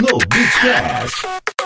no Beatcast.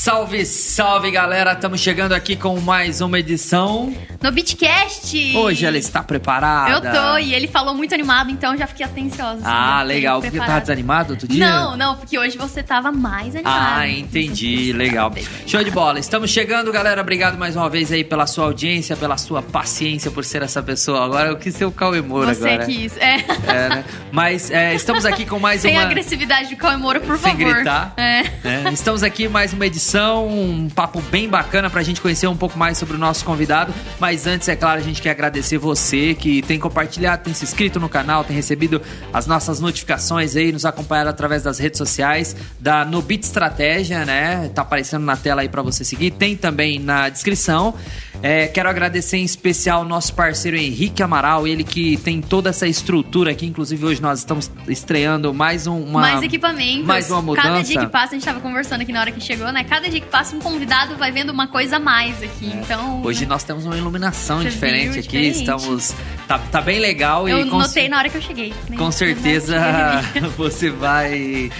Salve, salve galera! Estamos chegando aqui com mais uma edição. No Beatcast! Hoje ela está preparada. Eu tô, e ele falou muito animado, então já fiquei atenciosa. Ah, já fiquei legal. Porque tava desanimado outro dia? Não, não, porque hoje você tava mais animado. Ah, entendi. Você Legal. Show de bola. Estamos chegando, galera. Obrigado mais uma vez aí pela sua audiência, pela sua paciência por ser essa pessoa. Agora eu quis ser o Cauê Moura Você agora. quis. É. É, né? Mas é, estamos aqui com mais Sem uma. agressividade de comemoro, por Sem favor. gritar. É. É, estamos aqui mais uma edição, um papo bem bacana pra gente conhecer um pouco mais sobre o nosso convidado. Mas antes, é claro, a gente quer agradecer você que tem compartilhado, tem se inscrito no canal, tem recebido as nossas notificações aí, nos acompanhado através das redes sociais da Nobit Estratégia, né? Tá aparecendo na tela aí pra você seguir. Tem também na descrição. É, quero agradecer em especial o nosso parceiro Henrique Amaral, ele que tem toda essa estrutura aqui. Inclusive, hoje nós estamos estreando mais um, uma. mais equipamentos. Mais uma mudança. Cada dia que passa, a gente tava conversando aqui na hora que chegou, né? Cada dia que passa, um convidado vai vendo uma coisa a mais aqui. Então. É. Hoje nós temos uma iluminação diferente viu? aqui, Diferente. estamos tá, tá bem legal eu e notei na hora que eu cheguei. né? com certeza você vai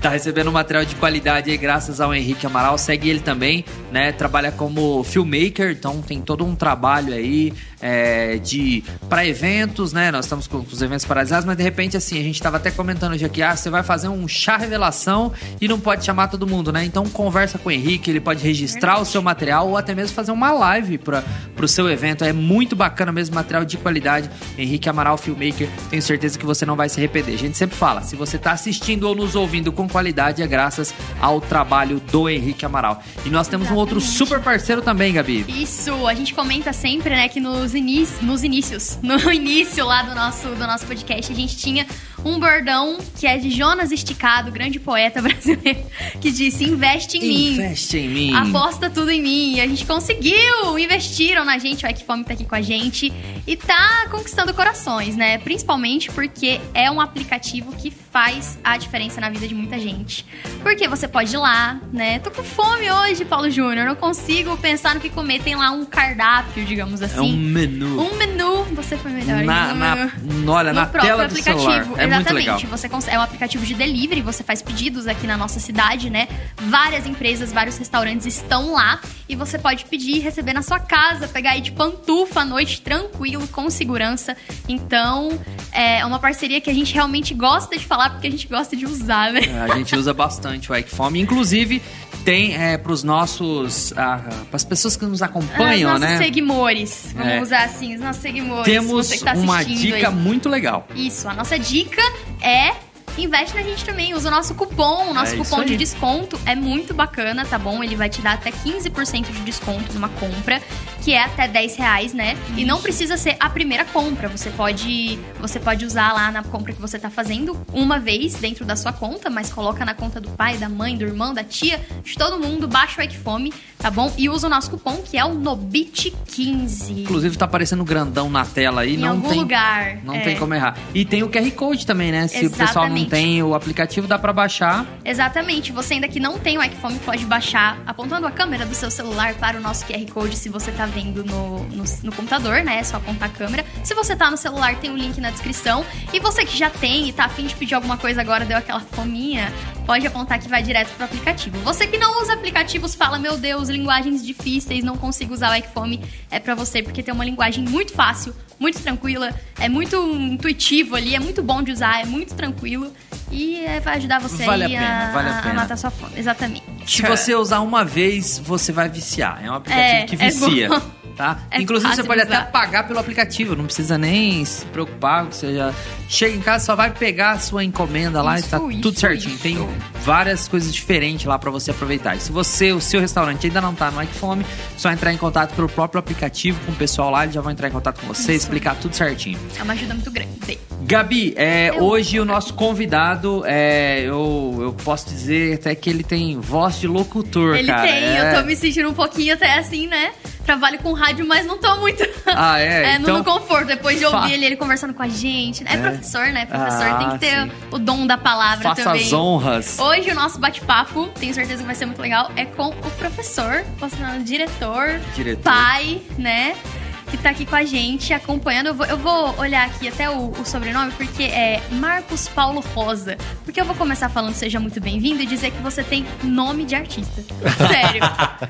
tá recebendo material de qualidade aí graças ao Henrique Amaral. Segue ele também, né? Trabalha como filmmaker, então tem todo um trabalho aí é, de para eventos, né? Nós estamos com, com os eventos paralisados, mas de repente assim a gente tava até comentando hoje aqui, ah, você vai fazer um chá revelação e não pode chamar todo mundo, né? Então conversa com o Henrique, ele pode registrar o seu material ou até mesmo fazer uma live para pro seu evento. É muito bacana mesmo, material de qualidade. Henrique Amaral Filmmaker, tenho certeza que você não vai se arrepender. A gente sempre fala, se você tá assistindo ou nos ouvindo com qualidade é graças ao trabalho do Henrique Amaral. E nós temos um outro Exatamente. super parceiro também, Gabi. Isso, a gente comenta sempre, né, que nos, inícios, nos inícios, no início lá do nosso, do nosso podcast, a gente tinha um bordão que é de Jonas Esticado, grande poeta brasileiro, que disse: investe em mim. Investe em mim. Aposta tudo em mim. E a gente conseguiu! Investiram na gente. O Equifome tá aqui com a gente. E tá conquistando corações, né? Principalmente porque é um aplicativo que faz a diferença na vida de muita gente. Porque você pode ir lá, né? Tô com fome hoje, Paulo Júnior. Não consigo pensar no que comer. Tem lá um cardápio, digamos assim. É um menu. Um menu. Você foi melhor. Na, na, menu olha, no na próprio tela do aplicativo. celular. É muito Exatamente. legal. Você é um aplicativo de delivery, você faz pedidos aqui na nossa cidade, né? Várias empresas, vários restaurantes estão lá e você pode pedir e receber na sua casa, pegar aí de pantufa à noite, tranquilo, com segurança. Então, é uma parceria que a gente realmente gosta de falar porque a gente gosta de usar, né? É, A gente usa bastante o Equifome. Inclusive, tem é, pros nossos. Ah, para as pessoas que nos acompanham, os nossos né? seguidores, vamos É. usar assim, os nossos seguidores. Temos você que tá uma dica aí. muito legal. Isso, a nossa dica é investe na gente também, usa o nosso cupom, o nosso É isso cupom de desconto é muito bacana, tá bom? Ele vai te dar até 15% de desconto numa compra, que é até 10 reais, né? E não precisa ser a primeira compra, você pode, você pode usar lá na compra que você tá fazendo uma vez dentro da sua conta, mas coloca na conta do pai, da mãe, do irmão, da tia, de todo mundo, baixa o Equifome, tá bom? E usa o nosso cupom, que é o NOBIT15. Inclusive, tá aparecendo grandão na tela aí. Em não algum tem, lugar. Não é. tem como errar. E tem o QR Code também, né? Se o pessoal não Exatamente. Tem o aplicativo, dá pra baixar. Exatamente. Você ainda que não tem o Equifome pode baixar apontando a câmera do seu celular para o nosso QR Code se você tá vendo no, no, no computador, né? É só apontar a câmera. Se você tá no celular, tem o link na descrição. E você que já tem e tá afim de pedir alguma coisa agora, deu aquela fominha, pode apontar que vai direto pro aplicativo. Você que não usa aplicativos, fala, meu Deus, linguagens difíceis, não consigo usar o Equifome. É pra você, porque tem uma linguagem muito fácil, muito tranquila, é muito intuitivo ali, é muito bom de usar, é muito tranquilo. E é, vai ajudar você Vale a pena, vale a pena. matar sua fome. Exatamente. Se você usar uma vez, você vai viciar. É um aplicativo É, que é vicia. bom. Tá? É Inclusive, você pode usar. até pagar pelo aplicativo. Não precisa nem se preocupar. Você já chega em casa, só vai pegar a sua encomenda lá Isso, e tá isso, tudo certinho. isso. Tem várias coisas diferentes lá pra você aproveitar. E se você, o seu restaurante ainda não tá no Equifome, só entrar em contato pelo próprio aplicativo com o pessoal lá. Eles já vão entrar em contato com você, explicar tudo certinho. É uma ajuda muito grande. Gabi, é, Eu- hoje o nosso convidado, é, eu, eu posso dizer até que ele tem voz de locutor, Ele cara. tem, É. eu tô me sentindo um pouquinho até assim, né? Trabalho com rádio, mas não tô muito. Ah, é? É, no- então, no conforto, depois de ouvir fa- ele, ele conversando com a gente. É, É. professor, né? Professor Ah, tem que ter sim. o dom da palavra faça também. as honras. Hoje o nosso bate-papo, tenho certeza que vai ser muito legal, é com o professor, posso falar, diretor, Diretor. pai, né? Que tá aqui com a gente, acompanhando. Eu vou, eu vou olhar aqui até o, o, sobrenome, porque é Marcos Paulo Rosa. Porque eu vou começar falando seja muito bem-vindo e dizer que você tem nome de artista. Sério.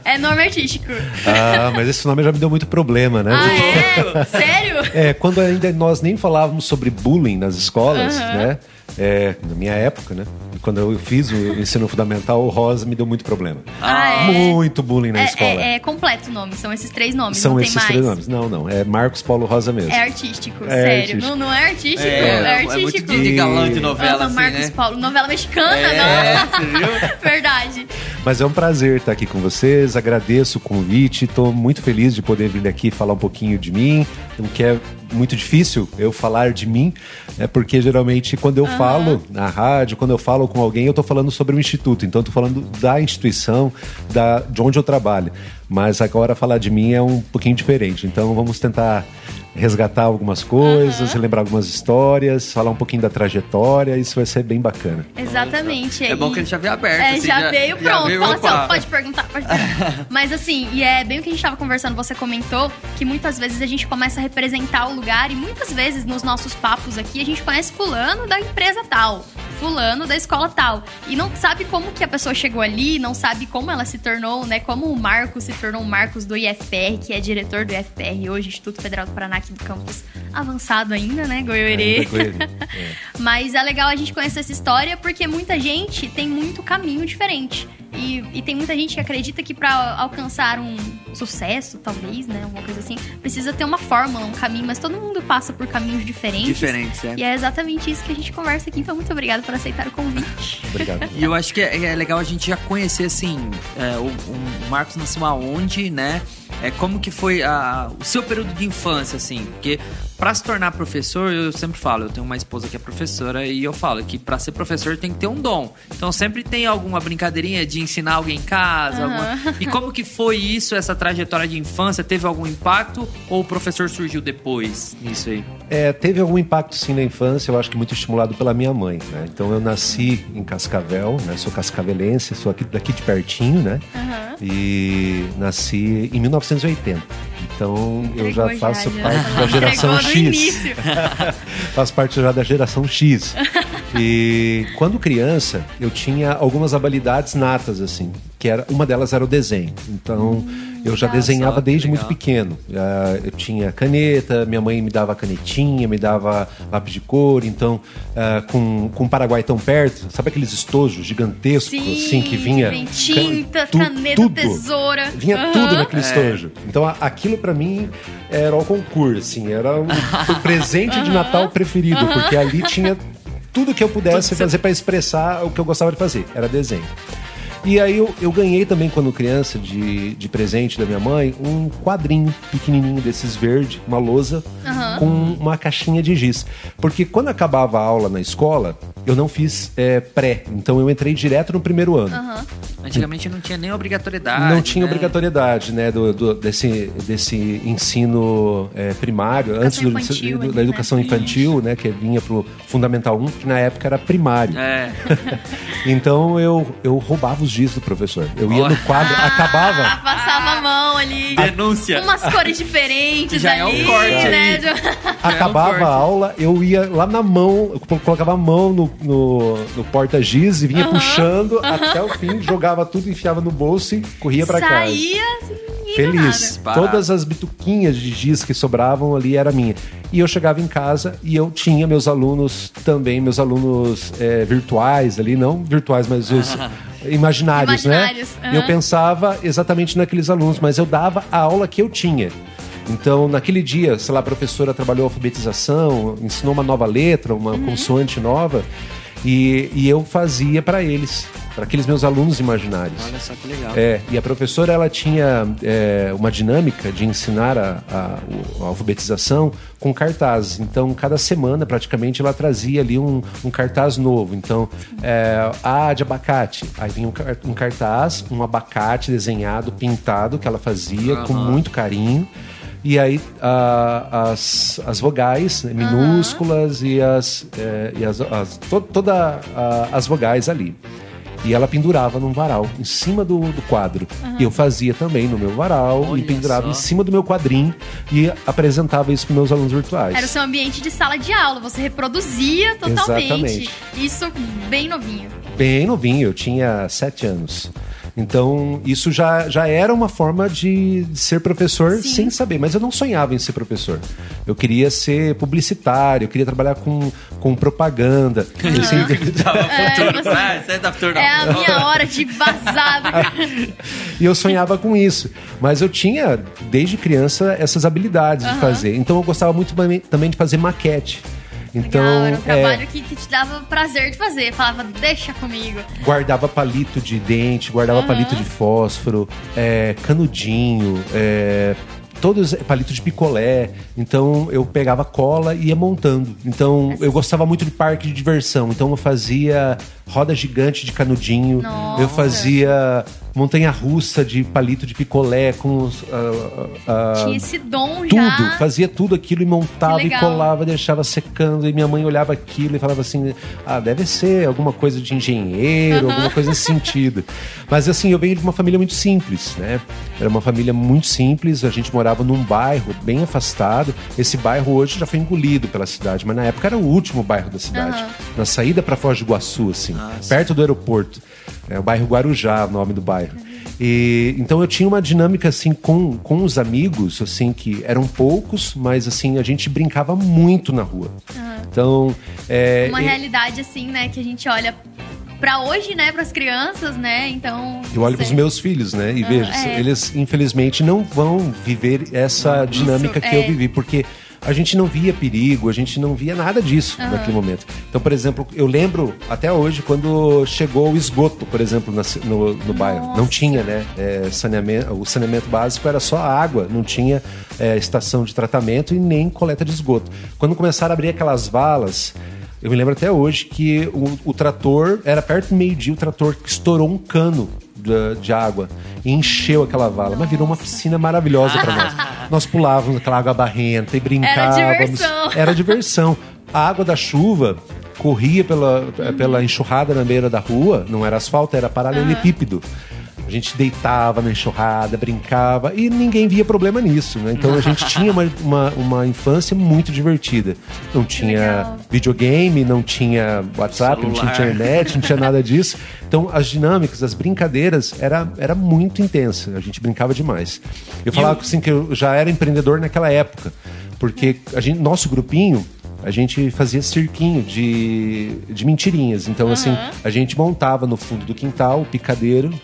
é nome artístico. Ah, mas esse nome já me deu muito problema, né? Ah, é? Sério? É, quando ainda nós nem falávamos sobre bullying nas escolas, uhum. né? É, na minha época, né? Quando eu fiz o ensino fundamental, o Rosa me deu muito problema. Ah, é? Muito bullying na é, escola. É, é, completo o nome, são esses três nomes, são não esses três nomes. Não, não, é Marcos Paulo Rosa mesmo. É artístico, é sério. Artístico. Não, não é artístico, é, é artístico. É muito de galã de novela, assim, Marcos né? Paulo, novela mexicana, é, não? Verdade. Mas é um prazer estar aqui com vocês, agradeço o convite, estou muito feliz de poder vir aqui falar um pouquinho de mim, o que é muito difícil eu falar de mim, é porque geralmente quando eu uhum. falo na rádio, quando eu falo com alguém, eu estou falando sobre o instituto, então estou falando da instituição, da, de onde eu trabalho. Mas agora falar de mim é um pouquinho diferente, então vamos tentar resgatar algumas coisas, uhum. relembrar algumas histórias, falar um pouquinho da trajetória, isso vai ser bem bacana. Exatamente. É bom que ele já veio aberto. É, assim, já, já, veio pronto. Já veio, Fala assim, pode perguntar, pode perguntar. Mas assim, e é bem o que a gente estava conversando, você comentou que muitas vezes a gente começa a representar o lugar e muitas vezes nos nossos papos aqui a gente conhece fulano da empresa tal fulano da escola tal. E não sabe como que a pessoa chegou ali, não sabe como ela se tornou, né? Como o Marcos se tornou o Marcos do IFPR, que é diretor do IFPR hoje, Instituto Federal do Paraná, aqui do campus avançado ainda, né? Goiorê. É, Mas é legal a gente conhecer essa história porque muita gente tem muito caminho diferente. E, e tem muita gente que acredita que para alcançar um sucesso, talvez, né? Alguma coisa assim, precisa ter uma fórmula, um caminho, mas todo mundo passa por caminhos diferentes. Diferentes, é. E é exatamente isso que a gente conversa aqui. Então, muito obrigada por aceitar o convite. Obrigado. e eu acho que é, é, legal a gente já conhecer, assim, é, o, o Marcos nasceu aonde, né? É, como que foi a, o seu período de infância, assim? Porque para se tornar professor, eu sempre falo, eu tenho uma esposa que é professora e eu falo que para ser professor tem que ter um dom. Então sempre tem alguma brincadeirinha de ensinar alguém em casa. Uhum. Alguma... E como que foi isso, essa trajetória de infância? Teve algum impacto ou o professor surgiu depois nisso aí? É, teve algum impacto sim na infância, eu acho que muito estimulado pela minha mãe. Né? Então eu nasci em Cascavel, né? sou cascavelense, sou aqui, daqui de pertinho, né? Uhum. E nasci em 1980. Então eu já faço já, parte já. da geração X. faço parte já da geração X. E quando criança, eu tinha algumas habilidades natas, assim, que era uma delas era o desenho. Então, hum, eu já desenhava desde muito pequeno. Uh, eu tinha caneta, minha mãe me dava canetinha, me dava lápis de cor. Então, uh, com, com o Paraguai tão perto, sabe aqueles estojos gigantescos, Sim, assim, que vinha... Tinta, tu, caneta, tudo, tesoura. Vinha uhum. tudo naquele é. estojo. Então, aquilo para mim era o concurso, assim, era o, o presente uhum. de Natal preferido, uhum. porque ali tinha tudo que eu pudesse fazer para expressar o que eu gostava de fazer. Era desenho. E aí eu, eu ganhei também, quando criança, de, de presente da minha mãe, um quadrinho pequenininho desses verde, uma lousa, uhum. com uma caixinha de giz. Porque quando acabava a aula na escola, eu não fiz é, pré, então eu entrei direto no primeiro ano. Uhum. Antigamente não tinha nem obrigatoriedade. Não tinha né? obrigatoriedade, né, do, do, desse, desse ensino é, primário, educação antes infantil, do, da educação infantil, né, que vinha pro Fundamental 1, que na época era primário. É. então eu, eu roubava os giz do professor. Eu ia no quadro, ah, acabava. Passava a mão ali. Denúncia. Umas cores diferentes Já ali, é um corte né? Acabava é um a aula, eu ia lá na mão, eu colocava a mão no, no, no porta-giz e vinha puxando até o fim, jogava tudo, enfiava no bolso e corria para casa. Saía feliz. Todas as bituquinhas de giz que sobravam ali era minha. E eu chegava em casa e eu tinha meus alunos também, meus alunos é, virtuais ali, não virtuais, mas os imaginários, imaginários né? Uhum. Eu pensava exatamente naqueles alunos, mas eu dava a aula que eu tinha. Então, naquele dia, sei lá, a professora trabalhou alfabetização, ensinou uma nova letra, uma uhum. consoante nova, e, e eu fazia para eles para aqueles meus alunos imaginários. Olha só que legal. É, e a professora ela tinha é, uma dinâmica de ensinar a, a, a, alfabetização com cartazes. Então, cada semana, praticamente, ela trazia ali um, um cartaz novo. Então, é, A de abacate. Aí vinha um, um, cartaz, um abacate desenhado, pintado, que ela fazia uhum. com muito carinho. E aí a, as, as vogais né, minúsculas uhum. e as, é, e as, as to, toda a, as vogais ali. E ela pendurava num varal, em cima do, do quadro. E eu fazia também no meu varal Olha e pendurava só. em cima do meu quadrinho e apresentava isso para meus alunos virtuais. Era o seu ambiente de sala de aula, você reproduzia totalmente. Exatamente. Isso bem novinho. Bem novinho, eu tinha sete anos. Então, isso já, já era uma forma de, de ser professor Sim. sem saber. Mas eu não sonhava em ser professor. Eu queria ser publicitário, eu queria trabalhar com, com propaganda. Eu sempre- Tava futuro. você- Ah, você é da futuro, não. É a minha hora de vazar. E eu sonhava com isso. Mas eu tinha, desde criança, essas habilidades de fazer. Então eu gostava muito também de fazer maquete. Então, Legal, era um é, trabalho que, que te dava prazer de fazer. Falava, deixa comigo. guardava palito de dente, guardava Aham. palito de fósforo, é, canudinho, é, todos palito de picolé. Então eu pegava cola e ia montando. Então eu gostava muito de parque de diversão. Então eu fazia roda gigante de canudinho, Nossa. eu fazia montanha russa de palito de picolé com os, ah, ah, ah, Tinha esse dom tudo, já. fazia tudo aquilo e montava e colava, deixava secando. E minha mãe olhava aquilo e falava assim: ah, deve ser alguma coisa de engenheiro, Aham. alguma coisa nesse sentido. Mas assim, eu venho de uma família muito simples, né? Era uma família muito simples, a gente morava num bairro bem afastado. Esse bairro hoje já foi engolido pela cidade, mas na época era o último bairro da cidade. Aham. Na saída para Foz do Iguaçu, assim, Nossa. perto do aeroporto. É o bairro Guarujá, o nome do bairro. E, então eu tinha uma dinâmica assim com, com os amigos, assim, que eram poucos, mas assim, a gente brincava muito na rua. Então, é, Uma e- realidade assim, né, que a gente olha pra hoje, né, pras crianças, né? Então. eu olho para os meus filhos, né? E vejo, é. eles infelizmente não vão viver essa dinâmica que é. eu vivi, porque a gente não via perigo, a gente não via nada disso Aham. naquele momento. Então, por exemplo, eu lembro até hoje quando chegou o esgoto, por exemplo, na no, no bairro. Não tinha, né? é, saneamento, o saneamento básico era só água, não tinha é, estação de tratamento e nem coleta de esgoto. Quando começaram a abrir aquelas valas. Eu me lembro até hoje que o, o trator, era perto do meio-dia, o trator que estourou um cano da- de água e encheu aquela vala, mas virou uma piscina maravilhosa para nós. Nós pulávamos aquela água barrenta e brincávamos. diversão. Era diversão. A água da chuva corria pela, pela enxurrada na beira da rua, não era asfalto, era paralelepípedo. A gente deitava na enxurrada, brincava e ninguém via problema nisso, né? Então a gente tinha uma, uma, uma infância muito divertida. Não tinha videogame, não tinha WhatsApp, não tinha Celular. internet, não tinha nada disso. Então as dinâmicas, as brincadeiras era, era muito intensa. A gente brincava demais. Eu falava assim que eu já era empreendedor naquela época, porque a gente, nosso grupinho a gente fazia cirquinho de, de mentirinhas. Então, assim, a gente montava no fundo do quintal o picadeiro.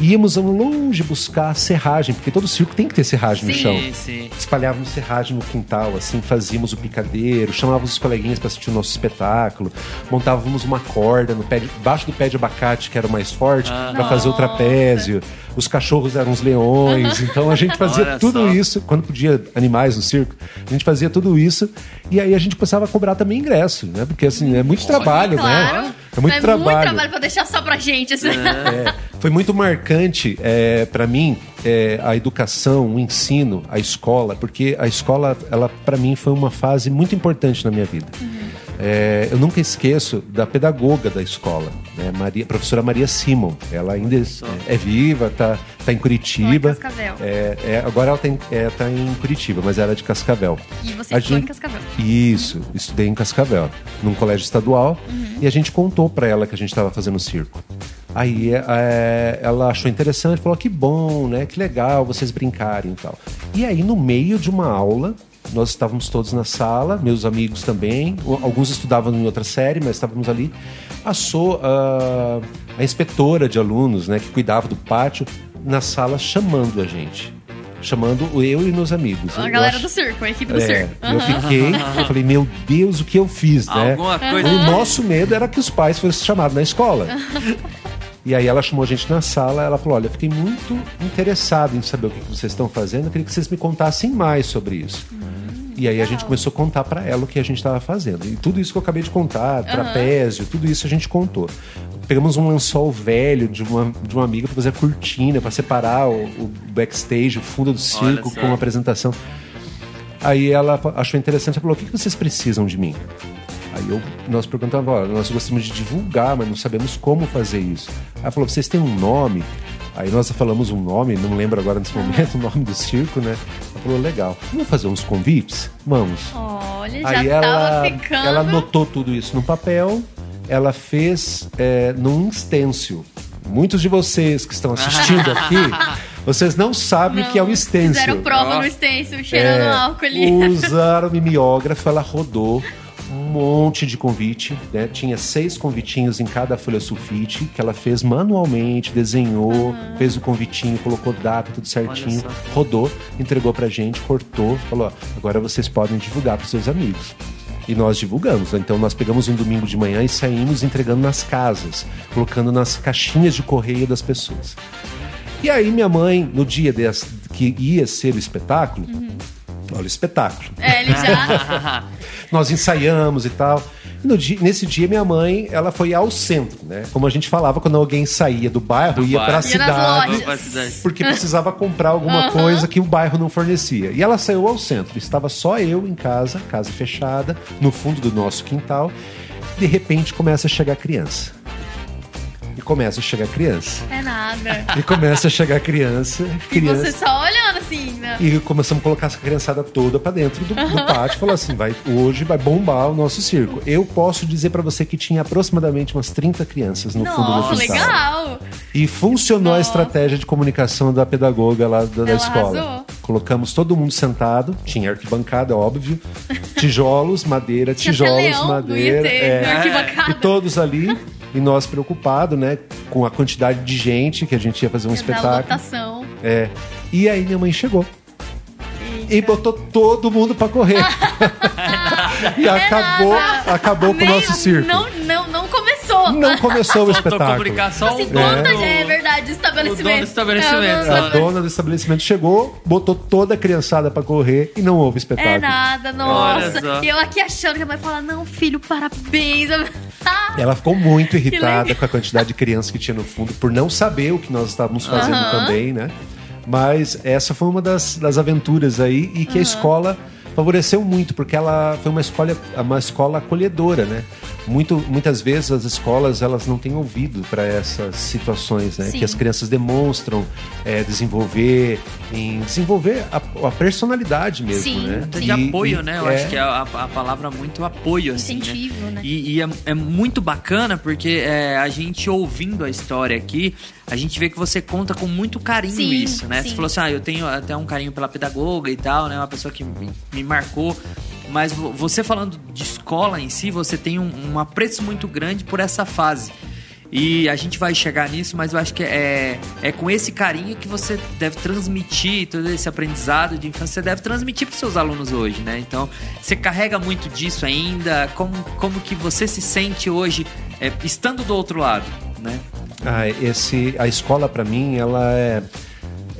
Íamos longe buscar serragem, porque todo circo tem que ter serragem no Sim. chão. Sim, sim. Espalhávamos serragem no quintal, assim, fazíamos o picadeiro, chamávamos os coleguinhas para assistir o nosso espetáculo, montávamos uma corda no pé de, baixo do pé de abacate, que era o mais forte, Ah. para fazer o trapézio. Os cachorros eram os leões, então a gente fazia Olha tudo só. isso, quando podia animais no circo, a gente fazia tudo isso e aí a gente começava a cobrar também ingresso, né? Porque assim, é muito trabalho, claro. né? É muito é trabalho. muito trabalho pra deixar só pra gente. Assim. É, foi muito marcante é, para mim é, a educação, o ensino, a escola, porque a escola, ela para mim foi uma fase muito importante na minha vida. É, eu nunca esqueço da pedagoga da escola, né, Maria, professora Maria Simon. Ela ainda é, é viva, tá, tá em Curitiba. Cascavel. É, é, agora ela tem, é, tá em Curitiba, mas ela é de Cascavel. E você A ficou em gente- Cascavel. Isso, estudei em Cascavel, num colégio estadual, e a gente contou pra ela que a gente estava fazendo circo. Aí é, ela achou interessante, falou que bom, né? Que legal vocês brincarem e tal. E aí, no meio de uma aula, nós estávamos todos na sala, meus amigos também, alguns estudavam em outra série, mas estávamos ali. Passou ah, a inspetora de alunos, né, que cuidava do pátio, na sala chamando a gente. Chamando eu e meus amigos. A Eu galera acho- do circo, a equipe do é, circo. eu Aham. fiquei, eu falei, meu Deus, o que eu fiz, né? Alguma coisa. O nosso medo era que os pais fossem chamados na escola. E aí ela chamou a gente na sala, ela falou, olha, eu fiquei muito interessado em saber o que que vocês estão fazendo, eu queria que vocês me contassem mais sobre isso. E aí a gente começou a contar pra ela o que a gente estava fazendo. E tudo isso que eu acabei de contar, trapézio, tudo isso a gente contou. Pegamos um lençol velho de uma, de uma amiga para fazer a cortina, para separar o, o backstage, o fundo do circo com a apresentação. Aí ela achou interessante e falou: O que que vocês precisam de mim? Aí eu, nós perguntávamos, olha, nós gostamos de divulgar, mas não sabemos como fazer isso. Aí ela falou, vocês têm um nome? Aí nós falamos um nome, não lembro agora nesse momento o nome do circo, né? Ela falou, legal, vamos fazer uns convites? Vamos. Olha, já Aí ela, ficando. ela anotou tudo isso no papel, ela fez é, num stencil. Muitos de vocês que estão assistindo aqui, vocês não sabem o que é o stencil. Fizeram prova Ó. no stencil, cheirando É, álcool ali. Usaram mimeógrafo, ela rodou um monte de convite, né? Tinha seis convitinhos em cada folha sulfite que ela fez manualmente, desenhou, fez o convitinho, colocou data, tudo certinho, rodou, entregou pra gente, cortou, falou: ó, agora vocês podem divulgar pros seus amigos. E nós divulgamos. Então nós pegamos um domingo de manhã e saímos entregando nas casas, colocando nas caixinhas de correio das pessoas. E aí minha mãe, no dia desse, que ia ser o espetáculo, olha o espetáculo. É, ele já. Nós ensaiamos e tal. E no dia- nesse dia, minha mãe, ela foi ao centro, né? Como a gente falava, quando alguém saía do bairro, Do ia para a cidade. lojas. Pra cidade. Porque precisava comprar alguma coisa que o bairro não fornecia. E ela saiu ao centro. Estava só eu em casa, casa fechada, no fundo do nosso quintal. De repente começa a chegar criança. E começa a chegar criança. É nada. E começa a chegar criança. E criança. você só olhando assim, né? E começamos a colocar essa criançada toda pra dentro do, do pátio. Falou assim: vai, hoje vai bombar o nosso circo. Eu posso dizer pra você que tinha aproximadamente umas 30 crianças no fundo Nossa, do quintal. legal! E funcionou a Nossa. estratégia de comunicação da pedagoga lá da, da escola. arrasou. Colocamos todo mundo sentado, tinha arquibancada, óbvio, tijolos, madeira, tijolos, leão, madeira. ter é. E todos ali, e nós preocupados, né, com a quantidade de gente que a gente ia fazer um Da espetáculo. É. E aí minha mãe chegou Eita. e botou todo mundo pra correr. e acabou, É nada. acabou com o nosso circo. Não, não, não começou. Não começou o espetáculo. comunicação. Assim, o conta, dono- é verdade, do estabelecimento. o dono do estabelecimento, É, A dona do estabelecimento chegou, botou toda a criançada pra correr e não houve espetáculo. É nada, nossa. só. E eu aqui achando que a mãe fala, não, filho, parabéns. Ela ficou muito irritada com a quantidade de crianças que tinha no fundo, por não saber o que nós estávamos fazendo Aham. também, né? Mas essa foi uma das, das aventuras aí e que a escola favoreceu muito, porque ela foi uma escola, uma escola acolhedora, né? Muito, muitas vezes as escolas elas não têm ouvido para essas situações, né? Sim. Que as crianças demonstram é, desenvolver, em desenvolver a, a personalidade mesmo, Sim, né? De E- apoio, e- né? Eu é, acho que é a, a palavra muito apoio, assim, né? Incentivo, né? E, e é, é muito bacana porque é, a gente ouvindo a história aqui, a gente vê que você conta com muito carinho Sim, isso, né? sim. Você falou assim, ah, eu tenho até um carinho pela pedagoga e tal, né? Uma pessoa que me, me marcou. Mas vo- você falando de escola em si, você tem um, um apreço muito grande por essa fase. E a gente vai chegar nisso, mas eu acho que é, é com esse carinho que você deve transmitir todo esse aprendizado de infância, você deve transmitir para seus alunos hoje, né? Então, você carrega muito disso ainda, como, como que você se sente hoje é, estando do outro lado, né? Ah, esse, a escola para mim, ela é,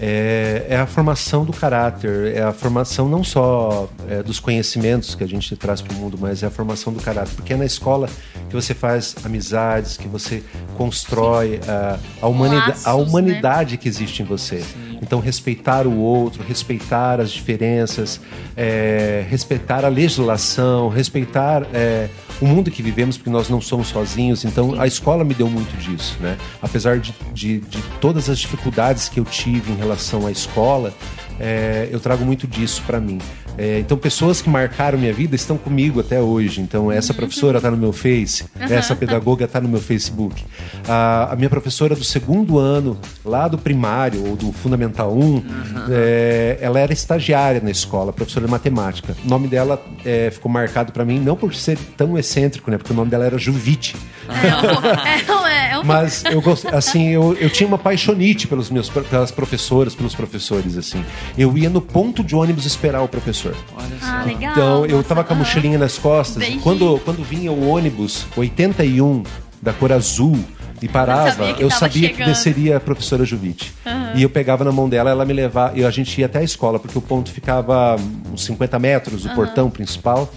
é, é a formação do caráter, é a formação não só é, dos conhecimentos que a gente traz para o mundo, mas é a formação do caráter, porque é na escola que você faz amizades, que você constrói ah, a, humanida- Laços, a né? humanidade que existe em você. Então, respeitar o outro, respeitar as diferenças, é, respeitar a legislação, respeitar é, o mundo que vivemos, porque nós não somos sozinhos. Então, a escola me deu muito disso, né? Apesar de, de, de todas as dificuldades que eu tive em relação à escola, é, eu trago muito disso para mim. É, então, pessoas que marcaram minha vida estão comigo até hoje. Então, essa professora está no meu Face, essa pedagoga está no meu Facebook. A, a minha professora do segundo ano, lá do primário ou do Fundamental 1, é, ela era estagiária na escola, professora de matemática. O nome dela é, ficou marcado para mim, não por ser tão excêntrico, né? Porque o nome dela era Juvite. É, um- um Mas eu assim, eu, eu tinha uma paixonite pelos meus, pelas professoras, pelos professores, assim. Eu ia no ponto de ônibus esperar o professor. Olha só. Ah, legal. Então, eu nossa, tava com a mochilinha nas costas. Bem e quando, quando vinha o ônibus 81 da cor azul e parava, sabia que eu sabia que desceria a professora Juvite. E eu pegava na mão dela, ela me levava, e a gente ia até a escola, porque o ponto ficava uns 50 metros, o portão principal,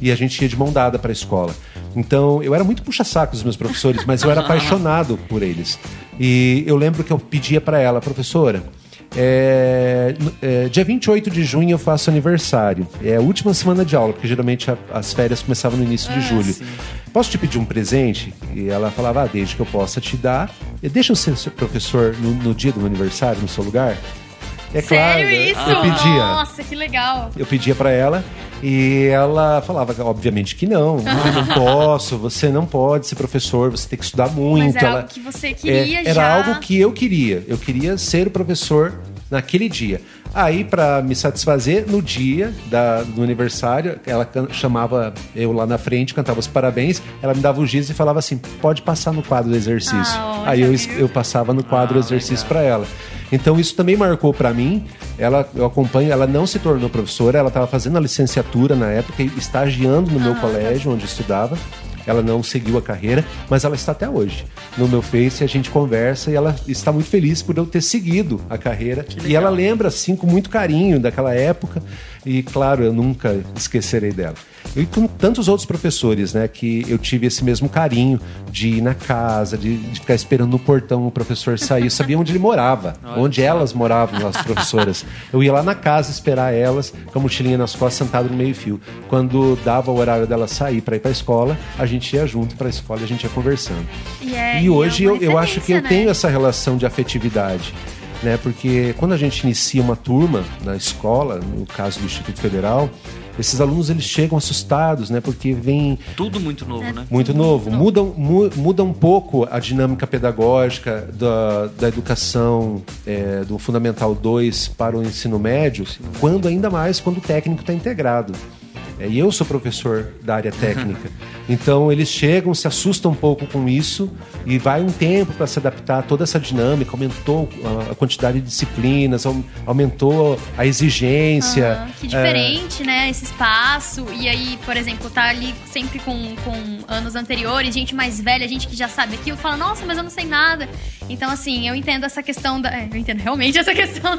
e a gente ia de mão dada para a escola. Então, eu era muito puxa-saco dos meus professores, mas eu era apaixonado por eles. E eu lembro que eu pedia para ela, professora, É, é, dia 28 de junho eu faço aniversário. É a última semana de aula, porque geralmente a, as férias começavam no início de Ah, julho. sim. Posso te pedir um presente? E ela falava, ah, desde que eu possa te dar. E Deixa eu ser seu professor no, no dia do meu aniversário, no seu lugar? É Sério claro, isso? eu pedia. Nossa, que legal. Eu pedia pra ela e ela falava, obviamente que não, eu não posso, você não pode ser professor, você tem que estudar muito. Mas era ela, algo que você queria é, era já. algo que eu queria. Eu queria ser o professor naquele dia. Aí, pra me satisfazer, no dia da- do aniversário, ela chamava eu lá na frente, cantava os parabéns, ela me dava o giz e falava assim: pode passar no quadro do exercício. Ah, Aí eu, eu passava no quadro Ah, do exercício para ela. Então isso também marcou para mim. Ela eu acompanho, ela não se tornou professora, ela estava fazendo a licenciatura na época, e estagiando no meu colégio onde estudava. Ela não seguiu a carreira, mas ela está até hoje. No meu Face a gente conversa e ela está muito feliz por eu ter seguido a carreira. E ela lembra assim com muito carinho daquela época e claro, eu nunca esquecerei dela. E com tantos outros professores, né, que eu tive esse mesmo carinho de ir na casa, de, de ficar esperando no portão o professor sair. Eu sabia onde ele morava, onde elas moravam, as professoras. Eu ia lá na casa esperar elas, com a mochilinha nas costas, sentado no meio-fio. Quando dava o horário dela sair para ir para a escola, a gente ia junto para a escola e a gente ia conversando. E, é- E hoje é eu, eu acho que eu referência, tenho né? essa relação de afetividade. Né? Porque quando a gente inicia uma turma na escola, no caso do Instituto Federal, esses alunos eles chegam assustados, né? Porque vem Tudo muito novo, né? muito novo. Muda, mu- muda um pouco a dinâmica pedagógica da, da educação é, do Fundamental 2 para o ensino médio, quando ainda mais quando o técnico está integrado. É, e eu sou professor da área técnica. Então eles chegam, se assustam um pouco com isso e vai um tempo para se adaptar a toda essa dinâmica. Aumentou a, quantidade de disciplinas, au- aumentou a exigência. Aham, que É, diferente, né? Esse espaço. E aí, por exemplo, tá ali sempre com, com anos anteriores, gente mais velha, gente que já sabe aquilo, fala, nossa, mas eu não sei nada. Então, assim, eu entendo essa questão da. é, eu entendo realmente essa questão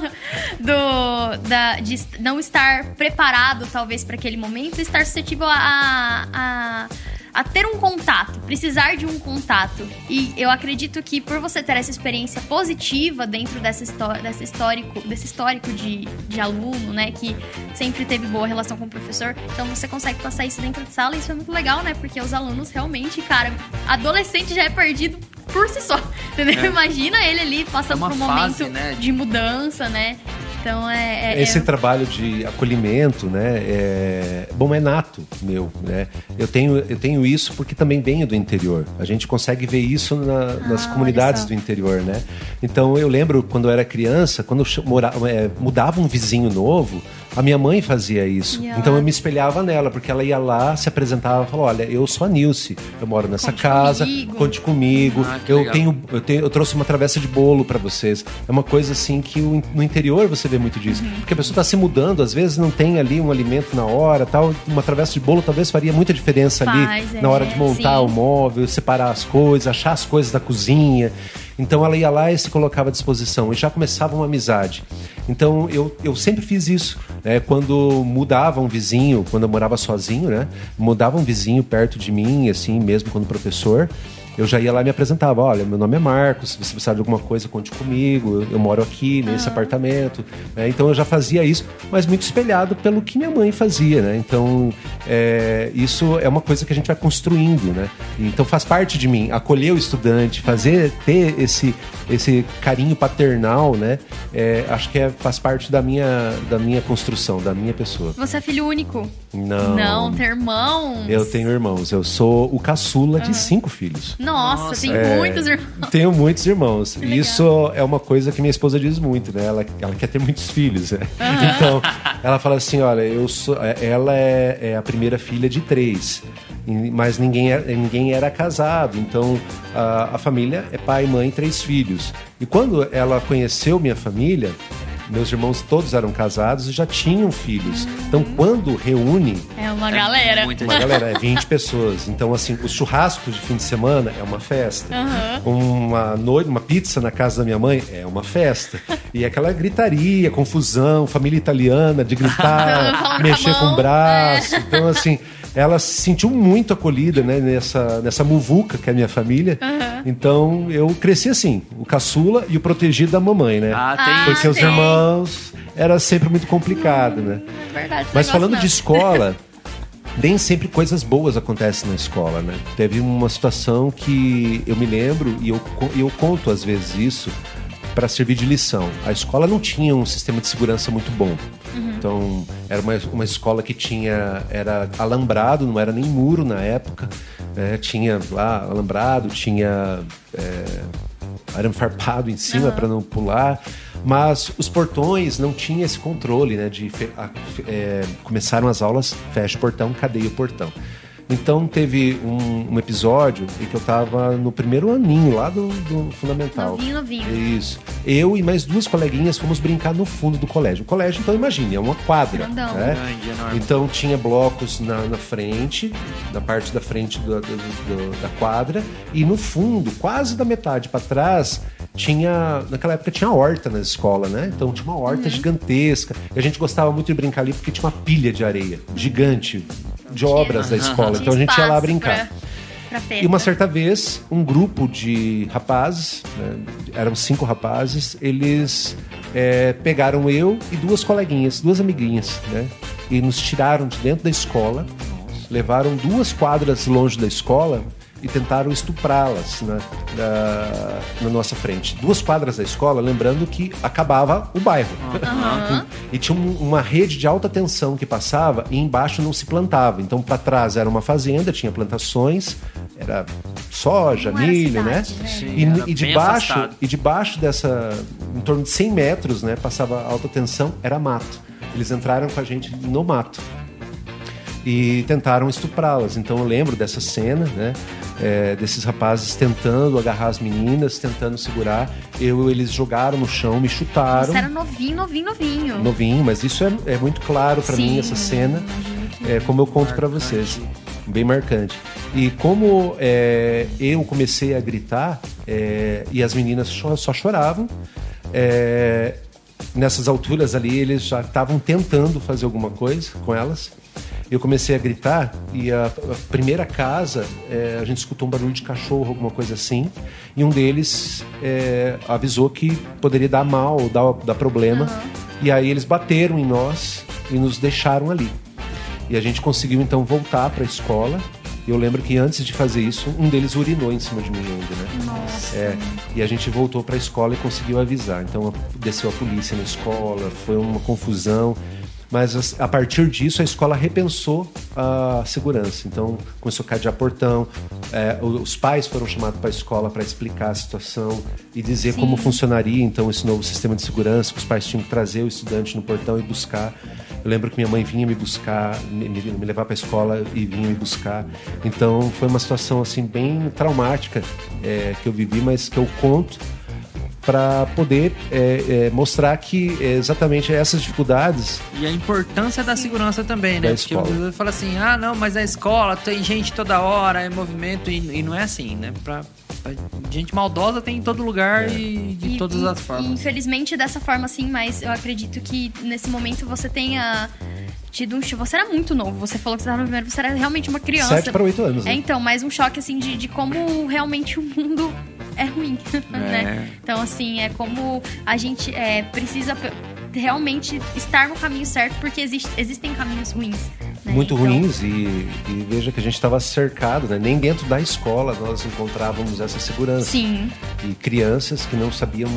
do. da, de não estar preparado, talvez, para aquele momento, estar suscetível a- a a ter um contato, precisar de um contato. E eu acredito que por você ter essa experiência positiva dentro dessa história, desse histórico, desse histórico de, de aluno, né, que sempre teve boa relação com o professor, então você consegue passar isso dentro de sala e isso é muito legal, né? Porque os alunos realmente, cara, adolescente já é perdido por si só, entendeu? É. Imagina ele ali passando É por um fase, momento né? de mudança, né? Então é, é- Esse é- trabalho de acolhimento, né, é bom é nato meu, né? Eu tenho eu tenho isso porque também venho do interior. A gente consegue ver isso na- nas Ah, comunidades do interior, né? Então eu lembro quando eu era criança, quando eu che- mora- é, mudava um vizinho novo, a minha mãe fazia isso. Ela- Então eu me espelhava nela, porque ela ia lá, se apresentava, e falou: "Olha, eu sou a Nilce, eu moro nessa Conte casa, comigo." conte comigo. Ah, eu tenho eu, tenho, eu trouxe uma travessa de bolo pra vocês. É uma coisa assim que o no interior você vê muito disso. Uhum. Porque a pessoa está se mudando, às vezes não tem ali um alimento na hora, tal. Uma travessa de bolo talvez faria muita diferença ali Faz, é, na hora de montar sim. o móvel, separar as coisas, achar as coisas da cozinha. Então ela ia lá e se colocava à disposição e já começava uma amizade. Então eu, eu sempre fiz isso. Né? Quando mudava um vizinho, quando eu morava sozinho, né? Mudava um vizinho perto de mim, assim, mesmo quando professor. Eu já ia lá e me apresentava, olha, meu nome é Marcos, se você precisar de alguma coisa, conte comigo, eu, moro aqui, nesse apartamento. né? Então eu já fazia isso, mas muito espelhado pelo que minha mãe fazia, né? Então é, isso é uma coisa que a gente vai construindo, né? Então faz parte de mim, acolher o estudante, fazer, ter esse, esse carinho paternal, né? É, acho que é, faz parte da minha, da minha construção, da minha pessoa. Você é filho único? Não. Não, tem irmãos? Eu tenho irmãos, eu sou o caçula de cinco filhos. Nossa, Nossa, tem É, muitos irmãos. Tenho muitos irmãos. legal. Isso é uma coisa que minha esposa diz muito, né? Ela, ela quer ter muitos filhos, né? Então, ela fala assim: olha, eu sou. é, Ela é, é a primeira filha de três. E- Mas ninguém era, ninguém era casado. Então, a, a família é pai, mãe e três filhos. E quando ela conheceu minha família, meus irmãos todos eram casados e já tinham filhos. Então, quando reúne, É uma É galera. muita uma galera, é 20 pessoas. Então, assim, os churrascos de fim de semana é uma festa. Aham. Uma noite, uma pizza na casa da minha mãe é uma festa. E aquela gritaria, confusão, família italiana de gritar, com mexer com mão, o braço. Então, assim, ela se sentiu muito acolhida né, nessa, nessa muvuca que é a minha família. Aham. Então eu cresci assim, o caçula e o protegido da mamãe, né? Ah, tem Ah, Porque os tem. irmãos era sempre muito complicado, né? É verdade. esse Mas falando não. de escola, nem sempre coisas boas acontecem na escola, né? Teve uma situação que eu me lembro e eu, e eu conto às vezes isso para servir de lição. A escola não tinha um sistema de segurança muito bom. Então, era uma, uma escola que tinha era alambrado, não era nem muro na época. né? Tinha lá alambrado, tinha é, arame farpado em cima para não pular. Mas os portões não tinham esse controle, né? De é, começaram as aulas, fecha o portão, cadeia o portão. Então teve um, um episódio em que eu tava no primeiro aninho lá do, do fundamental. Novinho, novinho. Isso. Eu e mais duas coleguinhas fomos brincar no fundo do colégio. O colégio, então, imagine, é uma quadra. Grandão. Né? Grande. Então tinha blocos na, na frente, na parte da frente do- do- do- da quadra, e no fundo, quase da metade para trás, tinha. Naquela época tinha horta na escola, né? Então tinha uma horta gigantesca. E a gente gostava muito de brincar ali porque tinha uma pilha de areia gigante de obras da escola. Então a gente ia lá brincar. E uma certa vez, um grupo de rapazes, né, eram cinco rapazes, eles é, pegaram eu e duas coleguinhas, duas amiguinhas, né? E nos tiraram de dentro da escola, levaram duas quadras longe da escola e tentaram estuprá-las na, na, na nossa frente. Duas quadras da escola, lembrando que acabava o bairro. Aham. E tinha um- uma rede de alta tensão que passava e embaixo não se plantava. Então, para trás era uma fazenda, tinha plantações, era soja, Não era milho, né? cidade, né? Sim, E, era e debaixo, afastado. e debaixo dessa, em torno de 100 metros, né, passava alta tensão, era mato. Eles entraram com a gente no mato e tentaram estuprá-las. Então eu lembro dessa cena, né? é, desses rapazes tentando agarrar as meninas, tentando segurar. Eu, eles jogaram no chão, me chutaram. Você era novinho, novinho, novinho. Novinho, mas isso é, é muito claro pra Sim, mim, essa cena. É, como eu conto pra vocês. Bem marcante. E como é, eu comecei a gritar é, e as meninas cho- só choravam, é, nessas alturas ali eles já estavam tentando fazer alguma coisa com elas. Eu comecei a gritar e a, a primeira casa é, a gente escutou um barulho de cachorro, alguma coisa assim, e um deles é, avisou que poderia dar mal, dar, dar problema. E aí eles bateram em nós e nos deixaram ali. E a gente conseguiu então voltar para a escola. Eu lembro que antes de fazer isso, um deles urinou em cima de mim ainda, né? Nossa. É, e a gente voltou para a escola e conseguiu avisar. Então desceu a polícia na escola, foi uma confusão. Mas as- a partir disso a escola repensou a segurança. Então começou a cadear portão. é, os pais foram chamados para a escola para explicar a situação e dizer Sim. como funcionaria então esse novo sistema de segurança. Que os pais tinham que trazer o estudante no portão e buscar. Eu lembro que minha mãe vinha me buscar, me, me- me levar para a escola e vinha me buscar. Então foi uma situação assim bem traumática é, que eu vivi, mas que eu conto para poder é, é, mostrar que é, exatamente essas dificuldades E a importância da segurança também, né? Da Porque escola. você fala assim, ah, não, mas a escola tem gente toda hora, é movimento, e, e não é assim, né? Pra, pra- gente maldosa tem em todo lugar e de E- todas e- as formas. infelizmente dessa forma sim, mas eu acredito que nesse momento você tenha tido um choque. Você era muito novo, você falou que você estava no primeiro, você era realmente uma criança. 7 para 8 anos. É, Né? então, mas um choque assim de, de como realmente o mundo é ruim, né? Então, assim, é como a gente é, precisa realmente estar no caminho certo, porque existe, existem caminhos ruins. né? Muito Então, ruins e, e veja que a gente estava cercado, né? nem dentro da escola nós encontrávamos essa segurança. Sim, E crianças que não sabiam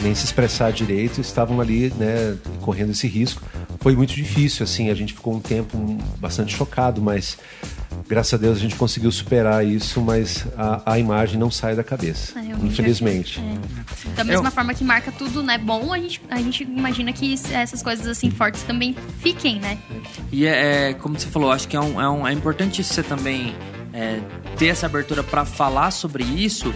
nem se expressar direito estavam ali, né, correndo esse risco. Foi muito difícil, assim, a gente ficou um tempo bastante chocado, mas graças a Deus a gente conseguiu superar isso, mas a, a imagem não sai da cabeça, É, realmente infelizmente. da mesma forma que marca tudo, né, bom, a gente, a gente imagina que essas coisas assim fortes também fiquem, né? E é, é, como você falou, acho que é, um, é, um- é importante você também é, ter essa abertura para falar sobre isso,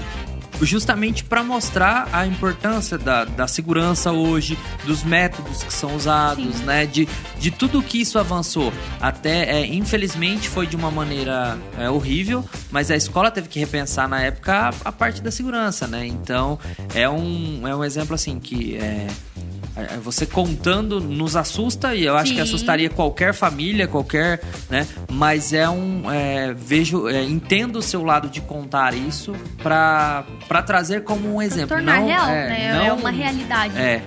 justamente para mostrar a importância da, da segurança hoje, dos métodos que são usados, Sim. né? De, de tudo que isso avançou. Até, é, infelizmente, foi de uma maneira é, horrível, mas a escola teve que repensar na época a, a parte da segurança, né? Então, é um, é um exemplo assim que. É, você contando nos assusta e eu acho Sim. que assustaria qualquer família, qualquer, né? Mas é um é, vejo, é, entendo o seu lado de contar isso para trazer como um exemplo, Tornar não real, é, né? É não- uma realidade. É,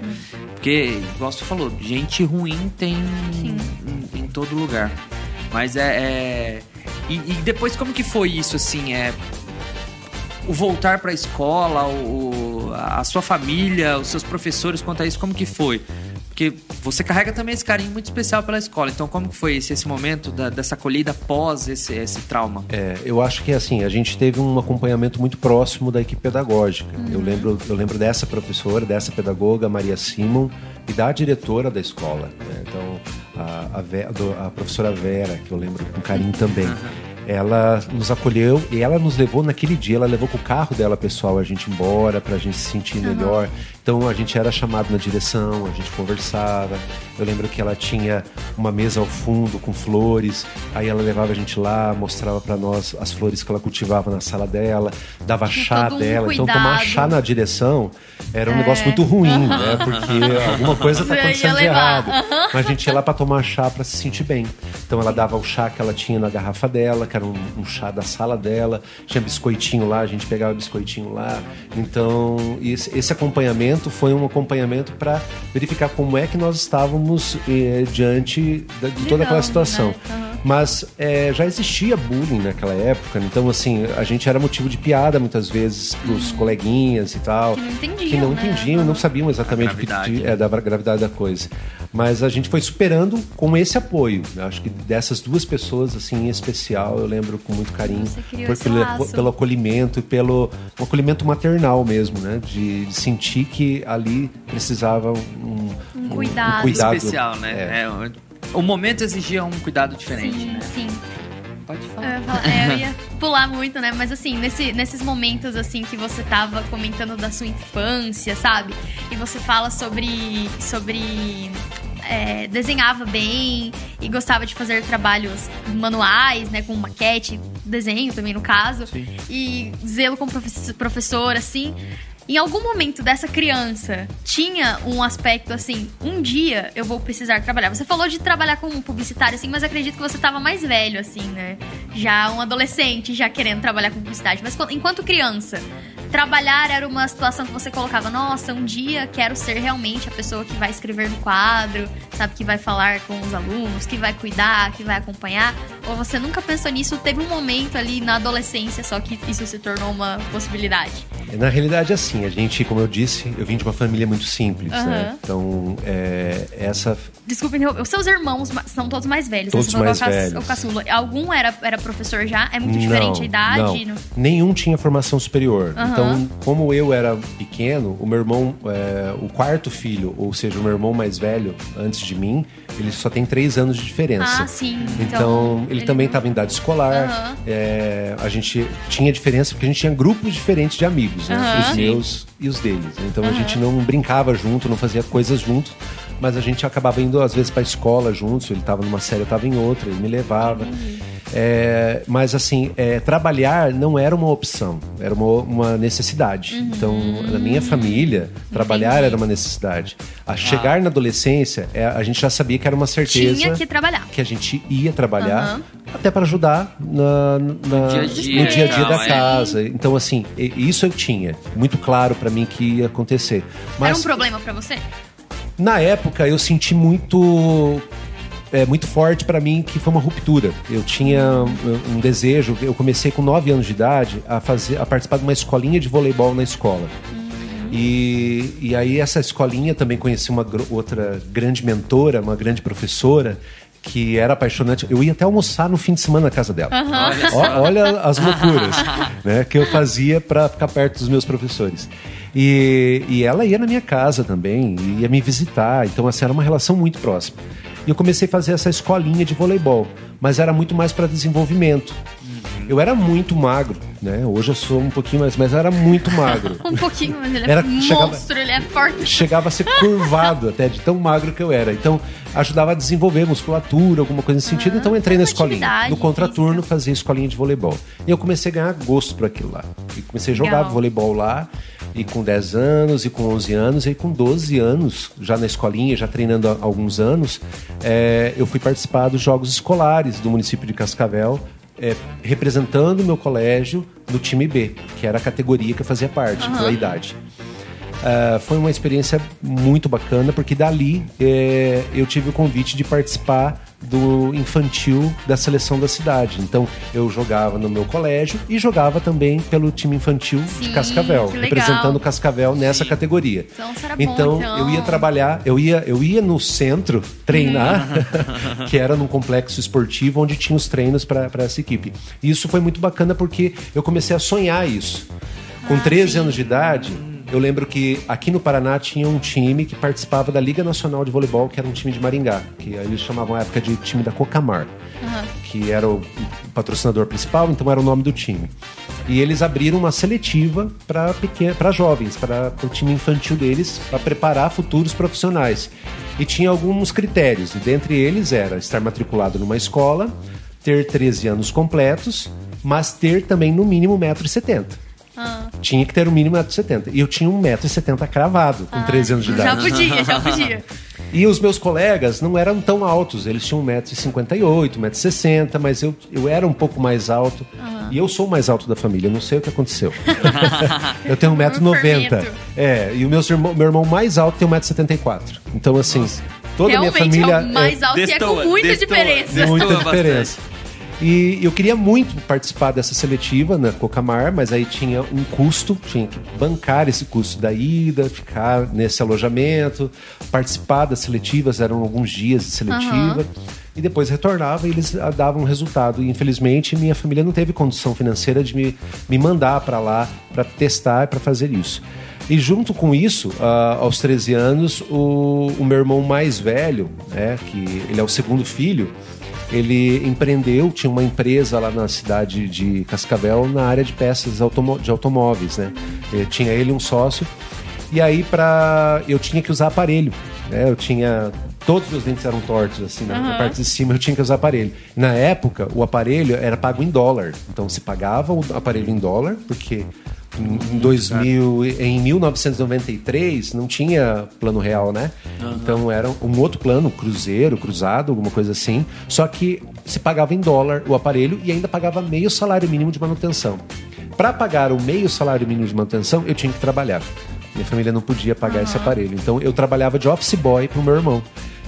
porque igual você falou, gente ruim tem em, em todo lugar. Mas é, é- e, e depois como que foi isso assim? É o voltar para a escola, o- a sua família, os seus professores quanto a isso, como que foi? Porque você carrega também esse carinho muito especial pela escola. Então, como que foi esse, esse momento da- dessa acolhida após esse, esse trauma? É, eu acho que assim, a gente teve um acompanhamento muito próximo da equipe pedagógica. Eu, lembro, eu lembro dessa professora, dessa pedagoga, Maria Simon, e da diretora da escola. né? Então, a, a, a professora Vera, que eu lembro com carinho também. Ela nos acolheu e ela nos levou naquele dia, ela levou com o carro dela pessoal a gente embora pra gente se sentir melhor. Então a gente era chamado na direção, a gente conversava. Eu lembro que ela tinha uma mesa ao fundo com flores, aí ela levava a gente lá, mostrava pra nós as flores que ela cultivava na sala dela, dava chá um dela. Então cuidado. tomar chá na direção era um negócio muito ruim, né? Porque alguma coisa tá acontecendo de errado. Mas a gente ia lá pra tomar chá pra se sentir bem. Então ela dava o chá que ela tinha na garrafa dela, que era um, um chá da sala dela. Tinha biscoitinho lá, a gente pegava biscoitinho lá. Então esse, esse acompanhamento foi um acompanhamento para verificar como é que nós estávamos eh, diante da- de toda aquela situação. né? Aham. Mas eh, já existia bullying naquela época, então assim, a gente era motivo de piada muitas vezes pros coleguinhas e tal. Que não entendiam, Que não né? entendiam, não sabiam exatamente o que é, da gravidade da coisa. Mas a gente foi superando com esse apoio. Eu acho que dessas duas pessoas, assim, em especial, eu lembro com muito carinho. Você criou Foi esse pelo, laço. pelo acolhimento e pelo um acolhimento maternal mesmo, né? De, de sentir que ali precisava um, Um cuidado. cuidado Especial, né? É. É, o, o momento exigia um cuidado diferente, Sim, né? sim. Pode Eu falar. ia, falar- é, eu ia pular muito, né? Mas assim, nesse- nesses momentos assim que você tava comentando da sua infância, sabe? E você fala sobre. sobre. é, desenhava bem e gostava de fazer trabalhos manuais, né? Com maquete, desenho também no caso. Sim. E zelo como profe- professor, assim. Em algum momento dessa criança tinha um aspecto assim, um dia eu vou precisar trabalhar. Você falou de trabalhar como publicitário, assim, mas acredito que você tava mais velho, assim, né? Já um adolescente, já querendo trabalhar com publicidade. Mas enquanto criança, trabalhar era uma situação que você colocava, nossa, um dia quero ser realmente a pessoa que vai escrever no quadro, sabe, que vai falar com os alunos, que vai cuidar, que vai acompanhar. Ou você nunca pensou nisso? Teve um momento ali na adolescência só que isso se tornou uma possibilidade. Na realidade, assim, a gente, como eu disse, eu vim de uma família muito simples, né? Aham. Então, é, essa Desculpa. Os seus irmãos são todos mais velhos. né? Todos mais o velhos. O caçula. Algum era, era professor já? É muito diferente a idade? Não. no- Nenhum tinha formação superior. Aham. Então, como eu era pequeno, o meu irmão, é, o quarto filho, ou seja, o meu irmão mais velho, antes de mim, ele só tem três anos de diferença. Ah, sim. Então, ele, também não- estava em idade escolar. Aham. é, a gente tinha diferença porque a gente tinha grupos diferentes de amigos, né? Os meus e os deles. Então a gente não brincava junto, não fazia coisas juntos, mas a gente acabava indo às vezes para a escola juntos. Ele estava numa série, eu estava em outra, ele me levava. É, mas assim, é, trabalhar não era uma opção, era uma, uma necessidade. Então, na minha família, trabalhar Uhum. Entendi. era uma necessidade. A chegar na adolescência, é, a gente já sabia que era uma certeza Tinha que trabalhar. que a gente ia trabalhar Aham. até para ajudar na, na- dia a dia, no dia a dia da casa. Então, assim, isso eu tinha muito claro para mim que ia acontecer. Era Mas um problema pra você? na época eu senti muito é, muito forte para mim que foi uma ruptura. Eu tinha um, desejo. Eu comecei com 9 anos de idade a fazer, a participar de uma escolinha de voleibol na escola. E, e aí essa escolinha também conheci uma gr- outra grande mentora, uma grande professora que era apaixonante. Eu ia até almoçar no fim de semana na casa dela. Olha Ó- só. olha as loucuras né, que eu fazia para ficar perto dos meus professores. E, e ela ia na minha casa também, ia me visitar. Então, assim, era uma relação muito próxima. E eu comecei a fazer essa escolinha de voleibol, mas era muito mais para desenvolvimento. Eu era muito magro, né? Hoje eu sou um pouquinho mais, mas eu era muito magro. um pouquinho, mas ele Era- é chegava- monstro, ele é forte. Chegava a ser curvado até de tão magro que eu era. Então, ajudava a desenvolver musculatura, alguma coisa nesse sentido. Então, eu entrei na escolinha. No contraturno, física. fazia escolinha de voleibol. E eu comecei a ganhar gosto por aquilo lá. E comecei a jogar Legal. voleibol lá. E com 10 anos, e com 11 anos, e com 12 anos, já na escolinha, já treinando há alguns anos, é, eu fui participar dos Jogos Escolares do município de Cascavel, é, representando o meu colégio no time B, que era a categoria que eu fazia parte, pela idade. Ah, foi uma experiência muito bacana, porque dali eh, eu tive o convite de participar do infantil da seleção da cidade. Então eu jogava no meu colégio e jogava também pelo time infantil de Sim, Cascavel, que legal. representando Cascavel nessa categoria. Então, era bom, Então, então. eu ia trabalhar, eu ia, eu ia no centro treinar, que era num complexo esportivo onde tinha os treinos para essa equipe. E isso foi muito bacana porque eu comecei a sonhar isso. Com Ah, 13 sim. anos de idade, eu lembro que aqui no Paraná tinha um time que participava da Liga Nacional de Voleibol, que era um time de Maringá, que eles chamavam à época de time da Cocamar, que era o patrocinador principal, então era o nome do time. E eles abriram uma seletiva para para jovens, para o time infantil deles, para preparar futuros profissionais. E tinha alguns critérios, e dentre eles era estar matriculado numa escola, ter 13 anos completos, mas ter também no mínimo 1,70m. Ah, Tinha que ter o mínimo 1,70m. E eu tinha 1,70m cravado, com 13 anos de já idade. podia, já podia. E os meus colegas não eram tão altos, eles tinham 1,58m, 1,60m, mas eu, eu era um pouco mais alto. E eu sou o mais alto da família, não sei o que aconteceu. eu tenho 1,90m. fermento. É, e o meu irmão, meu irmão mais alto tem 1,74m. Então, assim, toda a minha Realmente família. é o mais alto e é com muita destoa, diferença. destoa. muita diferença. E eu queria muito participar dessa seletiva na Cocamar, mas aí tinha um custo, tinha que bancar esse custo da ida, ficar nesse alojamento, participar das seletivas, eram alguns dias de seletiva. E depois retornava e eles ah, davam um resultado. E infelizmente minha família não teve condição financeira de me, me mandar para lá para testar e para fazer isso. E junto com isso, ah, aos 13 anos, o, o meu irmão mais velho, né, que ele é o segundo filho, ele empreendeu, tinha uma empresa lá na cidade de Cascavel na área de peças de automóveis, né? Eh, Tinha ele um sócio. E aí para eu tinha que usar aparelho, né? Eu tinha todos os meus dentes eram tortos assim, na, na parte de cima eu tinha que usar aparelho. Na época, o aparelho era pago em dólar. Então se pagava o aparelho em dólar, porque em em 2000, em 1993 não tinha plano real, né? Então era um outro plano, cruzeiro, cruzado, alguma coisa assim. Só que se pagava em dólar o aparelho e ainda pagava meio salário mínimo de manutenção. Para pagar o meio salário mínimo de manutenção, eu tinha que trabalhar. Minha família não podia pagar esse aparelho. Então eu trabalhava de office boy pro meu irmão.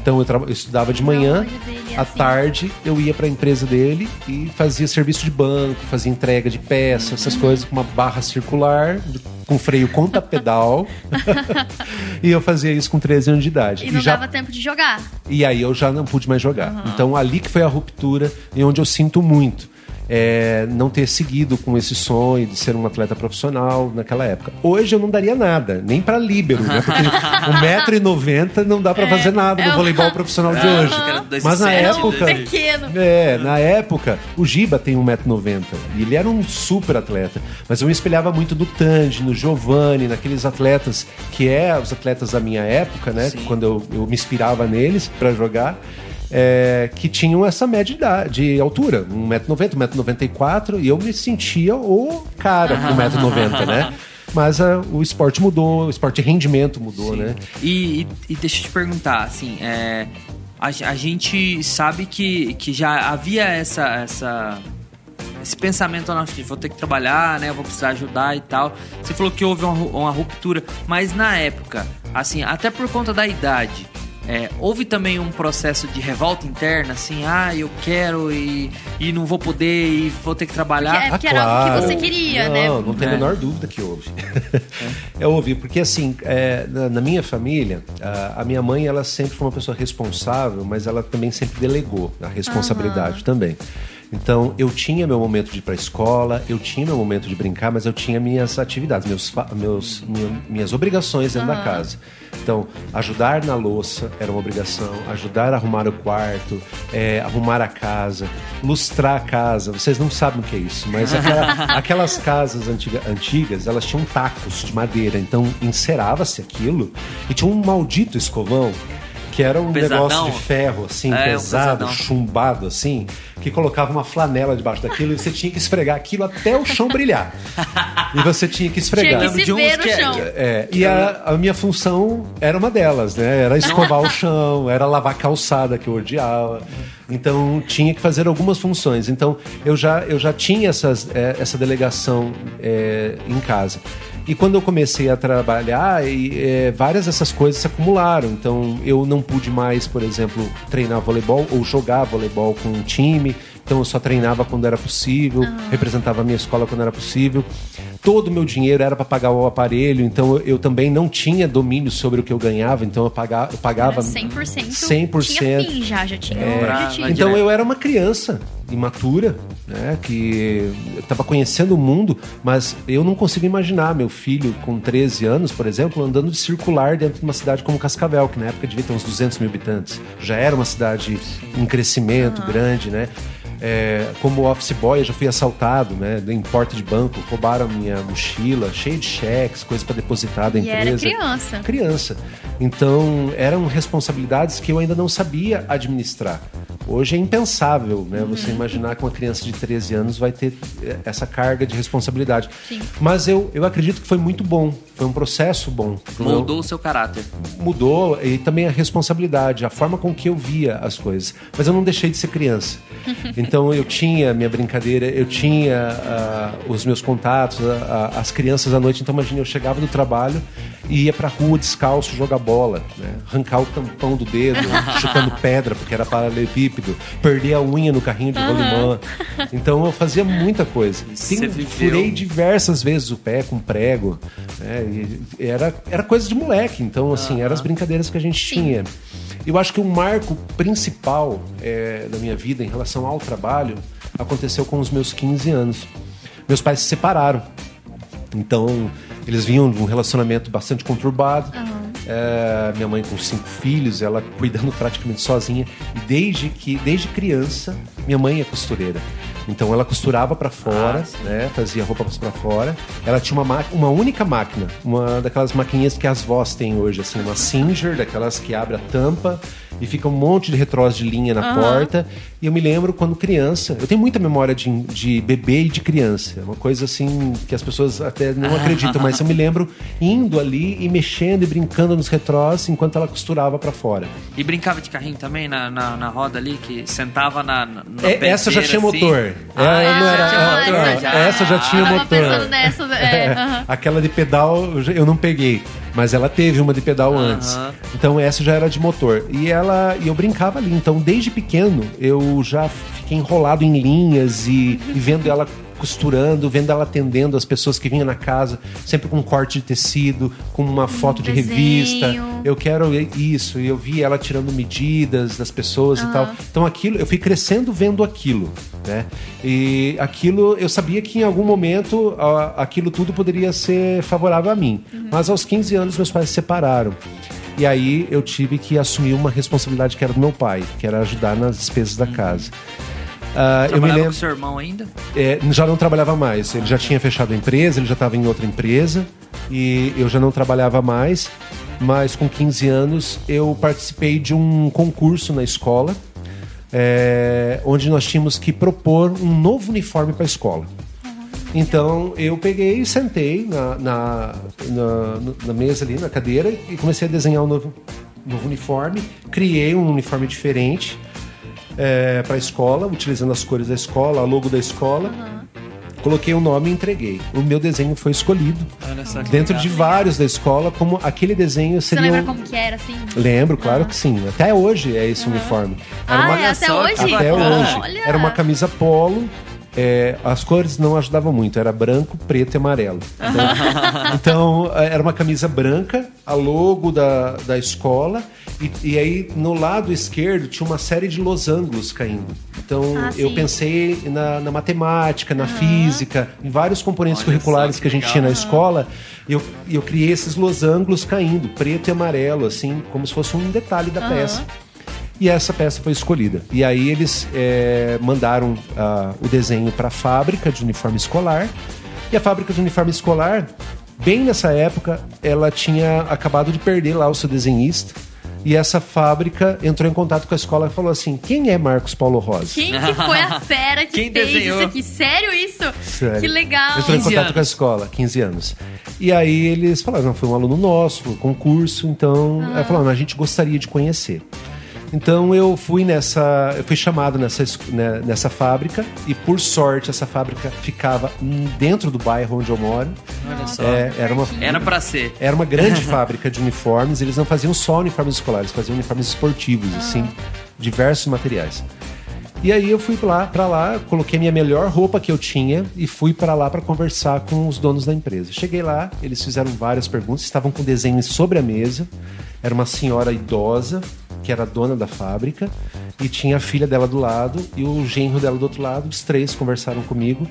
Então eu, eu estudava de manhã, é à assim. tarde eu ia para a empresa dele e fazia serviço de banco, fazia entrega de peças, Uhum. essas coisas com uma barra circular, com freio conta pedal. e eu fazia isso com 13 anos de idade. E não já dava tempo de jogar. e aí eu já não pude mais jogar. Então ali que foi a ruptura e onde eu sinto muito. É, não ter seguido com esse sonho de ser um atleta profissional naquela época. Hoje eu não daria nada, nem pra líbero, né? Porque 1,90m não dá pra fazer nada é no voleibol profissional de Ah, hoje. Mas na época. dois- Pequeno. É, na época, o Giba tem 1,90m e ele era um super atleta. Mas eu me espelhava muito no Tandy, no Giovanni, naqueles atletas que é os atletas da minha época, né? Sim. Quando eu, eu me inspirava neles pra jogar. É, que tinham essa média de, altura, 1,90m, 1,94m, e eu me sentia o cara com 1,90m, né? Mas ah, o esporte mudou, o esporte de rendimento mudou, né? E, e- e deixa eu te perguntar, assim, é, a, a gente sabe que, que já havia essa, essa, esse pensamento, não, vou ter que trabalhar, né? Vou precisar ajudar e tal. Você falou que houve uma, uma ruptura, mas na época, assim, até por conta da idade, é, houve também um processo de revolta interna, assim, ah, eu quero e, e não vou poder e vou ter que trabalhar. É, porque era algo que você queria, não, né? Não, tem a É. menor dúvida que houve. Eu ouvi, porque assim, é, na, na minha família, a, a minha mãe, ela sempre foi uma pessoa responsável, mas ela também sempre delegou a responsabilidade também. Então, eu tinha meu momento de ir para a escola, eu tinha meu momento de brincar, mas eu tinha minhas atividades, meus, meus, minha- minhas obrigações dentro da casa. Então, ajudar na louça era uma obrigação, ajudar a arrumar o quarto, é, arrumar a casa, lustrar a casa. Vocês não sabem o que é isso, mas aquela, aquelas casas antiga, antigas, elas tinham tacos de madeira, então encerava-se aquilo e tinha um maldito escovão que era um Pesadão. negócio de ferro, assim, É, um pesado, pesadão. chumbado, assim, que colocava uma flanela debaixo daquilo e você tinha que esfregar aquilo até o chão brilhar. E você tinha que esfregar. Tinha que se de ver no que chão. É, e a, a minha função era uma delas, né? Era escovar o chão, era lavar a calçada que eu odiava. Então tinha que fazer algumas funções. Então eu já, eu já tinha essas, é, essa delegação é, em casa. E quando eu comecei a trabalhar, e, é, várias dessas coisas se acumularam. Então eu não pude mais, por exemplo, treinar voleibol ou jogar voleibol com um time. Então eu só treinava quando era possível, representava a minha escola quando era possível. Todo o meu dinheiro era para pagar o aparelho, então eu, eu também não tinha domínio sobre o que eu ganhava, então eu pagava, eu pagava Era 100%. 100%. Tinha fim já, já tinha É, um objetivo. então eu era uma criança imatura, né, que estava conhecendo o mundo, mas eu não consigo imaginar meu filho com 13 anos, por exemplo, andando de circular dentro de uma cidade como Cascavel, que na época devia ter uns 200 mil habitantes. Já era uma cidade em crescimento grande, né? É, como office boy, eu já fui assaltado, né? Em porta de banco, roubaram a minha mochila, cheia de cheques, coisas para depositar da E era empresa criança. criança. Então, eram responsabilidades que eu ainda não sabia administrar. Hoje é impensável, né? Você Uhum. imaginar que uma criança de 13 anos vai ter eh, essa carga de responsabilidade. Sim. Mas eu, eu acredito que foi muito bom. Foi um processo bom. Moldou o seu caráter. Mudou e também a responsabilidade, a forma com que eu via as coisas. Mas eu não deixei de ser criança. Então eu tinha minha brincadeira, eu tinha ah, os meus contatos, ah, ah, as crianças à noite. Então imagina, eu chegava do trabalho e ia pra rua descalço jogar bola, né? arrancar o tampão do dedo, chutando pedra, porque era paralelepípedo, perder a unha no carrinho de rolimã. Então eu fazia muita coisa. Viveu. Furei diversas vezes o pé com prego. né? Era, era coisa de moleque. Então, assim, eram as brincadeiras que a gente tinha. Eu acho que o marco principal é, da minha vida em relação ao trabalho aconteceu com os meus 15 anos. Meus pais se separaram. Então, eles vinham de um relacionamento bastante conturbado. É, minha mãe com cinco filhos, ela cuidando praticamente sozinha. E desde que, desde criança, minha mãe é costureira. Então ela costurava pra fora, né? Fazia roupas pra fora. Ela tinha uma, ma- uma única máquina, uma daquelas maquininhas que as vós têm hoje, assim, uma Singer, daquelas que abre a tampa e fica um monte de retrós de linha na porta. E eu me lembro quando criança, eu tenho muita memória de, de bebê e de criança. É uma coisa assim que as pessoas até não acreditam, mas eu me lembro indo ali e mexendo e brincando nos retrós enquanto ela costurava pra fora. E brincava de carrinho também na, na, na roda ali, que sentava na, na É, essa já tinha assim. motor. Ah, É, já tinha motor, já. essa já tinha motor. nessa. É, aham. Aquela de pedal eu não peguei, mas ela teve uma de pedal antes. Então essa já era de motor. E ela e eu brincava ali. Então desde pequeno eu já fiquei enrolado em linhas e, e vendo ela costurando, vendo ela atendendo as pessoas que vinham na casa, sempre com um corte de tecido, com uma foto de desenho. revista. Eu quero isso. E eu vi ela tirando medidas das pessoas e tal. Então aquilo, eu fui crescendo vendo aquilo, né? E aquilo, eu sabia que em algum momento a- aquilo tudo poderia ser favorável a mim. Mas aos 15 anos meus pais se separaram. E aí eu tive que assumir uma responsabilidade que era do meu pai, que era ajudar nas despesas da casa. Ah, eu me lembro. com seu irmão ainda? É, já não trabalhava mais. Ele já tinha fechado a empresa, ele já estava em outra empresa e eu já não trabalhava mais. Mas com 15 anos eu participei de um concurso na escola, é, onde nós tínhamos que propor um novo uniforme para a escola. Então eu peguei e sentei na, na, na, na mesa ali, na cadeira, e comecei a desenhar um novo, novo uniforme. Criei um uniforme diferente para a escola, utilizando as cores da escola, a logo da escola. Coloquei o nome e entreguei. O meu desenho foi escolhido Olha só que dentro legal. de vários da escola, como aquele desenho Você seria. lembra um- como que era, assim? Lembro, claro que sim. Até hoje é esse uniforme. Ah, é até só hoje? Até bacana. hoje. Olha. Era uma camisa polo. é, as cores não ajudavam muito, era branco, preto e amarelo. Então, então, é, era uma camisa branca, a logo da, da escola, e, e aí no lado esquerdo tinha uma série de losangos caindo. Então Ah, eu pensei na, na matemática, na física, em vários componentes Olha curriculares só, que a que gente legal. tinha na escola. E eu, e eu criei esses losangos caindo, preto e amarelo, assim, como se fosse um detalhe da peça. E essa peça foi escolhida. E aí eles é, mandaram ah, o desenho para a fábrica de uniforme escolar. E a fábrica de uniforme escolar, bem nessa época, ela tinha acabado de perder lá o seu desenhista. E essa fábrica entrou em contato com a escola e falou assim: quem é Marcos Paulo Rosa? Quem que foi a fera que Quem fez desenhou? isso aqui? Sério isso? Sério. Que legal. Entrou em 15 contato anos. com a escola, 15 anos. E aí eles falaram, não, foi um aluno nosso, um concurso, então Ah. falaram, a gente gostaria de conhecer. Então eu fui nessa, eu fui chamado nessa, es- né, nessa fábrica e por sorte essa fábrica ficava dentro do bairro onde eu moro. Olha só. É, era uma Era pra ser. era uma grande fábrica de uniformes. Eles não faziam só uniformes escolares, faziam uniformes esportivos, assim, diversos materiais. E aí eu fui lá, para lá, coloquei minha melhor roupa que eu tinha e fui para lá para conversar com os donos da empresa. Cheguei lá, eles fizeram várias perguntas, estavam com desenhos sobre a mesa. Era uma senhora idosa que era dona da fábrica e tinha a filha dela do lado e o genro dela do outro lado. Os três conversaram comigo.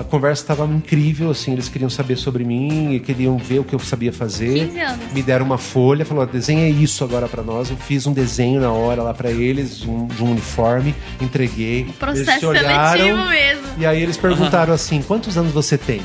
A conversa estava incrível, assim, eles queriam saber sobre mim e queriam ver o que eu sabia fazer. 15 anos. Me deram uma folha, falou: desenha isso agora para nós. Eu fiz um desenho na hora lá para eles, de um, de um uniforme, entreguei. eles Processo se olharam, seletivo mesmo. E aí eles perguntaram assim: quantos anos você tem?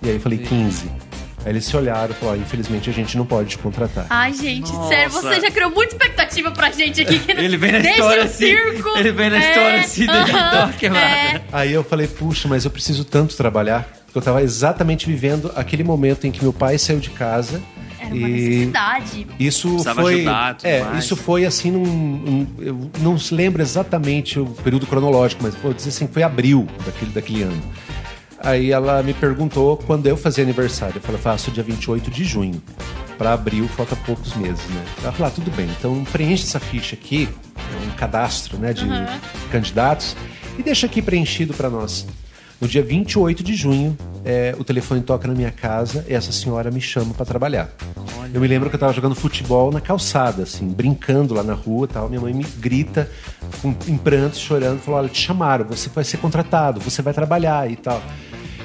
E aí eu falei: 15. Aí eles se olharam e falaram: infelizmente a gente não pode te contratar. Ai, gente, Nossa. sério, você já criou muita expectativa pra gente aqui. que Ele vem na história assim, circo. ele vem na é, história assim, aham, então, quebrada. é. Aí eu falei, puxa, mas eu preciso tanto trabalhar. Porque eu estava exatamente vivendo aquele momento em que meu pai saiu de casa. Era uma e necessidade. isso Precisava foi. ajudar, tudo é, mais. isso foi assim num. num- eu não se lembro exatamente o período cronológico, mas vou dizer assim, foi abril daquele, daquele ano. Aí ela me perguntou quando eu fazia aniversário. Eu falei, faço dia 28 de junho. Para abril falta poucos meses, né? Ela falou, ah, tudo bem, então preenche essa ficha aqui, é um cadastro né, de candidatos, e deixa aqui preenchido para nós. No dia 28 de junho, é, o telefone toca na minha casa e essa senhora me chama para trabalhar. Eu me lembro que eu tava jogando futebol na calçada, assim, brincando lá na rua e tal. Minha mãe me grita, com, em prantos, chorando, falou: Olha, te chamaram, você vai ser contratado, você vai trabalhar e tal.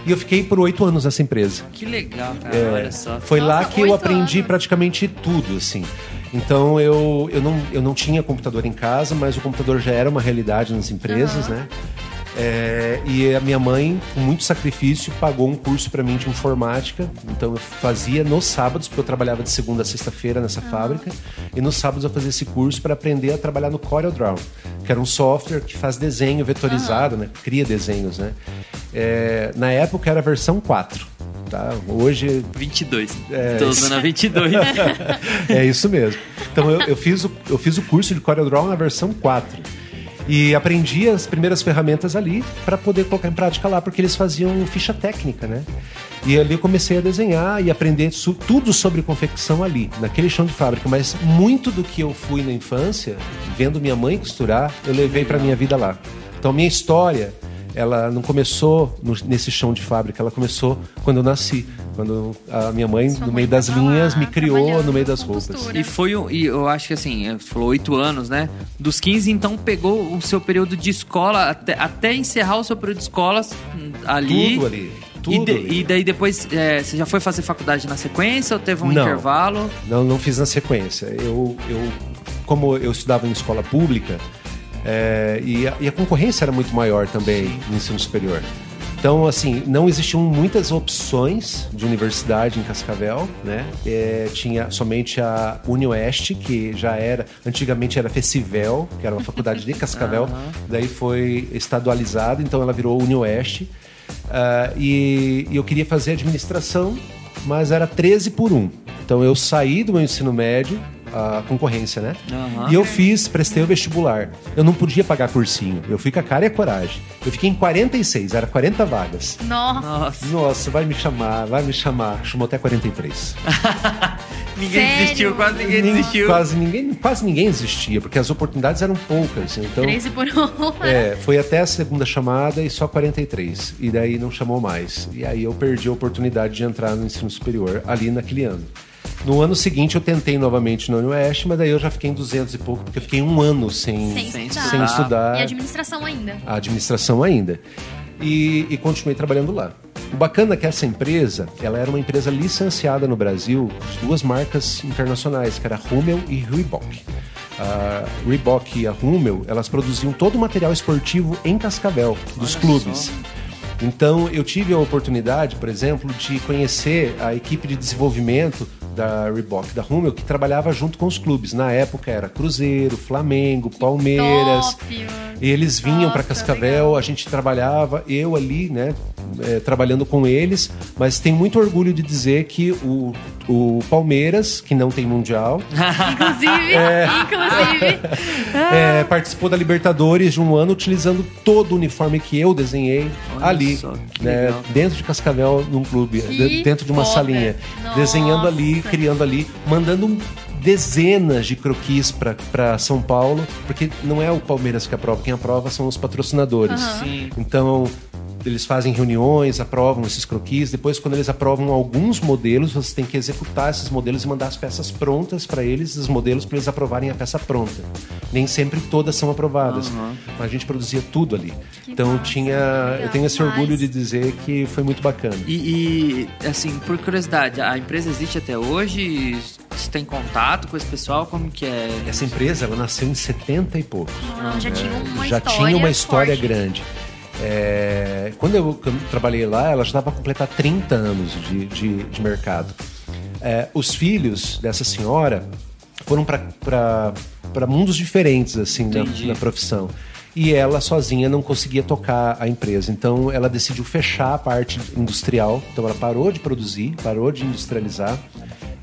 E eu fiquei por oito anos nessa empresa. Que legal, cara. É, Olha só. Foi lá Nossa, que eu aprendi anos. praticamente tudo, assim. Então eu, eu, não, eu não tinha computador em casa, mas o computador já era uma realidade nas empresas, né? É, e a minha mãe, com muito sacrifício, pagou um curso para mim de informática. Então eu fazia nos sábados, porque eu trabalhava de segunda a sexta-feira nessa fábrica. E nos sábados eu fazia esse curso para aprender a trabalhar no CorelDRAW, que era um software que faz desenho vetorizado, né? Cria desenhos, né? É, na época era a versão 4. Tá? Hoje 22. É, Tô usando a 22. é isso mesmo. Então eu, eu fiz o, eu fiz o curso de CorelDRAW na versão 4. E aprendi as primeiras ferramentas ali para poder colocar em prática lá, porque eles faziam ficha técnica, né? E ali eu comecei a desenhar e aprender tudo sobre confecção ali, naquele chão de fábrica. Mas muito do que eu fui na infância, vendo minha mãe costurar, eu levei para minha vida lá. Então minha história, ela não começou no- nesse chão de fábrica, ela começou quando eu nasci. Quando a minha mãe, Sua no mãe meio das tava linhas, lá, me criou no meio das roupas. E foi um, e eu acho que assim, você falou oito anos, né? Dos 15, então pegou o seu período de escola até, até encerrar o seu período de escola hum, ali. Tudo ali. E, Tudo de- ali. e daí depois é, você já foi fazer faculdade na sequência ou teve um Não. intervalo? Não, não fiz na sequência. Eu, eu como eu estudava em escola pública, é, e, a, e a concorrência era muito maior também no ensino superior. Então, assim, não existiam muitas opções de universidade em Cascavel, né? É, tinha somente a UniOeste, que já era, antigamente era Festivel, que era uma faculdade de Cascavel, daí foi estadualizada, então ela virou UniOeste. Ah, e, e eu queria fazer administração, mas era 13 por 1. Então eu saí do meu ensino médio, a concorrência, né? Aham. E eu fiz, prestei o vestibular. Eu não podia pagar cursinho. Eu fui com a cara e a coragem. Eu fiquei em 46, era 40 vagas. Nossa. Nossa, vai me chamar, vai me chamar. Chamou até 43. ninguém Sério? desistiu, quase ninguém desistiu. Quase ninguém, quase ninguém existia, porque as oportunidades eram poucas. Então, 13 por 1. é, foi até a segunda chamada e só 43. E daí não chamou mais. E aí eu perdi a oportunidade de entrar no ensino superior ali naquele ano. No ano seguinte eu tentei novamente no Oeste, mas daí eu já fiquei em 200 e pouco, porque eu fiquei um ano sem, Sem Sem estudar. sem estudar E administração ainda. a administração ainda. E, e continuei trabalhando lá. O bacana é que essa empresa, ela era uma empresa licenciada no Brasil de duas marcas internacionais, que era a Hummel e Reebok. A Reebok e a Hummel, elas produziam todo o material esportivo em Cascavel, dos Olha clubes. só. Então, eu tive a oportunidade, por exemplo, de conhecer a equipe de desenvolvimento da Reebok, da Hummel, que trabalhava junto com os clubes. Na época era Cruzeiro, Flamengo, Palmeiras. Top. E eles vinham para Cascavel, legal. a gente trabalhava, eu ali, né, é, trabalhando com eles, mas tem muito orgulho de dizer que o, o Palmeiras, que não tem Mundial, Inclusive, inclusive. é, participou da Libertadores de um ano utilizando todo o uniforme que eu desenhei Olha ali, só, né, dentro de Cascavel, num clube, Que de- dentro de uma foda. salinha, Nossa. desenhando ali, criando ali, mandando dezenas de croquis para São Paulo, porque não é o Palmeiras que aprova, quem aprova são os patrocinadores. Sim. Então, eles fazem reuniões, aprovam esses croquis. Depois, quando eles aprovam alguns modelos, você tem que executar esses modelos e mandar as peças prontas para eles, os modelos, para eles aprovarem a peça pronta. Nem sempre todas são aprovadas, Aham. mas a gente produzia tudo ali. Que então, massa, tinha, legal eu tenho esse orgulho de dizer que foi muito bacana. E, e, assim, por curiosidade, a empresa existe até hoje? Você tem contato com esse pessoal? Como que é? Essa empresa, ela nasceu em 70 e poucos. Não, já tinha uma já história. tinha uma história forte. grande. É, quando eu, trabalhei lá, ela já estava a completar 30 anos de, de, de mercado. É, os filhos dessa senhora foram para mundos diferentes assim na, na profissão. E ela sozinha não conseguia tocar a empresa. Então ela decidiu fechar a parte industrial. Então ela parou de produzir, parou de industrializar.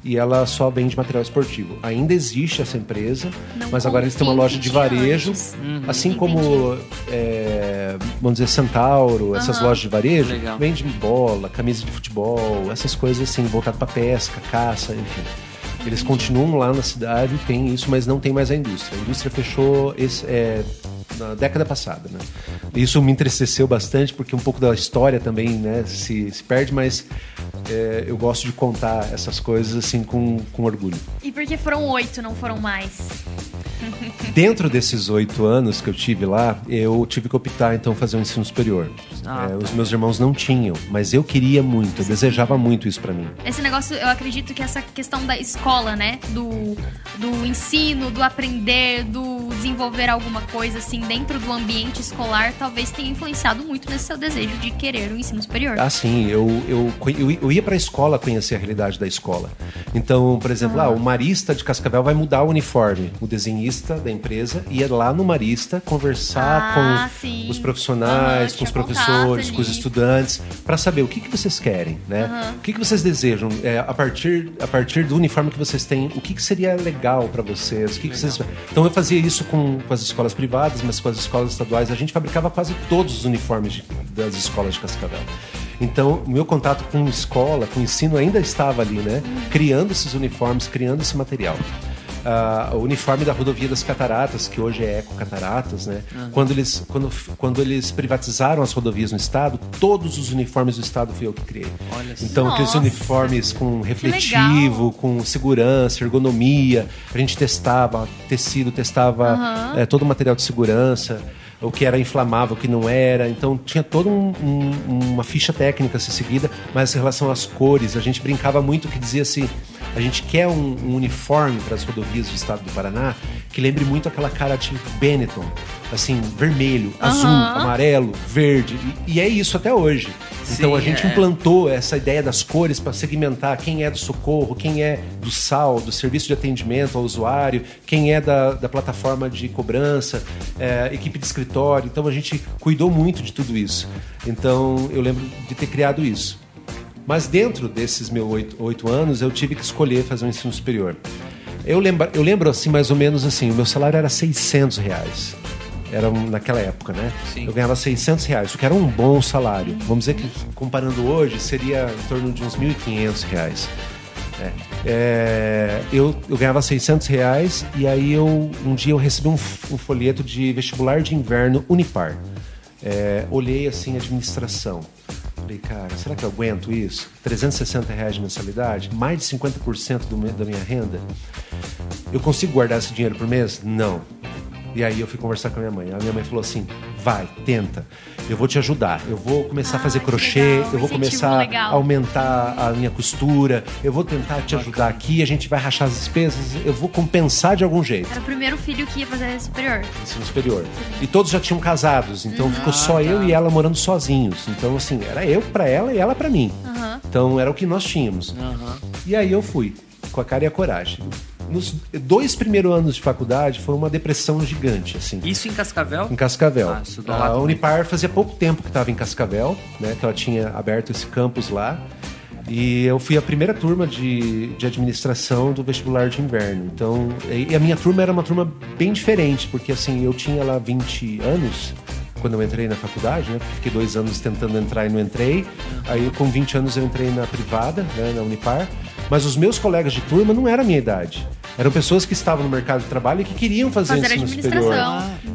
E ela só vende material esportivo. Ainda existe essa empresa, Não mas agora eles têm uma loja de varejo. antes. Assim como, é, vamos dizer, Centauro, essas Aham. lojas de varejo, Legal. vende bola, camisa de futebol, essas coisas assim, voltado para pesca, caça, enfim. Eles continuam lá na cidade, tem isso, mas não tem mais a indústria. A indústria fechou esse, é, na década passada, né? Isso me entristeceu bastante, porque um pouco da história também né, se, se perde, mas é, eu gosto de contar essas coisas assim com, com orgulho. E porque foram oito, não foram mais. Dentro desses oito anos que eu tive lá, eu tive que optar então fazer um ensino superior. Ah, É. Os meus irmãos não tinham, mas eu queria muito, eu desejava muito isso pra mim. Esse negócio, eu acredito que essa questão da escola, né? Do, do ensino, do aprender, do desenvolver alguma coisa, assim, dentro do ambiente escolar, talvez tenha influenciado muito nesse seu desejo de querer o ensino superior. Ah, sim, eu, eu, eu, eu ia pra escola conhecer a realidade da escola. Então, por exemplo, ah, o Marista de Cascavel vai mudar o uniforme. O desenhista da empresa ia lá no Marista conversar Ah, com sim. os profissionais, com os professores, com os estudantes, para saber o que, que vocês querem, né? Aham. O que, que vocês desejam é, a partir a partir do uniforme que vocês têm. O que, que seria legal para vocês? O que, que vocês então eu fazia isso com, com as escolas privadas, mas com as escolas estaduais a gente fabricava quase todos os uniformes de- das escolas de Cascavel. Então, o meu contato com escola, com ensino ainda estava ali, né? Criando esses uniformes, criando esse material. Ah, o uniforme da rodovia das Cataratas, que hoje é Eco Cataratas, né? Quando, eles, quando, quando eles privatizaram as rodovias no estado, todos os uniformes do estado fui eu que criei. Então, aqueles uniformes com refletivo, com segurança, ergonomia, a gente testava tecido, testava Aham. eh, todo o material de segurança, o que era inflamável, o que não era. Então tinha toda um, um- uma ficha técnica a ser seguida, mas em relação às cores, a gente brincava muito que dizia assim: a gente quer um, um uniforme para as rodovias do estado do Paraná que lembre muito aquela cara de Benetton, assim, vermelho, azul, Aham. amarelo, verde. E, e é isso até hoje. Então Sim, a gente é. implantou essa ideia das cores para segmentar quem é do socorro, quem é do SAL, do serviço de atendimento ao usuário, quem é da, da plataforma de cobrança, é, equipe de escritório. Então a gente cuidou muito de tudo isso. Então eu lembro de ter criado isso. Mas dentro desses meus oito, oito anos, eu tive que escolher fazer um ensino superior. Eu lembro, eu lembro assim, mais ou menos assim, o meu salário era 600 reais. Era naquela época, né? Sim. Eu ganhava 600 reais, o que era um bom salário. Vamos dizer que, comparando hoje, seria em torno de uns 1.500 reais. É. É, eu, eu ganhava 600 reais e aí eu, um dia eu recebi um, um folheto de vestibular de inverno Unipar. É, olhei assim, administração. Falei, cara, será que eu aguento isso? 360 reais de mensalidade? Mais de 50% do, da minha renda? Eu consigo guardar esse dinheiro por mês? Não. E aí eu fui conversar com a minha mãe. A minha mãe falou assim: vai, tenta. Eu vou te ajudar. Eu vou começar ah, a fazer crochê, legal. eu vou começar legal. a aumentar a minha costura, eu vou tentar te ajudar aqui, a gente vai rachar as despesas, eu vou compensar de algum jeito. Era o primeiro filho que ia fazer superior. Ensino superior. E todos já tinham casados, então uhum. ficou só ah, eu tá. e ela morando sozinhos. Então, assim, era eu para ela e ela para mim. Uhum. Então era o que nós tínhamos. Uhum. E aí eu fui, com a cara e a coragem nos dois primeiros anos de faculdade foi uma depressão gigante, assim. Isso em Cascavel? Em Cascavel. Ah, a Unipar fazia pouco tempo que estava em Cascavel, né? Que ela tinha aberto esse campus lá. E eu fui a primeira turma de, de administração do vestibular de inverno. Então, e a minha turma era uma turma bem diferente, porque assim, eu tinha lá 20 anos quando eu entrei na faculdade, né? Fiquei dois anos tentando entrar e não entrei. Aí, com 20 anos, eu entrei na privada, né? na Unipar. Mas os meus colegas de turma não eram a minha idade. Eram pessoas que estavam no mercado de trabalho e que queriam fazer, fazer ensino superior.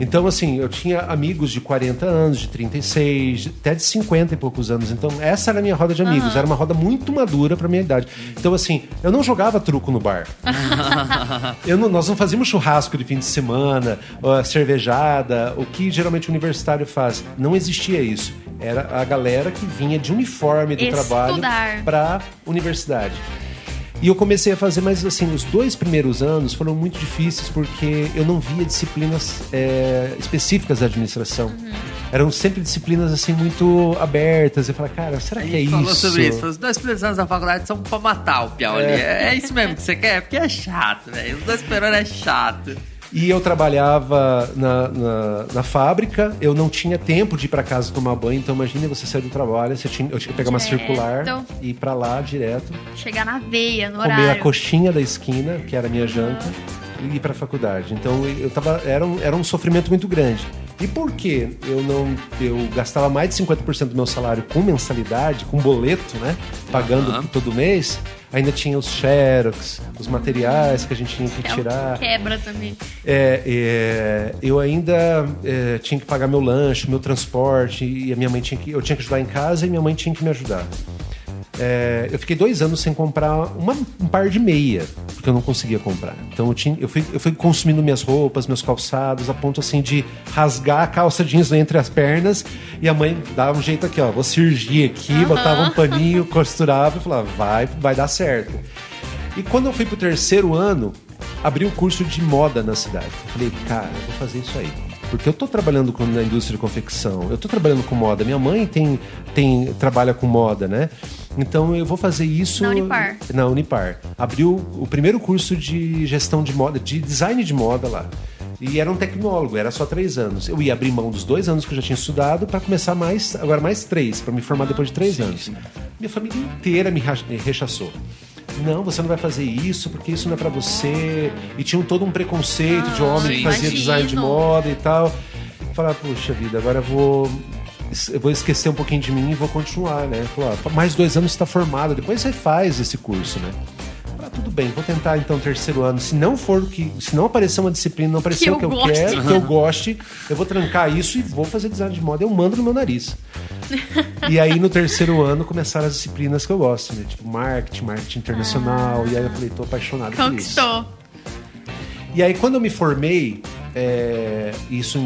Então, assim, eu tinha amigos de 40 anos, de 36, até de 50 e poucos anos. Então, essa era a minha roda de amigos. Uhum. Era uma roda muito madura para minha idade. Então, assim, eu não jogava truco no bar. eu não, nós não fazíamos churrasco de fim de semana, cervejada, o que geralmente o universitário faz. Não existia isso. Era a galera que vinha de uniforme do Estudar. trabalho para universidade. E eu comecei a fazer, mas assim, os dois primeiros anos foram muito difíceis porque eu não via disciplinas é, específicas da administração. Uhum. Eram sempre disciplinas assim muito abertas. Eu falei, cara, será que é isso? falou sobre isso. Os dois primeiros anos da faculdade são pra matar o Piauí. É. é isso mesmo que você quer? Porque é chato, velho. Os dois primeiros anos é chato. E eu trabalhava na, na, na, fábrica, eu não tinha tempo de ir para casa tomar banho, então imagina você sair do trabalho, você tinha, eu tinha que pegar direto. uma circular e ir para lá direto. Chegar na veia, no comer horário. Comer a coxinha da esquina, que era a minha janta, e ir para a faculdade. Então eu tava, era, um, era um sofrimento muito grande. E por que eu não eu gastava mais de 50% do meu salário com mensalidade, com boleto, né, pagando uhum. todo mês? Ainda tinha os xerox, os materiais que a gente tinha que é tirar. Quebra também. É, é, eu ainda é, tinha que pagar meu lanche, meu transporte, e a minha mãe tinha que. Eu tinha que ajudar em casa e minha mãe tinha que me ajudar. É, eu fiquei dois anos sem comprar uma, um par de meia, porque eu não conseguia comprar. Então eu, tinha, eu, fui, eu fui consumindo minhas roupas, meus calçados, a ponto assim de rasgar a calça jeans entre as pernas. E a mãe dava um jeito aqui, ó, vou cirurgia aqui, uhum. botava um paninho, costurava e falava, vai, vai dar certo. E quando eu fui pro terceiro ano, abri o um curso de moda na cidade. falei, cara, eu vou fazer isso aí porque eu estou trabalhando com, na indústria de confecção, eu estou trabalhando com moda. Minha mãe tem, tem trabalha com moda, né? Então eu vou fazer isso na Unipar. Na Unipar. Abriu o primeiro curso de gestão de moda, de design de moda lá. E era um tecnólogo, era só três anos. Eu ia abrir mão dos dois anos que eu já tinha estudado para começar mais, agora mais três, para me formar depois de três sim, anos. Sim. Minha família inteira me rechaçou não, você não vai fazer isso porque isso não é para você. E tinha todo um preconceito ah, de homem sim. que fazia Imagino. design de moda e tal. Falar, puxa vida, agora eu vou eu vou esquecer um pouquinho de mim e vou continuar, né? Falar, mais dois anos está formado, depois você faz esse curso, né? Ah, tudo bem, vou tentar então terceiro ano. Se não for o que. Se não aparecer uma disciplina, não aparecer que o que eu, eu quero, que eu goste, eu vou trancar isso e vou fazer design de moda. Eu mando no meu nariz. e aí no terceiro ano começaram as disciplinas que eu gosto, né? Tipo marketing, marketing internacional. Ah. E aí eu falei, tô apaixonado Conquistou. por isso. E aí quando eu me formei, é, isso em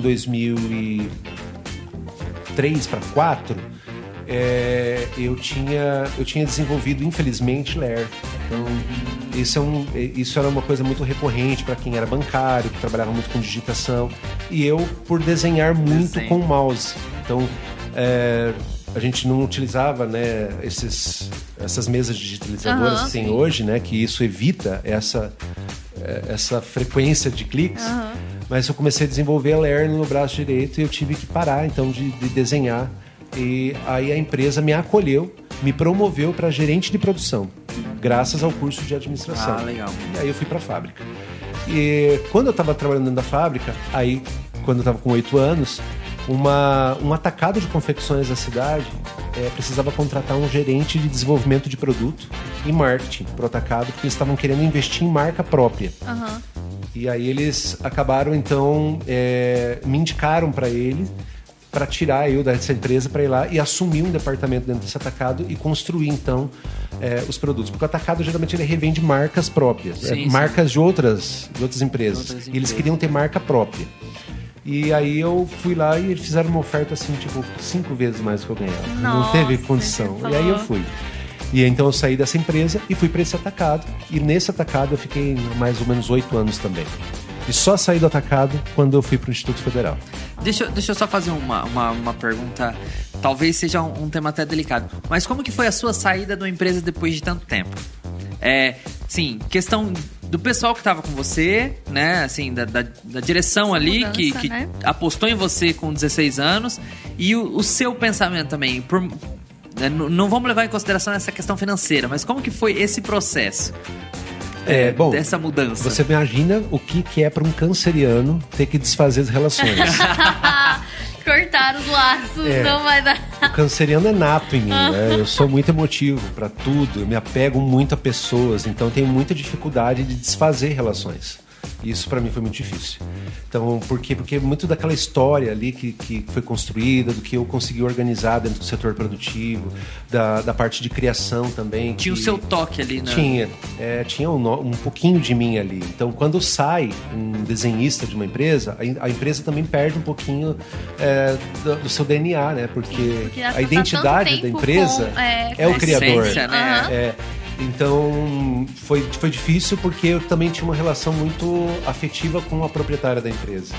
2003 para 2004 é, eu, tinha, eu tinha desenvolvido, infelizmente, Ler. Então, isso, é um, isso era uma coisa muito recorrente para quem era bancário, que trabalhava muito com digitação. E eu, por desenhar muito Desenho. com mouse. Então, é, a gente não utilizava né, esses, essas mesas digitalizadoras uhum, que tem sim. hoje, né, que isso evita essa, é, essa frequência de cliques. Uhum. Mas eu comecei a desenvolver a Ler no braço direito e eu tive que parar, então, de, de desenhar e aí a empresa me acolheu, me promoveu para gerente de produção, graças ao curso de administração. Ah, legal. E aí eu fui para a fábrica. E quando eu estava trabalhando dentro da fábrica, aí quando eu estava com oito anos, uma, um atacado de confecções da cidade é, precisava contratar um gerente de desenvolvimento de produto e marketing para o atacado, porque eles estavam querendo investir em marca própria. Uhum. E aí eles acabaram, então, é, me indicaram para ele para tirar eu dessa empresa para ir lá e assumir um departamento dentro desse atacado e construir então é, os produtos. Porque o atacado geralmente ele revende marcas próprias, Sim, é, sim. marcas de outras, de outras empresas. Outras E eles empresas. queriam ter marca própria. E aí eu fui lá e eles fizeram uma oferta assim, tipo, cinco vezes mais do que eu ganhava. Não Nossa, teve condição. E aí eu fui. E então eu saí dessa empresa e fui para esse atacado. E nesse atacado eu fiquei mais ou menos oito anos também. E só saí do atacado quando eu fui para o Instituto Federal. Deixa, eu- deixa eu só fazer uma, uma, uma pergunta. Talvez seja um, um tema até delicado. Mas como que foi a sua saída da empresa depois de tanto tempo? É, sim, questão do pessoal que estava com você, né? Assim, da, da, da direção Essa ali mudança, que, que né? apostou em você com 16 anos e o, o seu pensamento também. Por, né, não vamos levar em consideração essa questão financeira, mas como que foi esse processo É, bom, dessa mudança? Você imagina o que, que é para um canceriano ter que desfazer as relações. Cortar os laços, É. não vai dar. O canceriano é nato em mim, né? Eu sou muito emotivo pra tudo, eu me apego muito a pessoas, então tenho muita dificuldade de desfazer relações. Isso pra mim foi muito difícil. Então, por quê? Porque muito daquela história ali que, que foi construída, do que eu consegui organizar dentro do setor produtivo, da, da parte de criação também. Tinha o seu toque ali, né? tinha, é, tinha um, um pouquinho de mim ali. Então, quando sai um desenhista de uma empresa, a, a empresa também perde um pouquinho é, do, do seu DNA, né? Porque, Porque a tá identidade da empresa com, é, é o criador. essência, né? Aham. É, então, foi, foi difícil porque eu também tinha uma relação muito afetiva com a proprietária da empresa.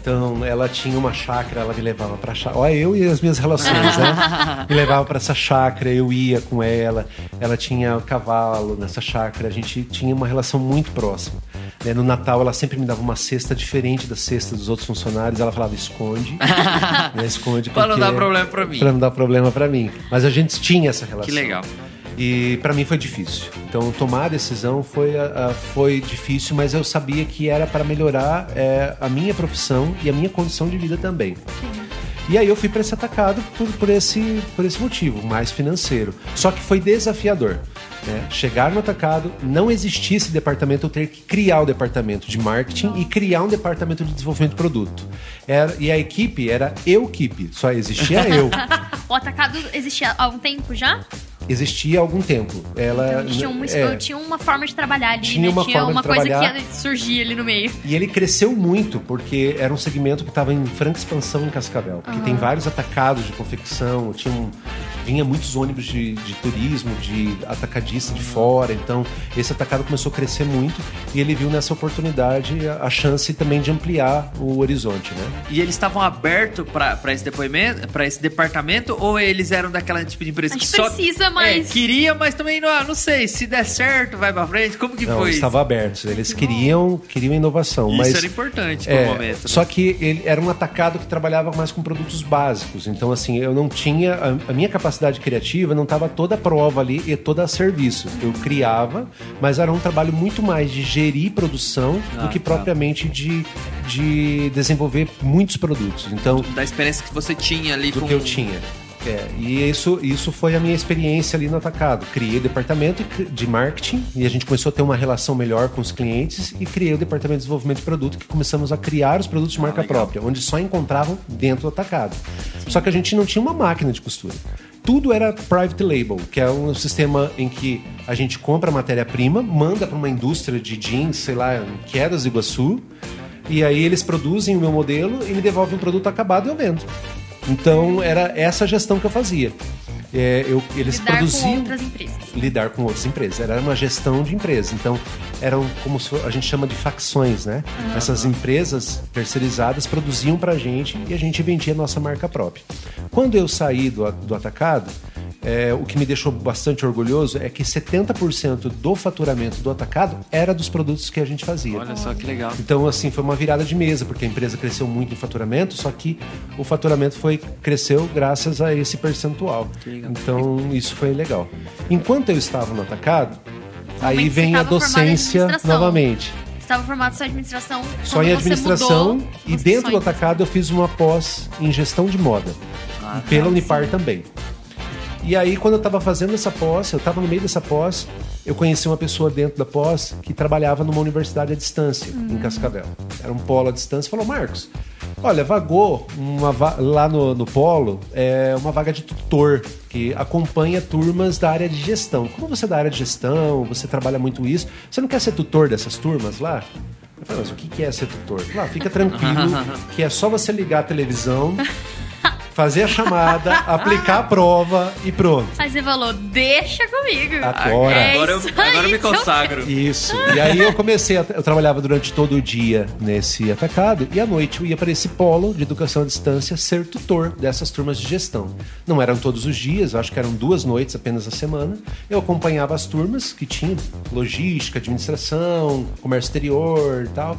Então, ela tinha uma chácara, ela me levava pra chácara. Olha, eu e as minhas relações, né? Me levava pra essa chácara, eu ia com ela. Ela tinha cavalo nessa chácara, a gente tinha uma relação muito próxima. né? No Natal, ela sempre me dava uma cesta diferente da cesta dos outros funcionários. Ela falava, esconde. né? Esconde. Pra não dar problema pra mim. Pra não dar problema pra mim. Mas a gente tinha essa relação. Que legal. E pra mim foi difícil. Então tomar a decisão foi, foi difícil, mas eu sabia que era para melhorar eh, a minha profissão e a minha condição de vida também. E aí eu fui para esse atacado por, por, esse, por esse motivo, mais financeiro. Só que foi desafiador. né? Chegar no atacado, não existia esse departamento, eu ter que criar o departamento de marketing e criar um departamento de desenvolvimento de produto. Era, e a equipe era eu equipe, só existia eu. O atacado existia há algum tempo já? Existia há algum tempo. Ela Então, tinha, uma, é, tinha uma forma de trabalhar ali, Tinha né? uma tinha forma de uma coisa trabalhar. que ia surgir ali no meio. E ele cresceu muito, porque era um segmento que estava em franca expansão em Cascavel. Porque tem vários atacados de confecção, tinha um- vinha muitos ônibus de, de turismo, de atacadista de fora. Então, esse atacado começou a crescer muito e ele viu nessa oportunidade a, a chance também de ampliar o horizonte, né? E eles estavam abertos pra esse depoimento, para esse departamento, ou eles eram daquela tipo de empresa A que gente só precisa mais. É, queria, mas também não, não sei, se der certo, vai pra frente. Como que Não, foi? estava aberto. Eles queriam, queriam inovação, Isso mas era importante por É, momento. né? Só que ele era um atacado que trabalhava mais com produtos básicos. Então, assim, eu não tinha. A, a minha capacidade criativa não estava toda prova ali e toda a serviço. Eu criava, mas era um trabalho muito mais de gerir produção Ah, do que tá. propriamente de, de desenvolver muitos produtos. Então, Da experiência que você tinha ali do com que eu tinha. É, e isso, isso foi a minha experiência ali no atacado. Criei o departamento de marketing e a gente começou a ter uma relação melhor com os clientes e criei o departamento de desenvolvimento de produto que começamos a criar os produtos de marca Ah, própria, onde só encontravam dentro do atacado. Só que a gente não tinha uma máquina de costura. Tudo era private label, que é um sistema em que a gente compra matéria-prima, manda para uma indústria de jeans, sei lá, em Quedas do Iguaçu, e aí eles produzem o meu modelo e me devolvem o produto acabado e eu vendo. Então era essa a gestão que eu fazia. É, eu, eles Lidar produziam com outras empresas. lidar com outras empresas. Era uma gestão de empresa. Então, eram como se a gente chama de facções, né? Essas empresas terceirizadas produziam pra gente e a gente vendia a nossa marca própria. Quando eu saí do, a- do atacado, é, o que me deixou bastante orgulhoso é que 70% do faturamento do atacado era dos produtos que a gente fazia. Olha só que legal. Então, assim, foi uma virada de mesa, porque a empresa cresceu muito em faturamento, só que o faturamento foi cresceu graças a esse percentual. Que legal. Então, isso foi legal. Enquanto eu estava no atacado, aí vem a docência novamente. Você estava formado só em administração. Só em administração mudou, e dentro do atacado eu fiz uma pós em gestão de moda. Ah, e pela tá, Unipar sim. também. E aí, quando eu estava fazendo essa pós, eu estava no meio dessa pós, eu conheci uma pessoa dentro da pós que trabalhava numa universidade à distância, Uhum. em Cascavel. Era um polo à distância. Falou, Marcos, Olha, vagou va- lá no, no Polo é uma vaga de tutor que acompanha turmas da área de gestão. Como você é da área de gestão, você trabalha muito isso, você não quer ser tutor dessas turmas lá? Eu falei, mas o que é ser tutor? Falei, Ah, fica tranquilo, que é só você ligar a televisão, fazer a chamada, aplicar a prova e pronto. Aí você falou, deixa comigo. Agora. É Agora eu, isso agora eu me eu consagro. Isso. E aí eu comecei, a, eu trabalhava durante todo o dia nesse atacado e à noite eu ia para esse polo de educação à distância ser tutor dessas turmas de gestão. Não eram todos os dias, acho que eram duas noites apenas a semana. Eu acompanhava as turmas que tinham logística, administração, comércio exterior e tal.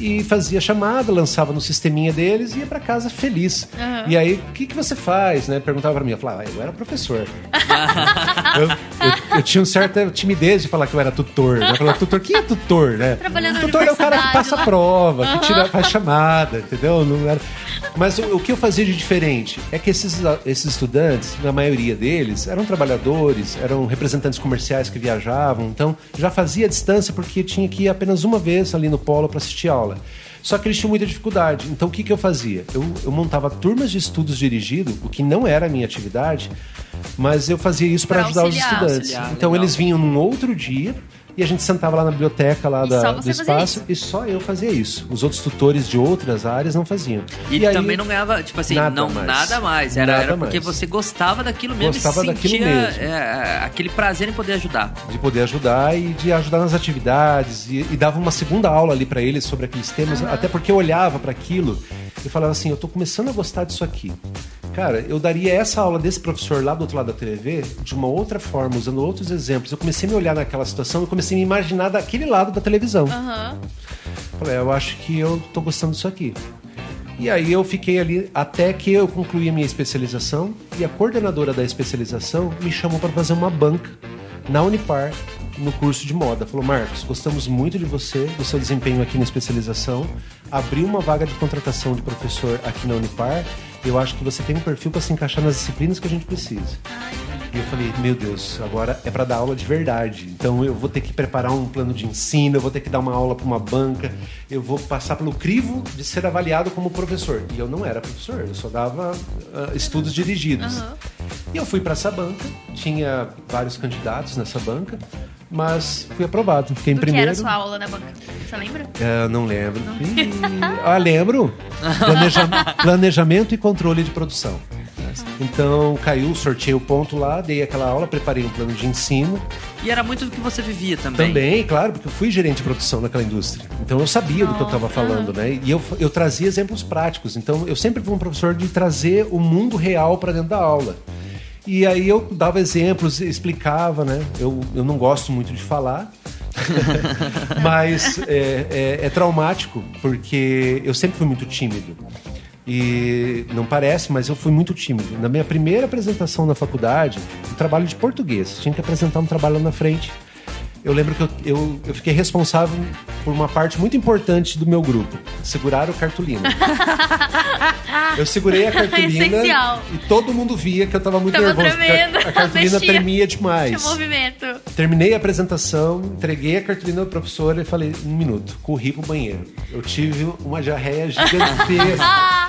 E fazia chamada, lançava no sisteminha deles e ia para casa feliz. E aí, o que, que você faz? Né? Perguntava para mim. Eu falava, ah, eu era professor. eu, eu- eu tinha uma certa timidez de falar que eu era tutor. Né? Eu falava, tutor, quem é tutor, né? Trabalhando tutor é o cara que passa a prova, que tira, faz chamada, entendeu? Não era... Mas o, o que eu fazia de diferente é que esses, esses estudantes, na maioria deles, eram trabalhadores, eram representantes comerciais que viajavam, então já fazia a distância porque tinha que ir apenas uma vez ali no polo para assistir aula. Só que eles tinham muita dificuldade. Então o que, que eu fazia? Eu, eu montava turmas de estudos dirigido, o que não era a minha atividade, mas eu fazia isso para ajudar os estudantes. Auxiliar, então legal. eles vinham num outro dia e a gente sentava lá na biblioteca lá E da- do espaço e só eu fazia isso. Os outros tutores de outras áreas não faziam. E, aí- também não ganhava, tipo assim, Nada não, mais. nada mais. Era, Nada era porque mais. você gostava daquilo mesmo Gostava e daquilo sentia mesmo. é, aquele prazer em poder ajudar. de poder ajudar e de ajudar nas atividades e, e dava uma segunda aula ali para eles sobre aqueles temas, até porque eu olhava para aquilo e falava assim, eu tô começando a gostar disso aqui. Cara, eu daria essa aula desse professor lá do outro lado da TV de uma outra forma, usando outros exemplos. Eu comecei a me olhar naquela situação e comecei a me imaginar daquele lado da televisão. Aham. Falei, eu acho que eu tô gostando disso aqui. E aí eu fiquei ali até que eu concluí a minha especialização e a coordenadora da especialização me chamou para fazer uma banca na Unipar no curso de moda. Falou, Marcos, gostamos muito de você, do seu desempenho aqui na especialização. Abriu uma vaga de contratação de professor aqui na Unipar. Eu acho que você tem um perfil para se encaixar nas disciplinas que a gente precisa. E eu falei, meu Deus, agora é para dar aula de verdade. Então eu vou ter que preparar um plano de ensino, eu vou ter que dar uma aula para uma banca, eu vou passar pelo crivo de ser avaliado como professor. E eu não era professor, eu só dava ah, estudos dirigidos. E eu fui para essa banca, tinha vários candidatos nessa banca, mas fui aprovado. Fiquei em Do que primeiro. era a sua aula na banca? Você lembra? É, não lembro. Ih, ah, lembro. Planeja- planejamento e controle de produção. Então caiu, sorteei o ponto lá, dei aquela aula, preparei um plano de ensino. E era muito do que você vivia também. Também, claro, porque eu fui gerente de produção naquela indústria. Então eu sabia do que eu estava falando, né? E eu, eu trazia exemplos práticos. Então eu sempre fui um professor de trazer o mundo real para dentro da aula. E aí eu dava exemplos, explicava, né? Eu, eu não gosto muito de falar, mas é, é- é traumático, porque eu sempre fui muito tímido. E não parece, mas eu fui muito tímido. Na minha primeira apresentação na faculdade, um trabalho de português, tinha que apresentar um trabalho lá na frente. Eu lembro que eu, eu, eu fiquei responsável por uma parte muito importante do meu grupo: segurar o cartolina. Eu segurei a cartolina Essencial. e todo mundo via que eu estava muito Tava nervoso. tremendo, A, a cartolina tremia Tinha demais. movimento. Terminei a apresentação, entreguei a cartolina para professora e falei: um minuto, corri pro banheiro. Eu tive uma diarreia gigantesca.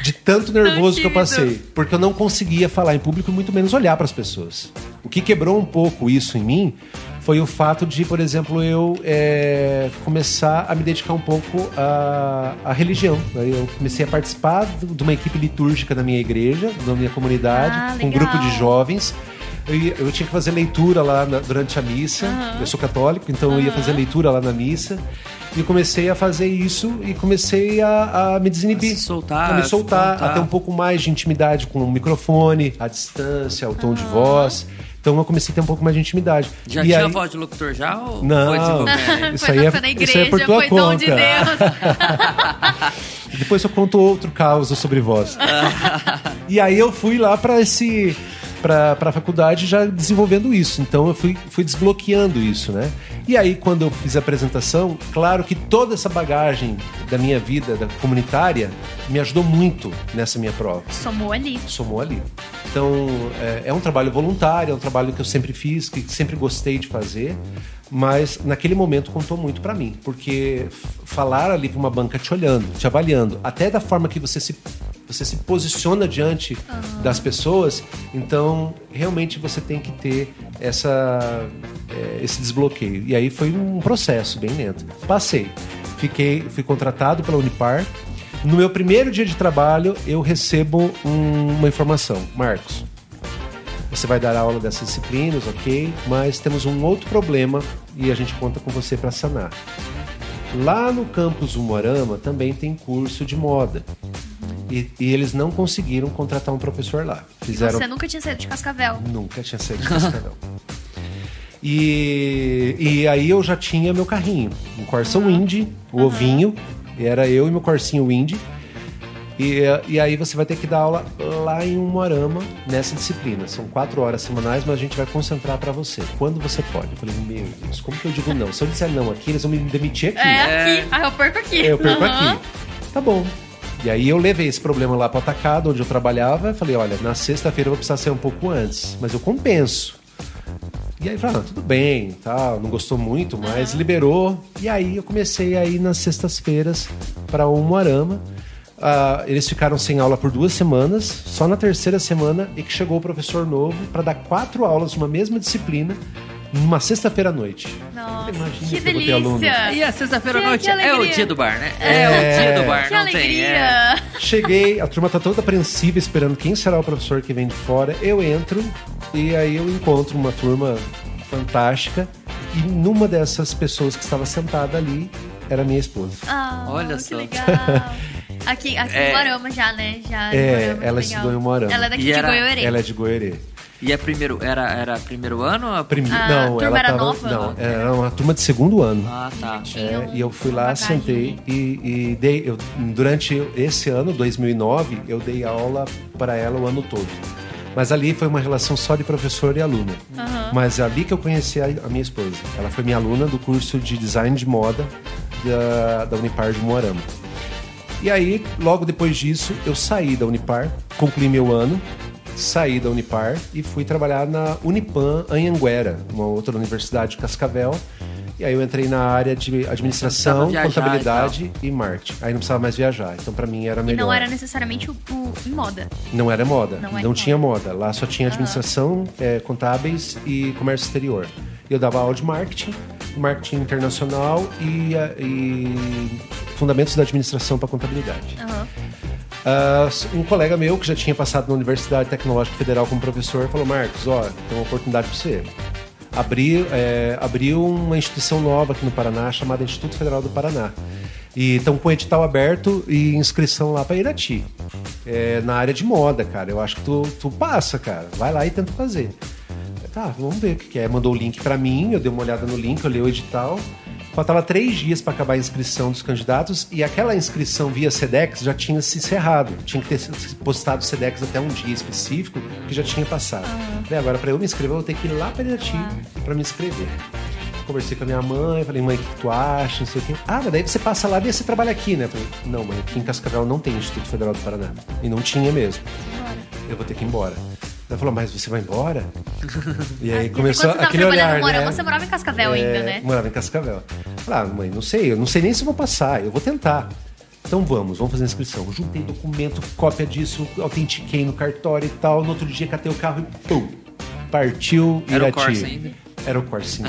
De tanto nervoso que eu passei. Porque eu não conseguia falar em público e muito menos olhar para as pessoas. O que quebrou um pouco isso em mim foi o fato de, por exemplo, eu é, começar a me dedicar um pouco à, à religião. Aí Eu comecei a participar de uma equipe litúrgica da minha igreja, da minha comunidade, Ah, com um grupo de jovens. Eu, tinha que fazer leitura lá na- durante a missa. Eu sou católico, então eu ia fazer leitura lá na missa. E comecei a fazer isso e comecei a, a me desinibir. A se soltar, A me soltar, contar. a ter um pouco mais de intimidade com o microfone, a distância, o tom de voz. Então eu comecei a ter um pouco mais de intimidade. Já E tinha aí- voz de locutor já ou Não. foi? Isso foi, aí na, é- na isso aí igreja, é por tua foi dom de conta. Deus. Depois eu conto outro caos sobre voz. e aí eu fui lá pra esse para a faculdade já desenvolvendo isso. Então eu fui, fui desbloqueando isso, né? E aí, quando eu fiz a apresentação, claro que toda essa bagagem da minha vida da comunitária me ajudou muito nessa minha prova. Somou ali. Somou ali. Então, é, é um trabalho voluntário, é um trabalho que eu sempre fiz, que sempre gostei de fazer mas naquele momento contou muito para mim, porque falar ali para uma banca te olhando, te avaliando, até da forma que você se você se posiciona diante uhum. das pessoas, então realmente você tem que ter essa é, esse desbloqueio. E aí foi um processo bem lento. Passei, fiquei, fui contratado pela Unipar. No meu primeiro dia de trabalho, eu recebo um, uma informação, Marcos. Você vai dar aula dessas disciplinas, ok? Mas temos um outro problema e a gente conta com você para sanar. Lá no campus Umuarama também tem curso de moda. E, e, eles não conseguiram contratar um professor lá. Fizeram... Você nunca tinha saído de Cascavel? Nunca tinha saído de Cascavel. e, e aí eu já tinha meu carrinho, um Corsa uhum. Wind, o uhum. ovinho, e era eu e meu Corsinho Wind. E, e aí você vai ter que dar aula lá em Umuarama nessa disciplina. São quatro horas semanais, mas a gente vai concentrar para você. Quando você pode? Eu falei, meu Deus, como que eu digo não? Se eu disser não aqui, eles vão me demitir aqui. É, aqui. Ah, eu perco aqui. É, eu perco uhum. aqui. Tá bom. E aí eu levei esse problema lá para atacado, onde eu trabalhava, e falei, olha, na sexta-feira eu vou precisar ser um pouco antes, mas eu compenso. E aí falei, ah, tudo bem, tá, não gostou muito, mas uhum. liberou. E aí eu comecei a ir nas sextas-feiras para o Moarama. Uh, eles ficaram sem aula por duas semanas. Só na terceira semana é que chegou o professor novo para dar quatro aulas de uma mesma disciplina numa sexta-feira à noite. Nossa, Imagina que, delícia! E a sexta-feira à noite é o dia do bar, né? É, é o dia do bar, que não alegria. tem. É. Cheguei, a turma tá toda apreensiva esperando quem será o professor que vem de fora. Eu entro e aí eu encontro uma turma fantástica e numa dessas pessoas que estava sentada ali era minha esposa. Ah, Olha que só. legal. Aqui, aqui é, em Moarama já, né? Já é, Moarama, ela estudou em Moarama. Ela é daqui e de era, Goiorê. Ela é de Goiorê. E é primeiro, era, era primeiro ano? Ou... Prime... Ah, não, ela era tava, nova? Não, era uma turma de segundo ano. Ah, tá. É, e eu fui lá, sentei e, e dei. Eu, durante esse ano, 2009, eu dei aula para ela o ano todo. Mas ali foi uma relação só de professor e aluna. Uhum. Mas é ali que eu conheci a, a, minha esposa. Ela foi minha aluna do curso de design de moda da, da Unipar de Moarama. E aí, logo depois disso, eu saí da Unipar, concluí meu ano, saí da Unipar e fui trabalhar na Unipan Anhanguera, uma outra universidade de Cascavel. E aí eu entrei na área de administração, contabilidade e, e, marketing. Aí não precisava mais viajar. Então para mim era melhor. E não era necessariamente o, o moda. Não era moda. Não, não tinha moda. Lá só tinha administração, uhum. é, contábeis e comércio exterior. Eu dava aula de marketing, marketing internacional e, e fundamentos da administração para contabilidade. Uhum. Uh, um colega meu que já tinha passado na Universidade Tecnológica Federal como professor falou: Marcos, ó, tem uma oportunidade para você. Abriu, é, abriu uma instituição nova aqui no Paraná chamada Instituto Federal do Paraná. E estão com edital aberto e inscrição lá para Irati. É, na área de moda, cara. Eu acho que tu, tu passa, cara. Vai lá e tenta fazer. Tá, vamos ver o que é. Mandou o link para mim, eu dei uma olhada no link, eu li o edital. Faltava três dias para acabar a inscrição dos candidatos e aquela inscrição via SEDEX já tinha se encerrado. Tinha que ter postado o SEDEX até um dia específico que já tinha passado. Ah. agora, para eu me inscrever, eu vou ter que ir lá para Irati ah. para me inscrever. Conversei com a minha mãe, falei, mãe, o que tu acha? Não sei o quê. Ah, mas daí você passa lá e você trabalha aqui, né? falei, não, mãe, aqui em Cascavel não tem Instituto Federal do Paraná. E não tinha mesmo. Eu vou ter que ir embora. Ela falou, mas você vai embora? E aí começou você aquele olhar, Morama, né? Você morava em Cascavel é, ainda, né? Morava em Cascavel. Falei, ah, mãe, não sei, eu não sei nem se vou passar, eu vou tentar. Então vamos, vamos fazer a inscrição. Juntei documento, cópia disso, autentiquei no cartório e tal. No outro dia catei o carro e pum, partiu Irati. Era o Corsa ainda? Era o Corsinha.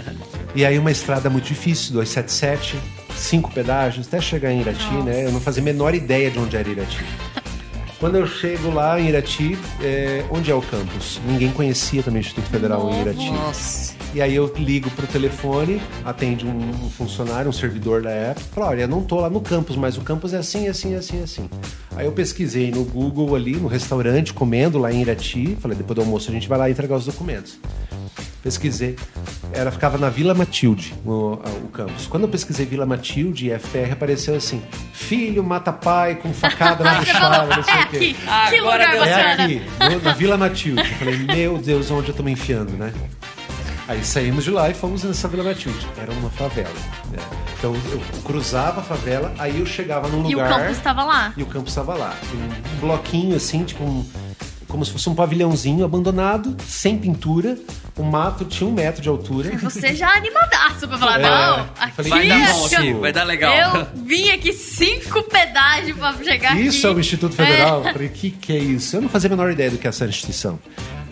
e aí uma estrada muito difícil, 277, cinco pedágios, até chegar em Irati, Nossa. né? Eu não fazia a menor ideia de onde era Irati. Quando eu chego lá em Irati, é, onde é o campus? Ninguém conhecia também o Instituto Federal Novo. em Irati. Nossa. E aí eu ligo pro telefone, atende um, funcionário, um servidor da época, fala, olha, não tô lá no campus, mas o campus é assim, assim, assim, assim. Aí eu pesquisei no Google ali, no restaurante, comendo lá em Irati, falei, depois do almoço a gente vai lá entregar os documentos. Pesquisei. Era, ficava na Vila Matilde, o, o campus. Quando eu pesquisei Vila Matilde e FR, apareceu assim: filho mata pai com facada na buchada, não sei é o quê. aqui. Ah, que agora lugar É bacana. aqui, no- na Vila Matilde. Eu falei, meu Deus, onde eu tô me enfiando, né? Aí saímos de lá e fomos nessa Vila Matilde. Era uma favela. né? Então eu cruzava a favela, aí eu chegava num E o lugar. campus estava lá. E o campus estava lá. Um bloquinho assim, tipo um, como se fosse um pavilhãozinho abandonado, sem pintura. O mato tinha um metro de altura. Você já animadaço pra falar, É, não, aqui falei, Vai dar é bom Isso. aqui, vai dar legal. Eu vim aqui cinco pedágios pra chegar Isso é aqui. o Instituto Federal? Eu Falei, que que é isso? Eu não fazia a menor ideia do que é essa instituição.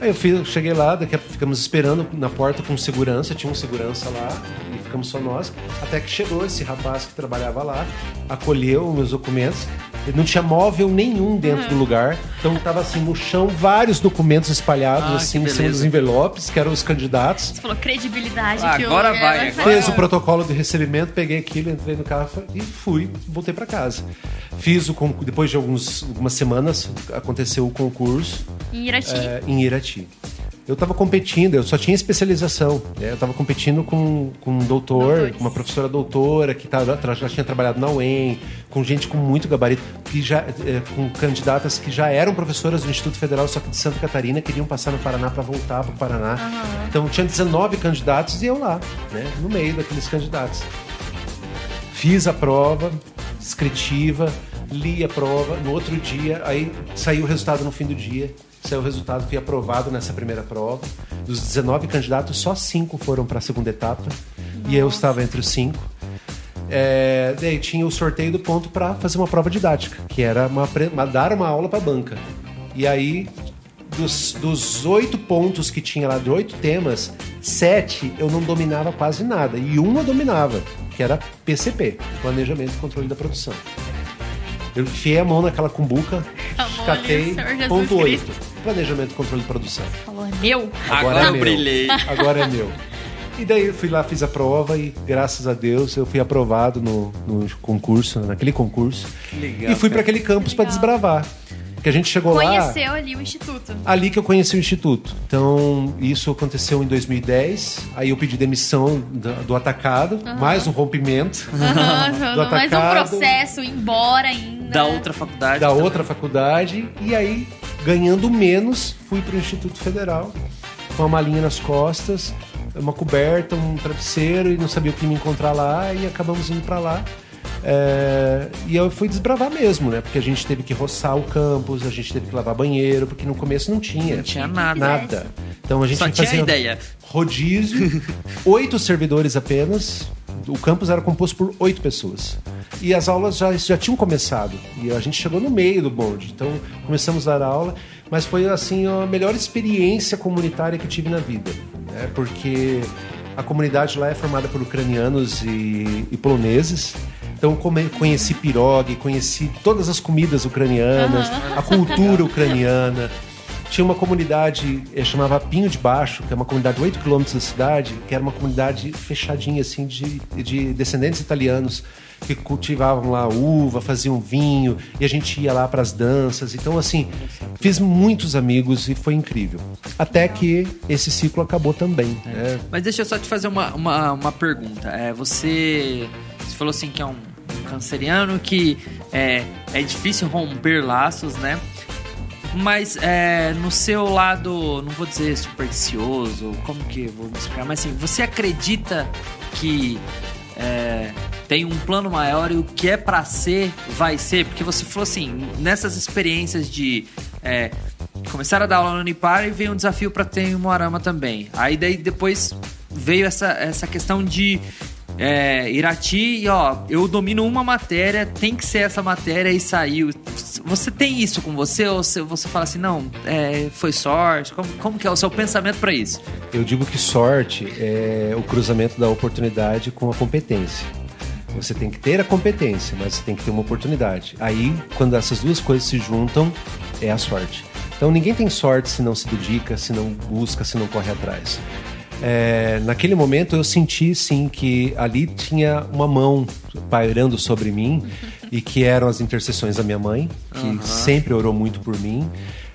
Aí eu fui- cheguei lá, daqui a, ficamos esperando na porta com segurança, tinha um segurança lá, e ficamos só nós, até que chegou esse rapaz que trabalhava lá, acolheu os meus documentos, não tinha móvel nenhum dentro do lugar, então tava assim no chão vários documentos espalhados Ah, assim em cima dos envelopes, que eram os candidatos. Você falou credibilidade Ah, agora vai, vai agora Fez o protocolo de recebimento, peguei aquilo, entrei no carro e fui, voltei para casa. Fiz o concurso, depois de alguns, algumas semanas, aconteceu o concurso Em Irati. é, em Irati. Eu estava competindo, eu só tinha especialização. né? Eu estava competindo com, com um doutor, Doutores. com uma professora doutora que tava, já tinha trabalhado na UEM, com gente com muito gabarito, que já, é, com candidatas que já eram professoras do Instituto Federal, só que de Santa Catarina, queriam passar no Paraná para voltar para o Paraná. Então tinha 19 candidatos e eu lá, né, no meio daqueles candidatos. Fiz a prova descritiva, li a prova. No outro dia, aí saiu o resultado no fim do dia. Saiu o resultado, fui aprovado nessa primeira prova. Dos 19 candidatos, só cinco foram para a segunda etapa. E eu estava entre os cinco. É, daí tinha o sorteio do ponto para fazer uma prova didática, que era uma, uma- dar uma aula para a banca. E aí, dos, dos oito pontos que tinha lá, de oito temas, sete eu não dominava quase nada. E um eu dominava, que era PCP, Planejamento e Controle da Produção. Eu enfiei a mão naquela cumbuca, catei, ponto oito. Cristo. Planejamento e Controle de Produção. Falou, é meu? Agora é eu meu. brilhei. Agora é meu. E daí eu fui lá, fiz a prova e graças a Deus eu fui aprovado no, no concurso, naquele concurso. Legal, e fui para aquele campus para desbravar. Porque a gente chegou lá, Conheceu ali o instituto. ali que eu conheci o instituto. Então, isso aconteceu em 2010. Aí eu pedi demissão do, do atacado, mais um rompimento Aham, do mais um atacado. processo, embora ainda. Da outra faculdade. da também. outra faculdade e aí ganhando menos fui para o Instituto Federal com uma malinha nas costas uma coberta um travesseiro e não sabia o que me encontrar lá e acabamos indo para lá É, e eu fui desbravar mesmo, né? Porque a gente teve que roçar o campus, a gente teve que lavar banheiro, porque no começo não tinha. Não tinha nada. Nada. Então a gente Só tinha ideia. rodízio, oito servidores apenas. O campus era composto por oito pessoas. E as aulas já, já tinham começado. E a gente chegou no meio do bonde. Então começamos a dar aula. Mas foi assim a melhor experiência comunitária que tive na vida. Né? Porque a comunidade lá é formada por ucranianos e, e poloneses. Então come- conheci pirogue, conheci todas as comidas ucranianas, a cultura ucraniana. Tinha uma comunidade, eh, chamava Pinho de Baixo, que é uma comunidade a 8 quilômetros da cidade, que era uma comunidade fechadinha, assim, de, de descendentes italianos, que cultivavam lá uva, faziam vinho, e a gente ia lá para as danças. Então, assim, fiz muitos amigos e foi incrível. Até que esse ciclo acabou também. né? Mas deixa eu só te fazer uma, uma, uma pergunta. É, você, você falou assim que é um canceriano que é, é difícil romper laços, né? Mas é, no seu lado, não vou dizer supersticioso, como que eu vou me explicar, mas assim, você acredita que é, tem um plano maior e o que é pra ser, vai ser? Porque você falou assim, nessas experiências de é, começar a dar aula no Unipar e veio um desafio pra ter em Moarama também. Aí daí depois veio essa, essa questão de é, Irati e ó, eu domino uma matéria, tem que ser essa matéria e saiu. Você tem isso com você ou você, fala assim, não, é, foi sorte? Como, como que é o seu pensamento pra isso? Eu digo que sorte é o cruzamento da oportunidade com a competência. Você tem que ter a competência, mas você tem que ter uma oportunidade. Aí, quando essas duas coisas se juntam, é a sorte. Então, ninguém tem sorte se não se dedica, se não busca, se não corre atrás. É, naquele momento, eu senti sim que ali tinha uma mão pairando sobre mim e que eram as intercessões da minha mãe, que sempre orou muito por mim.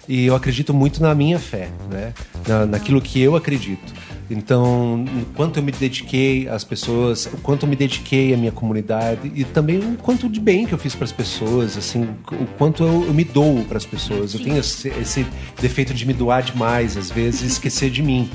E eu acredito muito na minha fé, né? Na, naquilo que eu acredito. Então, o quanto eu me dediquei às pessoas, o quanto eu me dediquei à minha comunidade e também o quanto de bem que eu fiz para as pessoas, assim, o quanto eu, eu me dou para as pessoas. Sim. Eu tenho esse, esse, defeito de me doar demais, às vezes, esquecer de mim.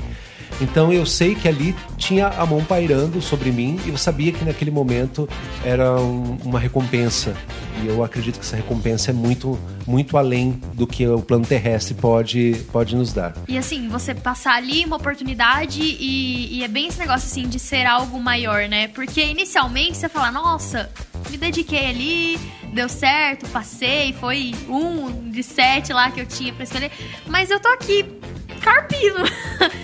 Então eu sei que ali tinha a mão pairando sobre mim e eu sabia que naquele momento era um, uma recompensa. E eu acredito que essa recompensa é muito, muito além do que o plano terrestre pode, pode nos dar. E assim, você passar ali uma oportunidade e, e é bem esse negócio assim de ser algo maior, né? Porque inicialmente você fala, nossa, me dediquei ali, deu certo, passei, foi um de sete lá que eu tinha pra escolher. Mas eu tô aqui carpino.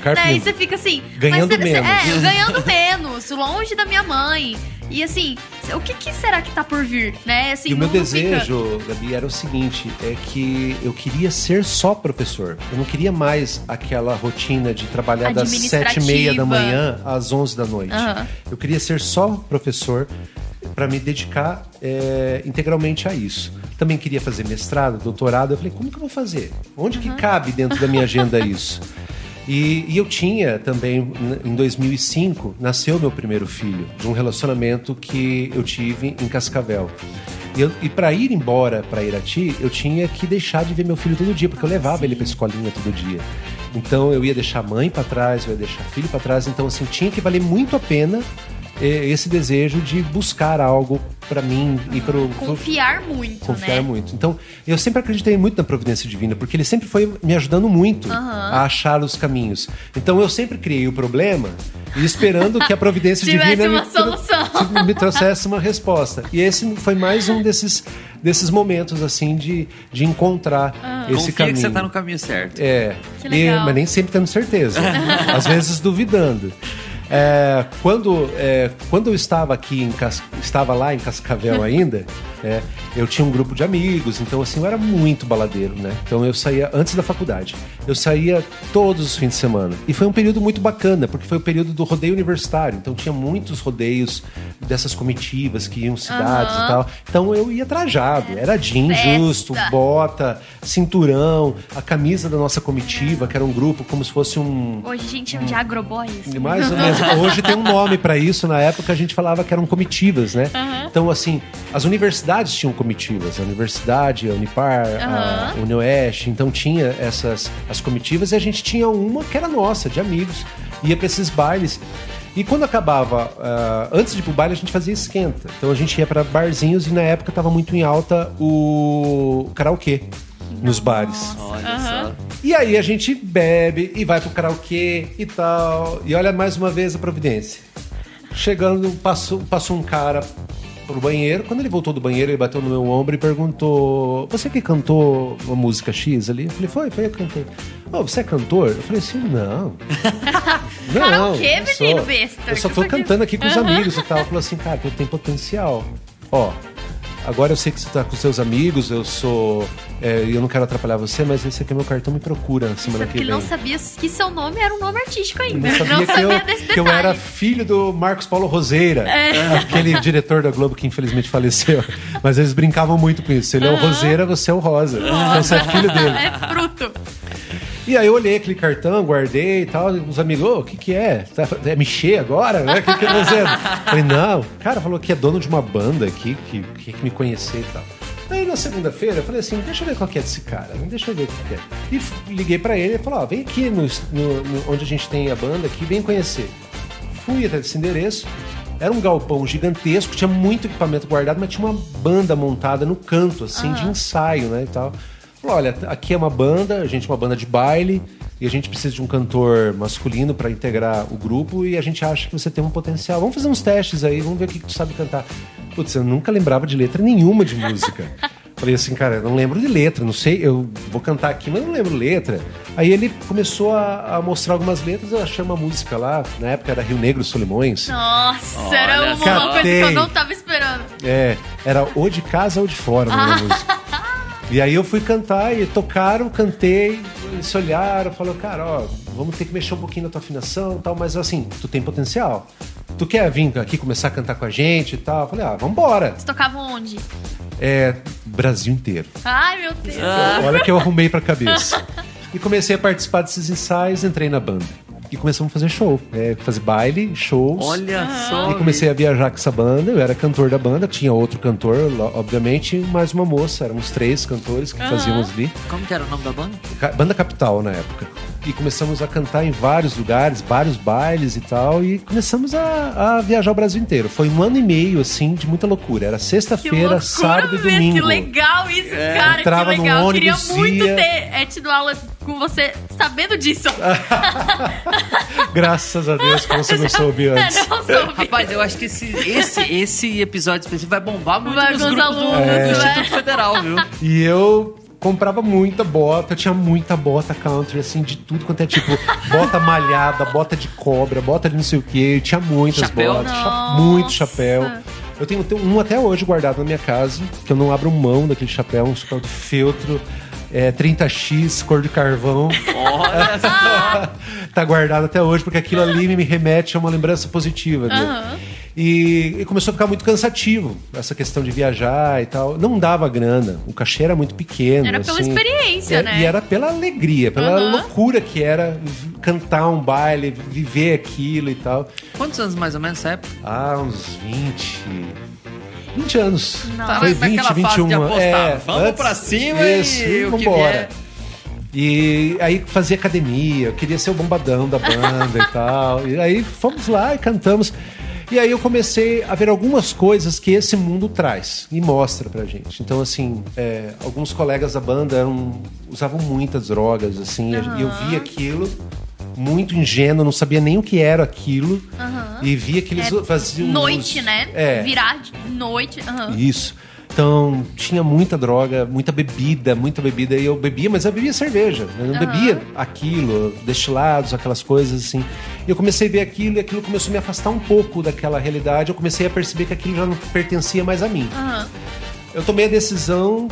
carpino. né? E você fica assim. Ganhando menos. É, ganhando menos, longe da minha mãe. E assim, o que, que, será que tá por vir, né? Assim, e o meu desejo, fica... Gabi, era o seguinte: é que eu queria ser só professor. Eu não queria mais aquela rotina de trabalhar das sete e meia da manhã às onze da noite. Uhum. Eu queria ser só professor para me dedicar é, integralmente a isso. Também queria fazer mestrado, doutorado. Eu falei, como que eu vou fazer? Onde que cabe dentro da minha agenda isso? E, e, eu tinha também, em 2005, nasceu meu primeiro filho, de um relacionamento que eu tive em Cascavel. E, e para ir embora para Irati, eu tinha que deixar de ver meu filho todo dia, porque eu levava Sim. ele para escolinha todo dia. Então eu ia deixar a mãe para trás, eu ia deixar filho para trás. Então, assim, tinha que valer muito a pena esse desejo de buscar algo para mim e para confiar muito, confiar né? muito. Então, eu sempre acreditei muito na providência divina, porque ele sempre foi me ajudando muito uhum. a achar os caminhos. Então, eu sempre criei o problema e esperando que a providência divina uma me, solução. me trouxesse uma resposta. E esse foi mais um desses desses momentos assim de, de encontrar uhum. esse Confia caminho. que você está no caminho certo. É. E, mas nem sempre tendo certeza. Às vezes duvidando. É, quando, é, quando eu estava aqui em Cas... estava lá em Cascavel ainda, é, eu tinha um grupo de amigos, então assim, eu era muito baladeiro, né? Então eu saía antes da faculdade. Eu saía todos os fins de semana. E foi um período muito bacana, porque foi o período do rodeio universitário. Então tinha muitos rodeios dessas comitivas que iam cidades uhum. e tal. Então eu ia trajado, era jean Festa. justo, bota, cinturão, a camisa da nossa comitiva, que era um grupo como se fosse um. Hoje a gente chama de agroboys. Mais ou menos. Hoje tem um nome para isso. Na época a gente falava que eram comitivas, né? Uhum. Então, assim, as universidades tinham comitivas. A universidade, a Unipar, uhum. a Unioeste. Então tinha essas as comitivas e a gente tinha uma que era nossa, de amigos. Ia para esses bailes. E quando acabava, uh, antes de ir pro baile, a gente fazia esquenta. Então a gente ia para barzinhos e na época tava muito em alta o karaokê nos bares. Olha só. E aí a gente bebe e vai pro karaokê e tal. E olha mais uma vez a providência. Chegando, passou, passou um cara pro banheiro. Quando ele voltou do banheiro, ele bateu no meu ombro e perguntou: Você que cantou uma música X ali? Eu falei: Foi, foi eu que cantei. Oh, você é cantor? Eu falei assim: Não. não. o quê, menino besta? Eu só tô cantando aqui com os amigos e tal. Ele falou assim: Cara, tu tem potencial. Ó, Agora eu sei que você está com seus amigos, eu sou. É, eu não quero atrapalhar você, mas esse aqui é meu cartão, me procura na semana Isso que vem. ele não sabia que seu nome era um nome artístico ainda. Não sabia, não que, sabia eu, desse que eu era filho do Marcos Paulo Roseira, é. aquele diretor da Globo que infelizmente faleceu. Mas eles brincavam muito com isso. Ele é o Roseira, você é o Rosa. Então você é filho dele. É fruto. E aí eu olhei aquele cartão, guardei e tal. Os amigos, o oh, que que é? Tá, é mexer agora? Né? O que que é fazendo? Falei, não. Cara, falou que é dono de uma banda aqui, que quer me conhecer e tal. Aí na segunda-feira eu falei assim, deixa eu ver qual que é desse cara, deixa eu ver o que é. E liguei para ele e falou, ó, vem aqui no, no, no, onde a gente tem a banda aqui, vem conhecer. Fui até esse endereço, era um galpão gigantesco, tinha muito equipamento guardado, mas tinha uma banda montada no canto, assim, de ensaio, né, e tal. Falou, olha, aqui é uma banda, a gente é uma banda de baile e a gente precisa de um cantor masculino para integrar o grupo e a gente acha que você tem um potencial. Vamos fazer uns testes aí, vamos ver o que, que tu sabe cantar. Putz, eu nunca lembrava de letra nenhuma de música. Falei assim, cara, eu não lembro de letra, não sei, eu vou cantar aqui, mas não lembro letra. Aí ele começou a, a mostrar algumas letras, eu achei uma música lá, na época era Rio Negro Solimões. Nossa, Olha, era uma, uma coisa que eu não tava esperando. É, era ou de casa ou de fora na música. E aí eu fui cantar e tocaram, cantei, eles se olharam, falaram, cara, ó, vamos ter que mexer um pouquinho na tua afinação e tal, mas assim, tu tem potencial. Tu quer vir aqui começar a cantar com a gente e tal? Eu falei, ah, vambora. Vocês tocavam onde? É, Brasil inteiro. Ai, meu Deus. Olha que eu arrumei pra cabeça. E comecei a participar desses ensaios, entrei na banda. E começamos a fazer show, né? fazer baile, shows. Olha só. E comecei a viajar com essa banda. Eu era cantor da banda, tinha outro cantor, obviamente, e mais uma moça. Éramos três cantores que fazíamos ali. Como que era o nome da banda? Banda Capital na época. E começamos a cantar em vários lugares, vários bailes e tal. E começamos a, a viajar o Brasil inteiro. Foi um ano e meio, assim, de muita loucura. Era sexta-feira, sábado e domingo. Que legal isso, cara. Entrava que legal. Eu Queria ônibus, muito ia. ter é, tido aula com você sabendo disso. Graças a Deus que você não soube antes. É, não soube. Rapaz, eu acho que esse, esse, esse episódio específico vai bombar muito Vai nos com os grupos do, alunos, do é. Instituto Federal, viu? E eu comprava muita bota, eu tinha muita bota country, assim, de tudo quanto é tipo, bota malhada, bota de cobra, bota de não sei o que, tinha muitas Chapéu? botas, cha- muito chapéu. Eu tenho, tenho um até hoje guardado na minha casa, que eu não abro mão daquele chapéu, um chapéu de feltro, é, 30x, cor de carvão. Olha só. tá guardado até hoje, porque aquilo ali me remete a uma lembrança positiva. Aham. E, e começou a ficar muito cansativo, essa questão de viajar e tal. Não dava grana, o cachê era muito pequeno. Era pela assim. experiência, É, né? E era pela alegria, pela Aham. loucura que era cantar um baile, viver aquilo e tal. Quantos anos mais ou menos nessa época? Ah, uns 20. 20 anos. Nossa. Foi Tava 20, naquela fase 21. de apostar. É, Vamos antes- pra cima isso, e o que vambora. vier. E aí fazia academia, eu queria ser o bombadão da banda e tal. E aí fomos lá e cantamos. E aí eu comecei a ver algumas coisas que esse mundo traz e mostra pra gente. Então, assim, é, alguns colegas da banda eram- usavam muitas drogas, assim, e eu via aquilo muito ingênuo, não sabia nem o que era aquilo. E via que eles É faziam. Noite, uso- né? É. Virar de noite. aham. Isso. Então, tinha muita droga, muita bebida, muita bebida. E eu bebia, mas eu bebia cerveja. Eu não Aham. bebia aquilo, destilados, aquelas coisas assim. E eu comecei a ver aquilo e aquilo começou a me afastar um pouco daquela realidade. Eu comecei a perceber que aquilo já não pertencia mais a mim. Aham. Eu tomei a decisão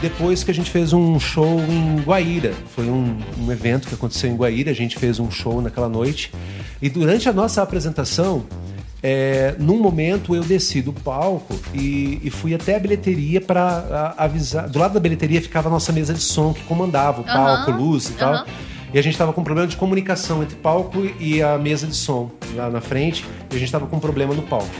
depois que a gente fez um show em Guaíra. Foi um, um evento que aconteceu em Guaíra, a gente fez um show naquela noite. E durante a nossa apresentação, é, num momento eu desci do palco e, e fui até a bilheteria para avisar. Do lado da bilheteria ficava a nossa mesa de som que comandava o palco, Aham, luz e tal. aham. E a gente estava com um problema de comunicação entre palco e a mesa de som lá na frente. E a gente estava com um problema no palco.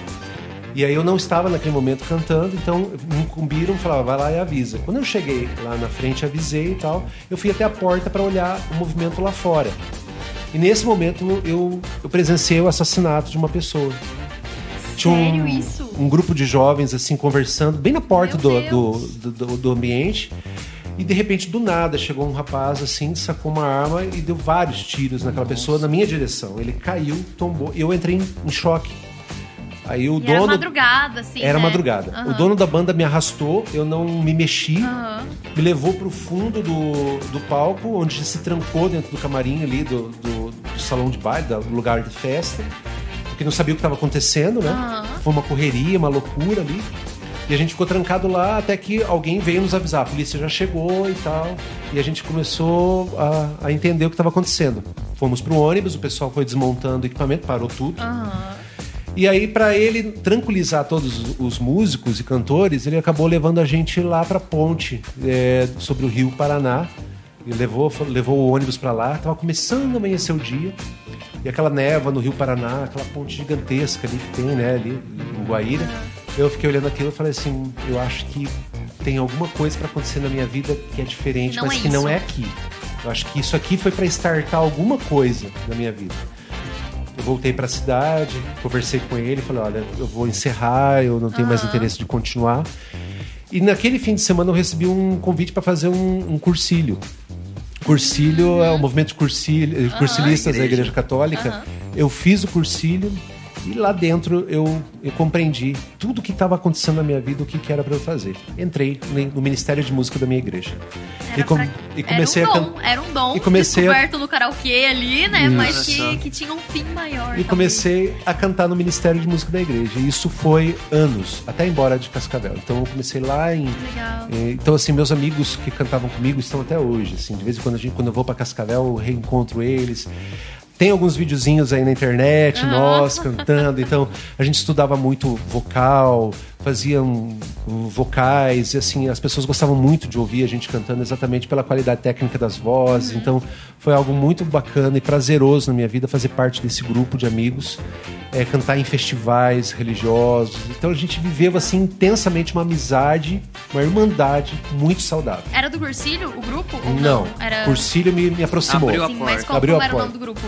E aí eu não estava naquele momento cantando, então me incumbiram, falaram, vai lá e avisa. Quando eu cheguei lá na frente, avisei e tal, eu fui até a porta para olhar o movimento lá fora. E nesse momento eu, eu presenciei o assassinato de uma pessoa. Tinha um, um grupo de jovens assim conversando bem na porta do, do, do, do- ambiente. E de repente, do nada, chegou um rapaz assim, sacou uma arma e deu vários tiros naquela pessoa na minha direção. Ele caiu, tombou. Eu entrei em choque. Aí o E era dono. madrugada, assim. Era né? madrugada. Aham. O dono da banda me arrastou, eu não me mexi, Aham. me levou pro fundo do, do palco, onde se trancou dentro do camarim ali, do, do- do salão de baile, do lugar de festa, porque não sabia o que estava acontecendo, né? Aham. Foi uma correria, uma loucura ali. E a gente ficou trancado lá até que alguém veio nos avisar. A polícia já chegou e tal. E a gente começou a, a entender o que estava acontecendo. Fomos pro ônibus, o pessoal foi desmontando o equipamento, parou tudo. Aham. E aí, pra ele tranquilizar todos os músicos e cantores, ele acabou levando a gente lá pra ponte é, sobre o Rio Paraná. E levou, levou o ônibus pra lá. Tava começando a amanhecer o dia. E aquela névoa no Rio Paraná, aquela ponte gigantesca ali que tem, né, ali em Guaíra. Eu fiquei olhando aquilo e falei assim: eu acho que tem alguma coisa pra acontecer na minha vida que é diferente, Não mas é que não isso. é aqui. Eu acho que isso aqui foi pra startar alguma coisa na minha vida. Eu voltei para a cidade, conversei com ele, falei: olha, eu vou encerrar, eu não tenho mais interesse de continuar. E naquele fim de semana eu recebi um convite para fazer um, um cursilho. Cursilho é o movimento de cursilho, cursilistas da Igreja Católica. Eu fiz o cursilho e lá dentro eu, eu compreendi tudo o que estava acontecendo na minha vida, o que, que era para eu fazer. Entrei no- Ministério de Música da minha igreja. Era E, com- pra- e comecei era um a dom, can- Era um dom e comecei a- descoberto no karaokê ali, né? Isso. Mas que, que tinha um fim maior. E talvez. comecei a cantar no Ministério de Música da Igreja. E isso foi anos, até embora de Cascavel. Então eu comecei lá em. Legal. Então, assim, meus amigos que cantavam comigo estão até hoje. Assim, de vez em quando, a gente, quando eu vou para Cascavel, eu reencontro eles. Tem alguns videozinhos aí na internet, Aham. nós cantando. Então, a gente estudava muito vocal, faziam vocais, e assim, as pessoas gostavam muito de ouvir a gente cantando exatamente pela qualidade técnica das vozes. Uhum. Então, foi algo muito bacana e prazeroso na minha vida fazer parte desse grupo de amigos, é, cantar em festivais religiosos. Então, a gente viveu assim intensamente uma amizade, uma irmandade muito saudável. Era do Cursilho, o grupo? Ou Não, não? Era... Cursílio me, me aproximou. Abriu a Sim, porta. mas qual, Abriu a era o porta. nome do grupo?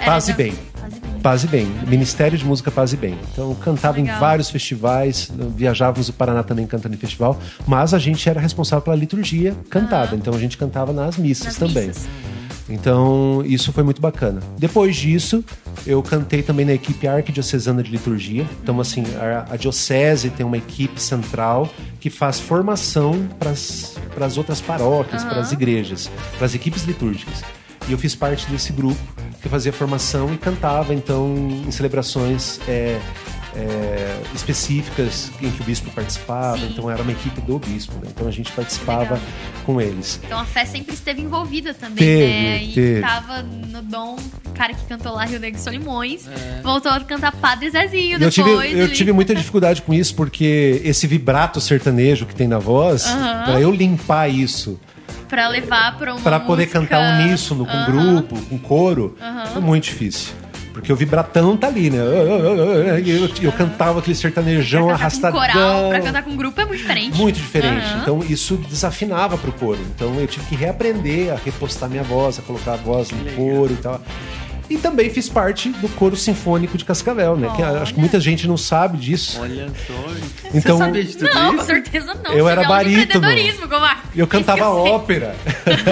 Era Paz e Bem. Paz e Bem. Paz e Bem, Ministério de Música Paz e Bem. Então cantava em Legal. vários festivais, viajávamos o Paraná também cantando em festival, mas a gente era responsável pela liturgia cantada, então a gente cantava nas missas Nas também. missas. Então isso foi muito bacana. Depois disso, eu cantei também na equipe arquidiocesana de liturgia. Então assim, a, a diocese tem uma equipe central que faz formação para as outras paróquias, para as igrejas, para as equipes litúrgicas. E eu fiz parte desse grupo que fazia formação e cantava, então, em celebrações é, é, específicas em que o bispo participava. Sim. Então, era uma equipe do bispo. né? Então, a gente participava Legal. com eles. Então a fé sempre esteve envolvida também, Teve, né? E teve. tava no dom, o cara que cantou lá Rio Negro e Solimões, voltou a cantar Padre Zezinho Eu depois. tive, eu tive muita dificuldade com isso, porque esse vibrato sertanejo que tem na voz, Aham. pra eu limpar isso, Pra levar pra uma pra poder música- cantar uníssono com Aham. grupo, com coro, foi muito difícil. Porque o vibratão tá ali, né? Eu, eu cantava aquele sertanejão Pra cantar arrastadão. com coral, pra cantar com grupo é muito diferente. Muito diferente. Aham. Então isso desafinava pro coro. Então eu tive que reaprender a repostar minha voz, a colocar a voz no coro e tal. E também fiz parte do coro sinfônico de Cascavel, né? Que Olha. acho que muita gente não sabe disso. Olha só. Então- Você sabia de tudo Não, com isso? certeza não. Eu era é barítono. Eu cantava sei. ópera.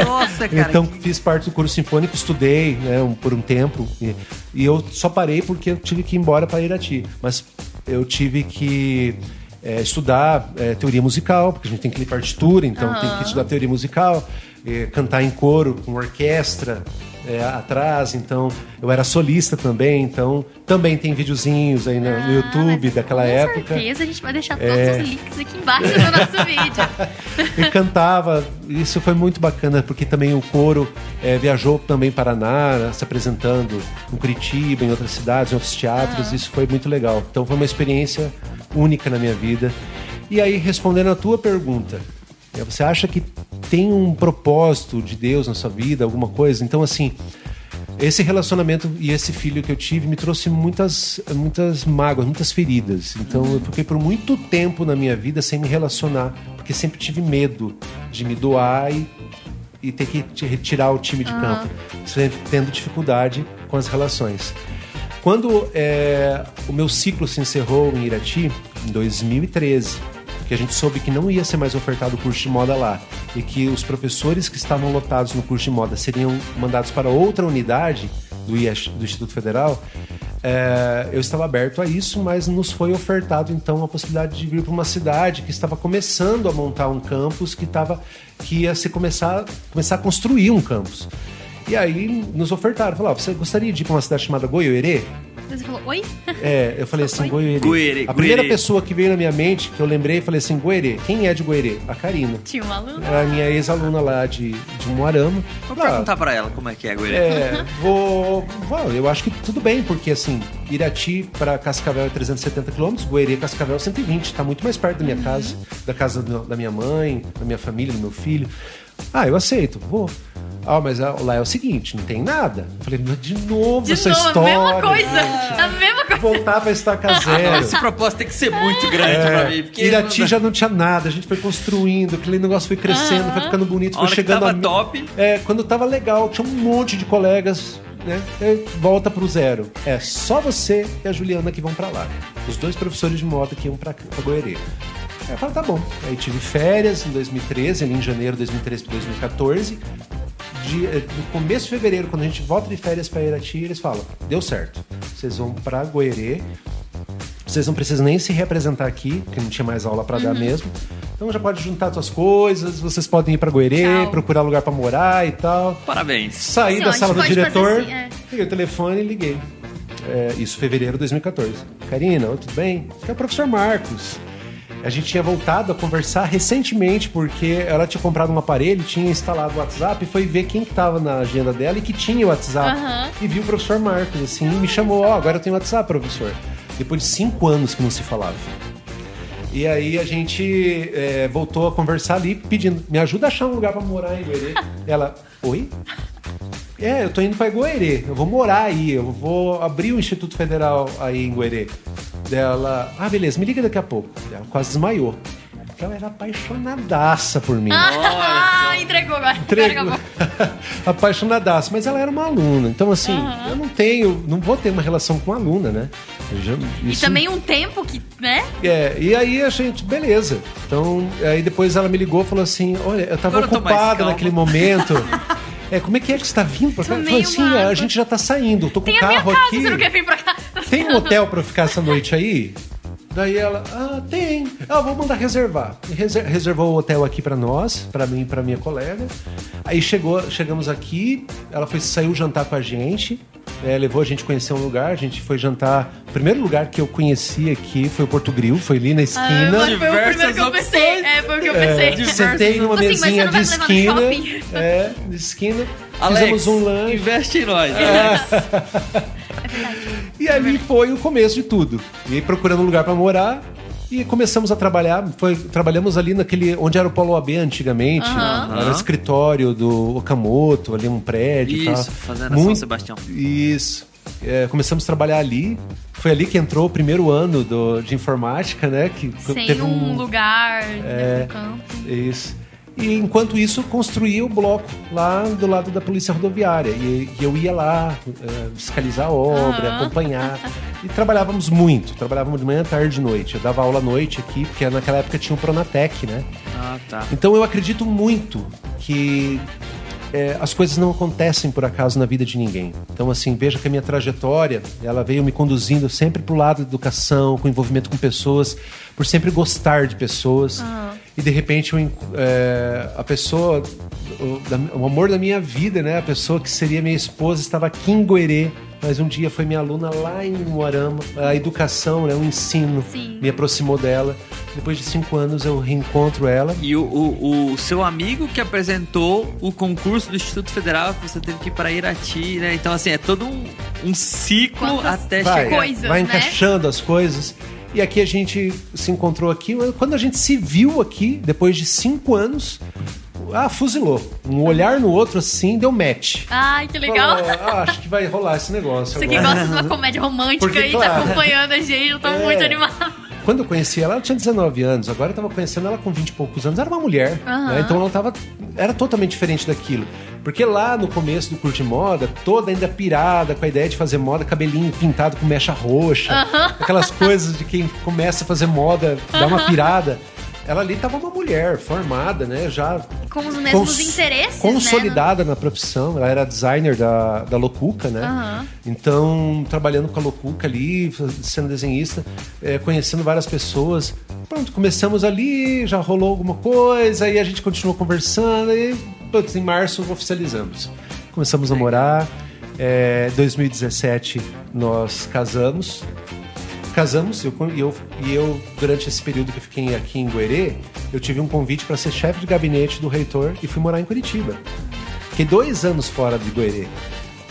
Nossa, cara. Então fiz parte do coro sinfônico, estudei né, um- por um tempo e, e eu só parei porque eu tive que ir embora para Irati. Mas eu tive que é, estudar é, teoria musical, porque a gente tem que ler partitura, então tem que estudar teoria musical, é, cantar em coro com orquestra é, atrás. Então eu era solista também, então também tem videozinhos aí no, no Ah, YouTube daquela com época. certeza a gente vai deixar todos É. os links aqui embaixo do nosso vídeo. e cantava. Isso foi muito bacana, porque também o coro eh, viajou também para Paraná, se apresentando em Curitiba, em outras cidades, em outros teatros. Isso foi muito legal. Então foi uma experiência única na minha vida. E aí, respondendo a tua pergunta, você acha que tem um propósito de Deus na sua vida, alguma coisa? Então, assim, esse relacionamento e esse filho que eu tive me trouxe muitas, muitas mágoas, muitas feridas. Então eu fiquei por muito tempo na minha vida sem me relacionar, porque sempre tive medo de me doar e, e ter que retirar o time de campo, sempre tendo dificuldade com as relações. Quando é, o meu ciclo se encerrou em Irati, em 2013, que a gente soube que não ia ser mais ofertado o curso de moda lá e que os professores que estavam lotados no curso de moda seriam mandados para outra unidade do, IES, do Instituto Federal, é, eu estava aberto a isso, mas nos foi ofertado então a possibilidade de vir para uma cidade que estava começando a montar um campus que estava que ia se começar começar a construir um campus. E aí nos ofertaram, falaram, "Ó, você gostaria de ir para uma cidade chamada Goiôerê? Você falou, oi? É, eu falei assim, Oi? Goiôerê. Goiôerê, A primeira Goiôerê. pessoa que veio na minha mente, que eu lembrei, eu falei assim, Goiôerê. Quem é de Goiôerê? A Karina. Tinha um aluno. Era a minha ex-aluna lá de, de Moarama. Vou Ah, perguntar pra ela como é que é, Goiânia. é, vou, vou- Eu acho que tudo bem, porque assim, Irati para Cascavel é 370 quilômetros, Goerê Cascavel é 120, tá muito mais perto da minha casa, da casa do- da minha mãe, da minha família, do meu filho. Ah, eu aceito, vou. Ah, mas ah, lá é o seguinte, não tem nada. Eu falei, de novo De essa novo, história. a mesma coisa. A mesma coisa. Voltar pra estaca zero. Esse propósito tem que ser muito grande pra mim. Porque Irati já não tinha nada, a gente foi construindo, aquele negócio foi crescendo, foi ficando bonito, A foi chegando tava a top. É, quando tava legal, tinha um monte de colegas, né? Aí volta pro zero. É só você e a Juliana que vão pra lá. Os dois professores de moda que iam pra, pra Goiânia. Aí eu falei, tá bom. Aí tive férias em 2013, ali em janeiro de 2013 para 2014. De, eh, no começo de fevereiro, quando a gente volta de férias para Irati, eles falam: deu certo. Vocês vão para Goerê. Vocês não precisam nem se representar aqui, porque não tinha mais aula para dar mesmo. Então já pode juntar suas coisas, vocês podem ir para Goerê, procurar lugar para morar e tal. Parabéns. Saí Assim, da sala do diretor, assim, é. peguei o telefone e liguei. É, isso fevereiro de 2014. Karina, tudo bem? Aqui é o professor Marcos. A gente tinha voltado a conversar recentemente, porque ela tinha comprado um aparelho, tinha instalado o WhatsApp e foi ver quem que tava na agenda dela e que tinha o WhatsApp. Aham. E viu o professor Marcos, assim, e me chamou, ó, agora eu tenho WhatsApp, professor. Depois de cinco anos que não se falava. E aí a gente é, voltou a conversar ali, pedindo, me ajuda a achar um lugar pra morar em Guerê. Ela, oi? É, eu tô indo pra Iguerê, eu vou morar aí, eu vou abrir o Instituto Federal aí em Guerê. Dela, ah, beleza, me liga daqui a pouco. Ela quase desmaiou. Porque ela era apaixonadaça por mim. Ah, entregou agora. Entregou. Apaixonadaça, mas ela era uma aluna. Então, assim, eu não tenho, não vou ter uma relação com aluna, né? Eu já- E isso- também um tempo que, né? É, e aí a gente, beleza. Então, aí depois ela me ligou e falou assim: Olha, eu tava Agora eu ocupada calma." naquele momento. É, como é que é que você tá vindo pra cá? Eu falei assim: a gente já tá saindo, eu tô com o a minha carro casa, aqui. você não quer vir pra cá? Tem um hotel pra eu ficar essa noite aí? Daí ela, ah, tem. Ah, vou mandar reservar. Reser- reservou o hotel aqui pra nós, pra mim e pra minha colega. Aí chegou, chegamos aqui, ela foi saiu jantar com a gente. é, levou a gente a conhecer um lugar, a gente foi jantar. O primeiro lugar que eu conheci aqui foi o Porto Grill, foi ali na Ah, esquina. mas foi o primeiro que eu pensei. opções. É, foi o que eu É, pensei. sentei numa assim, mesinha de esquina. É, de esquina. Alex, Fizemos um lanche. investe em nós. E ali foi o começo de tudo. E aí procurando um lugar pra morar. E começamos a trabalhar, foi, trabalhamos ali naquele onde era o Polo AB antigamente, era o escritório do Okamoto, ali um prédio tal. Isso, fazendo São Sebastião. Isso. É, começamos a trabalhar ali. Foi ali que entrou o primeiro ano do- de informática, né? Que Sem teve um lugar, É. né, um campo. isso. E enquanto isso, construía o bloco lá do lado da polícia rodoviária. E, e eu ia lá eh, fiscalizar a obra, acompanhar. E trabalhávamos muito. Trabalhávamos de manhã, tarde e noite. Eu dava aula à noite aqui, porque naquela época tinha o Pronatec, né? Ah, tá. Então eu acredito muito que é, as coisas não acontecem por acaso na vida de ninguém. Então, assim, veja que a minha trajetória, ela veio me conduzindo sempre para o lado da educação, com envolvimento com pessoas, por sempre gostar de pessoas. E de repente eu é, a pessoa, o, da- o amor da minha vida, né? A pessoa que seria minha esposa estava aqui em Goerê. Mas um dia foi minha aluna lá em Moarama. A educação, né, o ensino Sim. me aproximou dela. Depois de cinco anos eu reencontro ela. E o, o, o seu amigo que apresentou o concurso do Instituto Federal, que você teve que ir para Irati, né? Então, assim, é todo um, um ciclo Quantas até vai, chegar. coisas, vai né? encaixando as coisas. E aqui a gente se encontrou aqui. Quando a gente se viu aqui, depois de cinco anos, ah, fuzilou. Um olhar no outro assim, deu match. Ai, que legal. Falou, ah, acho que vai rolar esse negócio Você que agora. gosta de uma comédia romântica Porque, e tá claro. acompanhando a gente, eu tô É. muito animada. Quando eu conheci ela, ela tinha 19 anos. Agora eu tava conhecendo ela com 20 e poucos anos. Era uma mulher. Aham. né? Então ela tava. Era totalmente diferente daquilo. Porque lá no começo do curso de moda, toda ainda pirada, com a ideia de fazer moda, cabelinho pintado com mecha roxa, aquelas coisas de quem começa a fazer moda, dá uma pirada. Ela ali tava uma mulher formada, né? Já Com os mesmos cons- interesses, consolidada na profissão. Ela era designer da, da Locuca, né? Aham. Então, trabalhando com a Locuca ali, sendo desenhista, é, conhecendo várias pessoas. Pronto, começamos ali, já rolou alguma coisa, aí a gente continuou conversando e putz, em março oficializamos. Começamos a morar. É, 2017 nós casamos. Casamos eu, e eu, e eu, durante esse período que fiquei aqui em Guerê, eu tive um convite para ser chefe de gabinete do reitor e fui morar em Curitiba. Fiquei dois anos fora de Guerê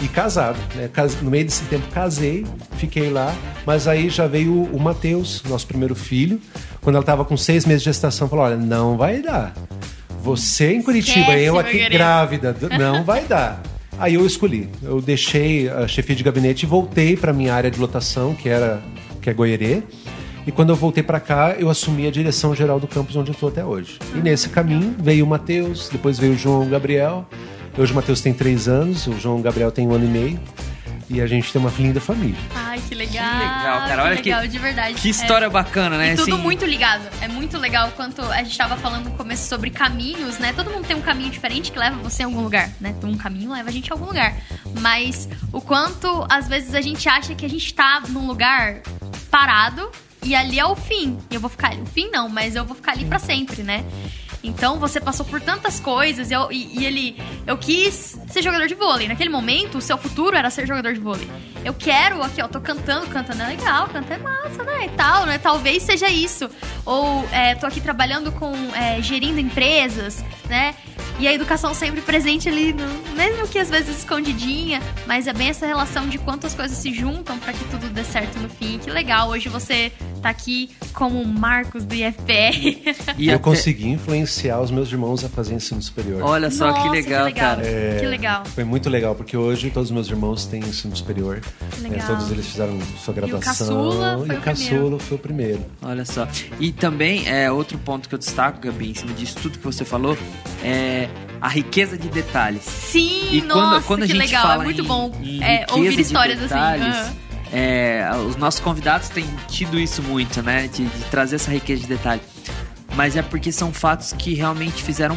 e casado. Né? No meio desse tempo casei, fiquei lá, mas aí já veio o- Matheus, nosso primeiro filho. Quando ela estava com seis meses de gestação, falou: Olha, não vai dar. Você em Curitiba, Esquece, eu aqui grávida, não vai dar. Aí eu escolhi. Eu deixei a chefia de gabinete e voltei para minha área de lotação, que era que é Goierê. E quando eu voltei para cá, eu assumi a direção geral do campus onde eu estou até hoje. E nesse caminho veio o Matheus, depois veio o João Gabriel. Hoje o Matheus tem três anos, o João Gabriel tem um ano e meio. E a gente tem uma linda família. Ai, que legal. Que legal, cara. Olha que que- legal, de verdade. Que história bacana, né? E tudo Assim, muito ligado. É muito legal quanto a gente tava falando no começo sobre caminhos, né? Todo mundo tem um caminho diferente que leva você a algum lugar, né? Um caminho leva a gente a algum lugar. Mas o quanto às vezes a gente acha que a gente tá num lugar parado e ali é o fim. E eu vou ficar ali. O fim não, mas eu vou ficar ali pra sempre, né? Então você passou por tantas coisas e, eu, e, e, ele. Eu quis ser jogador de vôlei. Naquele momento, o seu futuro era ser jogador de vôlei. Eu quero, aqui, ó, tô cantando, cantando é legal, cantar é massa, né? E tal, né? Talvez seja isso. Ou é, tô aqui trabalhando com. É, gerindo empresas, né? E a educação sempre presente ali, no, mesmo que às vezes escondidinha, mas é bem essa relação de quantas coisas se juntam para que tudo dê certo no fim. Que legal, hoje você tá aqui como Marcos do IFPR. E eu consegui influenciar os meus irmãos a fazer ensino superior. Olha só Nossa, que, legal, que legal, cara. É, que legal. Foi muito legal, porque hoje todos os meus irmãos têm ensino superior. É, todos eles fizeram sua graduação. E o caçula foi, e o, o caçula foi o primeiro. Olha só. E também, é, outro ponto que eu destaco, Gabi, em cima disso tudo que você falou, é a riqueza de detalhes. Sim, e nossa, quando, quando a gente legal, é fala é muito em, bom em é, ouvir histórias assim. detalhes, assim. Uhum. É, os nossos convidados têm tido isso muito, né? De, de trazer essa riqueza de detalhe. Mas é porque são fatos que realmente fizeram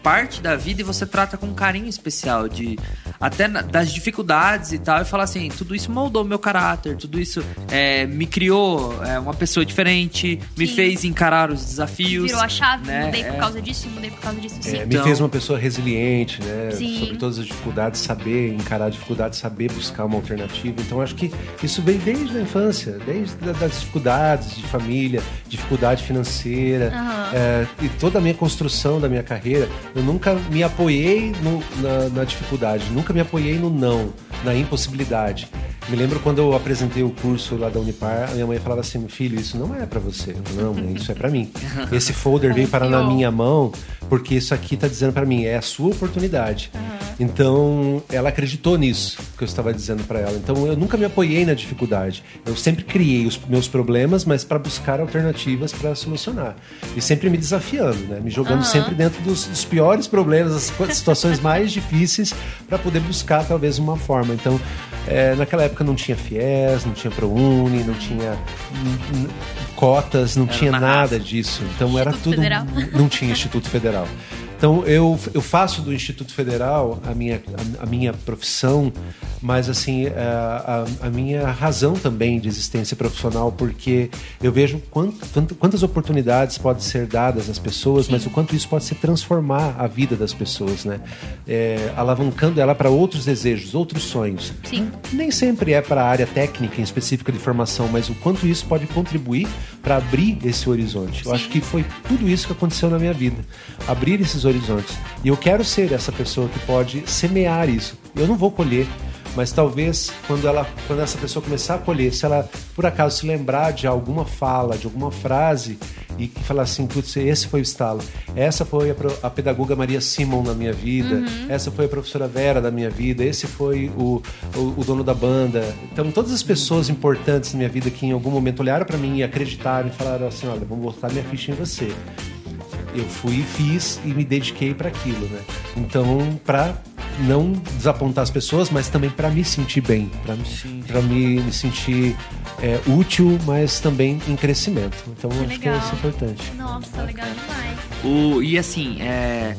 parte da vida e você trata com um carinho especial de até das dificuldades e tal e falar assim tudo isso moldou meu caráter tudo isso é, me criou é, uma pessoa diferente me sim. fez encarar os desafios virou a chave né? mudei por é. causa disso mudei por causa disso sim. É, me então, fez uma pessoa resiliente né sim. sobre todas as dificuldades saber encarar a dificuldade saber buscar uma alternativa então acho que isso vem desde a infância desde as dificuldades de família dificuldade financeira uhum. e toda a minha construção da minha carreira eu nunca me apoiei no, na, na dificuldade, nunca me apoiei no não, na impossibilidade. Me lembro quando eu apresentei o curso lá da Unipar, a minha mãe falava assim: filho, isso não é para você. não, mãe, isso é para mim. Esse folder veio parar na minha mão porque isso aqui está dizendo para mim, é a sua oportunidade. Uhum. Então, ela acreditou nisso que eu estava dizendo para ela. Então, eu nunca me apoiei na dificuldade. Eu sempre criei os meus problemas, mas para buscar alternativas para solucionar. E sempre me desafiando, né? Me jogando uhum. sempre dentro dos, dos, piores problemas, as situações mais difíceis, para poder buscar talvez uma forma. Então, é, naquela época não tinha FIES, não tinha ProUni, não tinha cotas, não era tinha nada disso. Então Instituto era tudo. Federal. Não tinha Instituto Federal. Então eu, eu faço do Instituto Federal a minha, a, a minha profissão, mas assim a, a, a, minha razão também de existência profissional, porque eu vejo quanto, quantas oportunidades podem ser dadas às pessoas, Sim. mas o quanto isso pode se transformar a vida das pessoas, né? É, alavancando ela para outros desejos, outros sonhos. Sim. Nem sempre é para a área técnica em específica de formação, mas o quanto isso pode contribuir para abrir esse horizonte. Sim. Eu acho que foi tudo isso que aconteceu na minha vida. Abrir esses horizontes. E eu quero ser essa pessoa que pode semear isso. Eu não vou colher, mas talvez quando ela quando essa pessoa começar a colher, se ela por acaso se lembrar de alguma fala, de alguma frase e falar assim, putz, esse foi o estalo. Essa foi a, a pedagoga Maria Simon na minha vida, uhum. essa foi a professora Vera da minha vida, esse foi o, o, o, dono da banda. Então, todas as pessoas importantes na minha vida que em algum momento olharam para mim e acreditaram e falaram assim, olha, vamos botar minha ficha em você eu fui e fiz e me dediquei para aquilo, né? Então, para não desapontar as pessoas, mas também para me sentir bem, para me, me sentir é, útil, mas também em crescimento. Então, que acho legal. que isso é importante. Nossa, legal demais. O, e assim, é,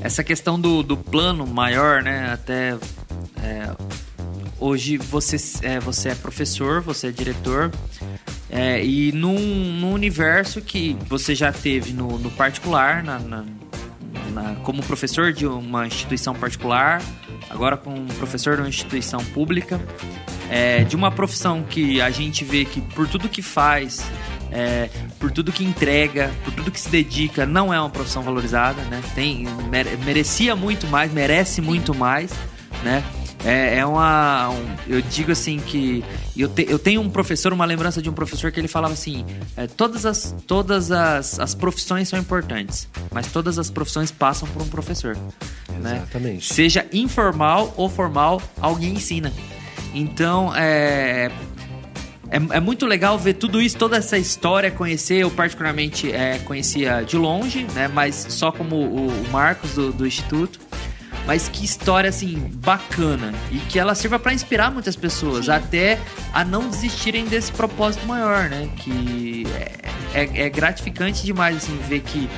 essa questão do, do plano maior, né? Até é, hoje você é, você é professor, você é diretor. É, e num, num, universo que você já teve no, no particular, na, na, na, como professor de uma instituição particular, agora como professor de uma instituição pública, é, de uma profissão que a gente vê que por tudo que faz, é, por tudo que entrega, por tudo que se dedica, não é uma profissão valorizada, né? Tem, merecia muito mais, merece muito mais, né? É, é uma. Um, eu digo assim que. Eu, te, eu tenho um professor, uma lembrança de um professor que ele falava assim: é, todas, as, todas as, as profissões são importantes, mas todas as profissões passam por um professor. Né? Exatamente. Né? Seja informal ou formal, alguém ensina. Então, é, é, é, muito legal ver tudo isso, toda essa história, conhecer. Eu, particularmente, é, conhecia de longe, né? Mas só como o, o Marcos do, do Instituto. Mas que história, assim, bacana. E que ela sirva para inspirar muitas pessoas, Sim. até a não desistirem desse propósito maior, né? Que é, é, é gratificante demais, assim, ver que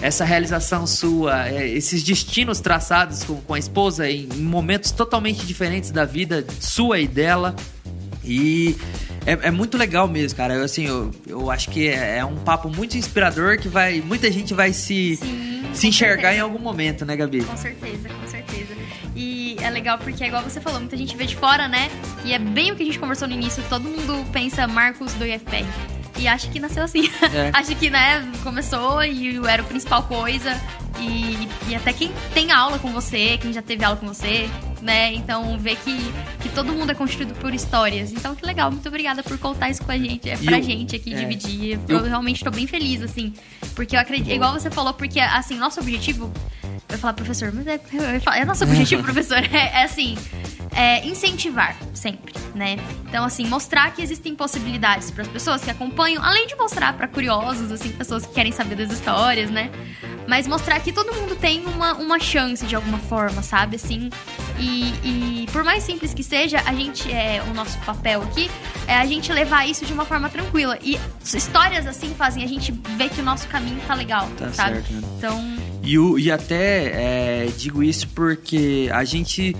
essa realização sua, é, esses destinos traçados com, com a esposa em, em momentos totalmente diferentes da vida sua e dela. E é, é muito legal mesmo, cara. Eu, assim, eu, eu acho que é, é um papo muito inspirador que vai. Muita gente vai se, Sim, se enxergar certeza. em algum momento, né, Gabi? Com certeza, com certeza. E é legal porque é igual você falou, muita gente vê de fora, né? E é bem o que a gente conversou no início, todo mundo pensa Marcos do IFPR. E acha que nasceu assim. É. acha que, né, começou e era a principal coisa. E, e até quem tem aula com você, quem já teve aula com você, né? Então vê que, que todo mundo é construído por histórias. Então que legal, muito obrigada por contar isso com a gente. É pra eu- gente aqui é. dividir. Eu, Eu- realmente tô bem feliz, assim. Porque eu acredito, igual você falou, porque assim, nosso objetivo. Eu falar, professor, mas é, é nosso objetivo, professor, é, é assim, é incentivar sempre, né? Então, assim, mostrar que existem possibilidades para as pessoas que acompanham, além de mostrar para curiosos, assim, pessoas que querem saber das histórias, né? Mas mostrar que todo mundo tem uma, uma chance de alguma forma, sabe? Assim, e, e por mais simples que seja, a gente, é, o nosso papel aqui é a gente levar isso de uma forma tranquila. E histórias assim fazem a gente ver que o nosso caminho tá legal, Tá sabe? certo, né? Então, E, o, e até é, digo isso porque a gente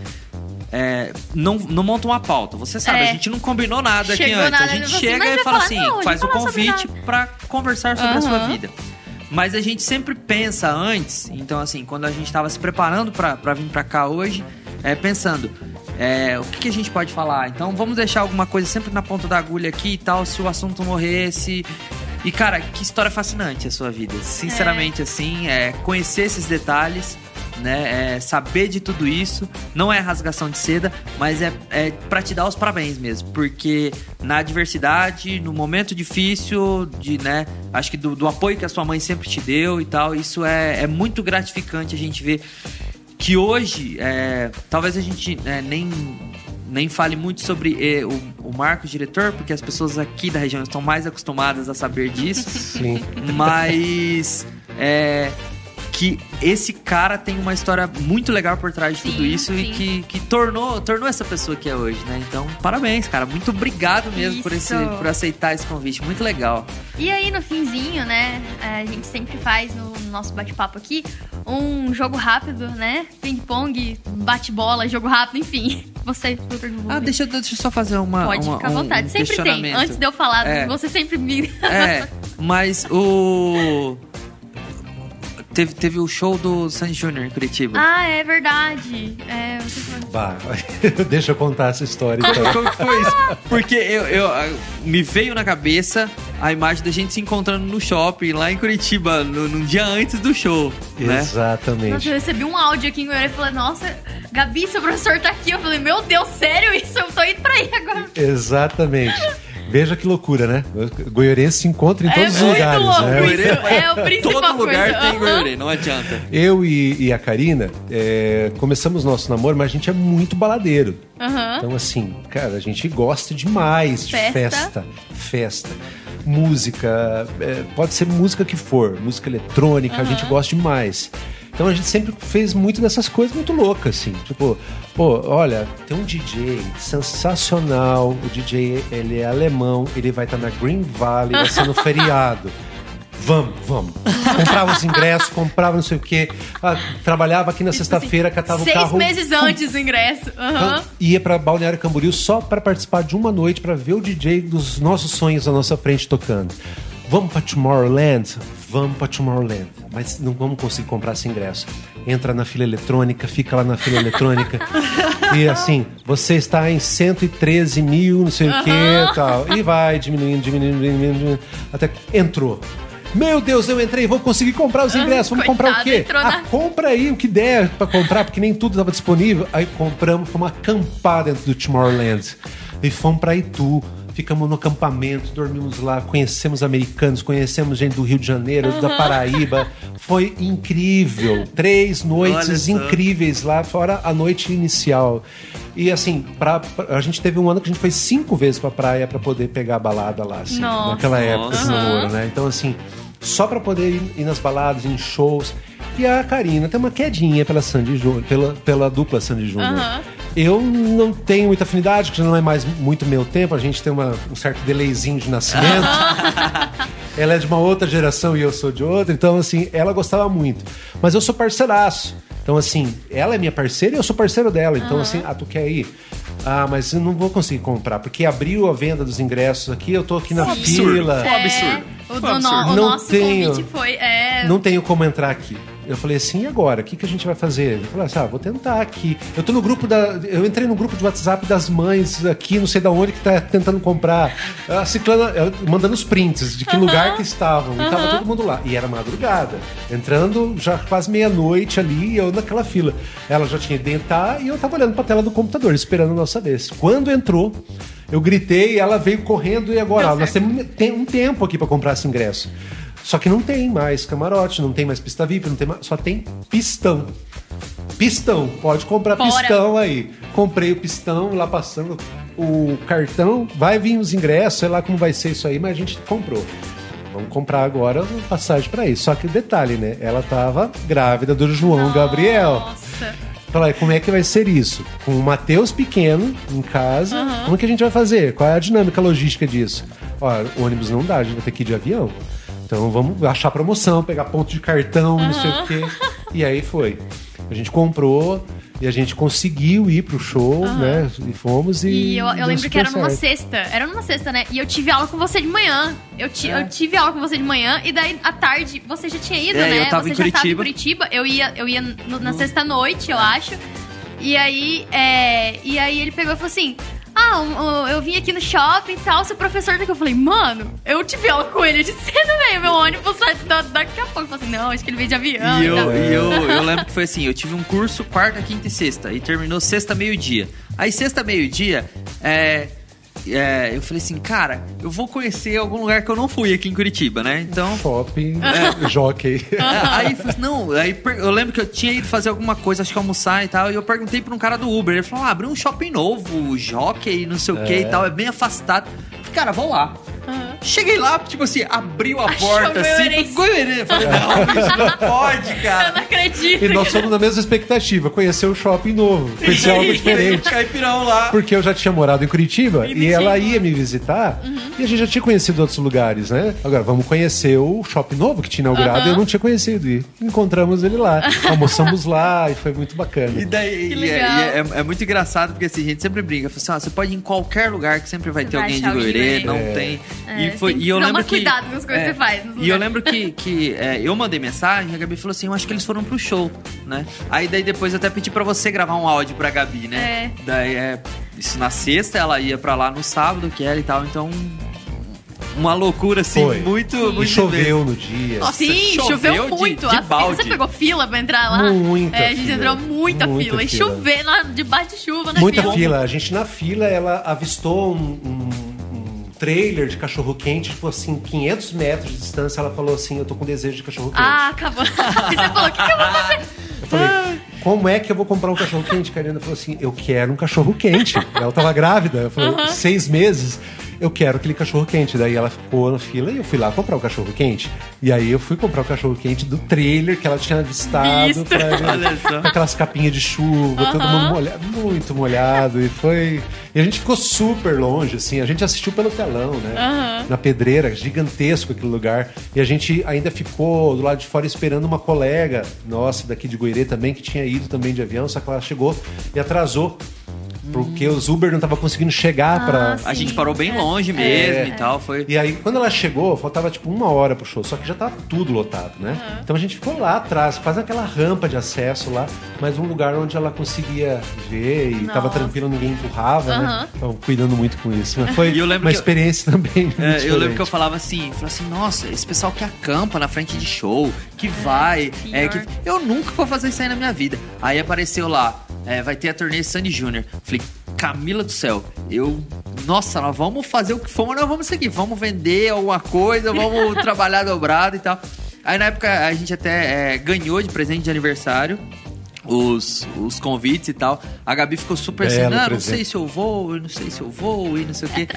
é, não, não monta uma pauta. Você sabe, É. a gente não combinou nada aqui Chegou antes. nada, a gente você, chega mas e fala assim, não, faz o convite pra conversar sobre a sua vida. Mas a gente sempre pensa antes, então assim, quando a gente tava se preparando pra pra vir pra cá hoje, é, pensando, é, o que, que a gente pode falar? Então vamos deixar alguma coisa sempre na ponta da agulha aqui e tal, se o assunto morresse. E cara, que história fascinante a sua vida. Sinceramente, assim, é, conhecer esses detalhes, né? É, saber de tudo isso. Não é rasgação de seda, mas é, é para te dar os parabéns mesmo. Porque na adversidade, no momento difícil, de, né? Acho que do, do apoio que a sua mãe sempre te deu e tal, isso é, é muito gratificante a gente ver que hoje, é, talvez a gente é, nem, nem fale muito sobre é, o, o Marcos, diretor, porque as pessoas aqui da região estão mais acostumadas a saber disso. Sim. Mas é que esse cara tem uma história muito legal por trás de Sim, tudo isso e sim. que, que tornou, tornou essa pessoa que é hoje, né? Então, parabéns, cara. Muito obrigado mesmo por, esse, por aceitar esse convite. Muito legal. E aí no finzinho, né, a gente sempre faz no nosso bate-papo aqui um jogo rápido, né? Ping-pong, bate-bola, jogo rápido, enfim. Você, doutor. Ah, deixa, deixa eu só fazer uma. Pode uma- ficar à vontade. um sempre tem. Antes de eu falar, É. você sempre me. É, mas o. Teve, teve o show do Sandy Júnior em Curitiba. ah, é verdade. É, você Bah, deixa eu contar essa história então. Como que foi isso? Porque eu, eu- me veio na cabeça a imagem da gente se encontrando no shopping lá em Curitiba, no, num dia antes do show, né? Nossa, Exatamente. eu recebi um áudio aqui em Goiânia e falei, nossa, Gabi, seu professor tá aqui. Eu falei, meu Deus, sério isso? Eu tô indo pra aí agora. Exatamente. Veja que loucura, né? Goiarense se encontra em todos é os lugares. louco né? isso. É o principal Todo lugar coisa. tem. Goiânia, não adianta. Eu e, e a Karina é, começamos nosso namoro, mas a gente é muito baladeiro. Aham. Então, assim, cara, a gente gosta demais de Festa. festa. Festa. Música, é, pode ser música que for, música eletrônica, a gente gosta demais. Então a gente sempre fez muito dessas coisas muito loucas, assim. Tipo, pô, olha, tem um DJ sensacional. O DJ, ele é alemão, ele vai estar na Green Valley, vai ser no feriado. Vamos, vamos. Comprava os ingressos, comprava não sei o quê. Ah, trabalhava aqui na sexta-feira, catava Seis o carro. meses antes do ingresso. Então, ia pra Balneário Camboriú só pra participar de uma noite pra ver o DJ dos nossos sonhos à nossa frente tocando. Vamos pra Tomorrowland? Vamos pra Tomorrowland. Mas não vamos conseguir comprar esse ingresso. Entra na fila eletrônica, fica lá na fila eletrônica. e assim, você está em 113 mil, não sei o que tal. E vai diminuindo, diminuindo, diminuindo, diminuindo, até que entrou. Meu Deus, eu entrei, vou conseguir comprar os ingressos. Vamos comprar o Coitado, quê? Ah, na- compra aí o que der pra comprar, porque nem tudo estava disponível. Aí compramos, fomos acampar dentro do Tomorrowland. E fomos pra Itu. Ficamos no acampamento, dormimos lá, conhecemos americanos, conhecemos gente do Rio de Janeiro, da Paraíba. Foi incrível. Três noites incríveis lá, fora a noite inicial. E assim, pra, pra- a gente teve um ano que a gente foi cinco vezes pra praia pra poder pegar a balada lá, assim, Nossa. naquela época de Nossa. namoro, né? Então, assim, só pra poder ir, ir nas baladas, em shows. E a Karina tem uma quedinha pela Sandy Júnior, pela, pela dupla Sandy Júnior. Aham. Eu não tenho muita afinidade, porque não é mais muito meu tempo, a gente tem uma- um certo delayzinho de nascimento. ela é de uma outra geração e eu sou de outra, então assim, ela gostava muito. Mas eu sou parceiraço. Então, assim, ela é minha parceira e eu sou parceiro dela. Então, assim, ah, tu quer ir? Ah, mas eu não vou conseguir comprar, porque abriu a venda dos ingressos aqui, eu tô aqui na absurdo. fila. Um absurdo. É, o, do no- o Não nosso tenho. convite foi. É, Não tenho como entrar aqui. Eu falei assim, e agora? O que, que a gente vai fazer? Eu falei assim, ah, vou tentar aqui. Eu tô no grupo da. Eu entrei no grupo de WhatsApp das mães aqui, não sei da onde, que tá tentando comprar. A Ciclana, mandando os prints de que lugar que estavam. E tava todo mundo lá. E era madrugada. Entrando já quase meia-noite ali, eu naquela fila. Ela já tinha ido deitar e eu tava olhando pra tela do computador, esperando a nossa vez. Quando entrou, eu gritei, ela veio correndo e agora, nós temos tem um tempo aqui pra comprar esse ingresso. Só que não tem mais camarote, não tem mais pista VIP, não tem mais, só tem pistão. Pistão, pode comprar Bora. pistão aí. Comprei o pistão, lá passando o cartão, vai vir os ingressos, sei lá como vai ser isso aí, mas a gente comprou. Vamos comprar agora uma passagem pra isso. Só que detalhe, né? Ela tava grávida do João Gabriel. Nossa. Falei, como é que vai ser isso? Com o Matheus pequeno em casa, como que a gente vai fazer? Qual é a dinâmica logística disso? Ó, o ônibus não dá, a gente vai ter que ir de avião. Então vamos achar promoção, pegar ponto de cartão, não sei o quê. E aí foi. A gente comprou e a gente conseguiu ir pro show, né? E fomos e. E eu, eu lembro que era super numa certo. sexta. Era numa sexta, né? E eu tive aula com você de manhã. Eu, ti- É. eu tive aula com você de manhã e daí à tarde você já tinha ido, É, né? eu tava você em já tava em Curitiba. Curitiba. Eu ia, eu ia no- na sexta-noite, eu acho. E aí, é, e aí ele pegou e falou assim: Ah, eu vim aqui no shopping e tal, seu professor daqui. Eu falei, mano, eu tive aula com ele de cedo, velho. Meu ônibus sai da- daqui a pouco. Eu falei assim, não, acho que ele veio de avião. E eu, e eu, eu lembro que foi assim, eu tive um curso quarta, quinta e sexta, e terminou sexta, meio-dia. Aí sexta, meio-dia, é, é, eu falei assim, cara, eu vou conhecer algum lugar que eu não fui aqui em Curitiba, né? Então... Shopping, jockey. é, aí assim, não, aí eu lembro que eu tinha ido fazer alguma coisa, acho que almoçar e tal, e eu perguntei pra um cara do Uber, ele falou, ah, abriu um shopping novo, jockey, não sei o que e tal, é bem afastado. Cara, vou lá. Cheguei lá, tipo assim, abriu a Achou porta assim, Goiarense. Eu Falei, não, isso não pode, Eu cara. não acredito. E nós fomos na mesma expectativa, conhecer o shopping novo, conhecer algo diferente. Caipirão lá. Porque eu já tinha morado em Curitiba e ela ia me visitar e a gente já tinha conhecido outros lugares, né? Agora, vamos conhecer o shopping novo que tinha inaugurado e eu não tinha conhecido. E encontramos ele lá. Almoçamos lá e foi muito bacana. E daí Que e é, legal. e é- é muito engraçado porque assim, a gente sempre brinca. Fala assim, ó, você pode ir em qualquer lugar que sempre vai Você ter vai alguém de Goiânia, não Goiânia. tem. É, e, foi, e eu lembro que. cuidado com as coisas que você faz nos E eu lembro que, que é, eu mandei mensagem e a Gabi falou assim: eu acho que eles foram pro show, né? Aí daí depois eu até pedi pra você gravar um áudio pra Gabi, né? É. Daí é. Isso na sexta, ela ia pra lá no sábado, que era e tal, então. Uma loucura assim, Foi. muito. E muito choveu no dia. Nossa, Sim, choveu choveu, de- muito. de A fila- balde. você pegou fila pra entrar lá? Muita É, a gente fila. entrou muita, Muita fila. E fila. chover lá debaixo de chuva na Muita fila. fila. A gente na fila, ela avistou um- um trailer de cachorro quente, tipo assim, 500 metros de distância. Ela falou assim: Eu tô com desejo de cachorro quente. Ah, acabou. e você falou, o que, que eu vou fazer? Eu falei, como é que eu vou comprar um cachorro quente? Karina falou assim, eu quero um cachorro quente. Ela tava grávida, eu falei, seis meses, eu quero aquele cachorro quente. Daí ela ficou na fila e eu fui lá comprar o cachorro quente. E aí eu fui comprar o cachorro quente do trailer que ela tinha avistado. Pra- com aquelas capinhas de chuva, todo mundo molhado, muito molhado. E foi. E a gente ficou super longe, assim. A gente assistiu pelo telão, né? Na pedreira, gigantesco aquele lugar. E a gente ainda ficou do lado de fora esperando uma colega nossa daqui de Goirê também, que tinha ido também de avião, só que ela chegou e atrasou. Porque os Uber não tava conseguindo chegar pra. Ah, A gente parou bem é. longe mesmo e tal. Foi. E aí, quando ela chegou, faltava tipo uma hora pro show, só que já tava tudo lotado, né? Então a gente ficou lá atrás, quase naquela rampa de acesso lá, mas um lugar onde ela conseguia ver e tava Nossa. tranquilo, ninguém empurrava, né? Aham. Então, cuidando muito com isso. Mas foi E eu lembro uma que eu- experiência também. É, eu lembro que eu falava assim, falava assim, nossa, esse pessoal que acampa na frente de show, que vai, é, que eu nunca vou fazer isso aí na minha vida. Aí apareceu lá, é, vai ter a turnê Sandy Júnior. Falei, Camila do céu, eu, nossa, nós vamos fazer o que for, mas nós vamos seguir, vamos vender alguma coisa, vamos trabalhar dobrado e tal. Aí na época a gente até é, ganhou de presente de aniversário. Os, os convites e tal. A Gabi ficou super assim, Belo não, não sei se eu vou, não sei se eu vou, e não sei o quê.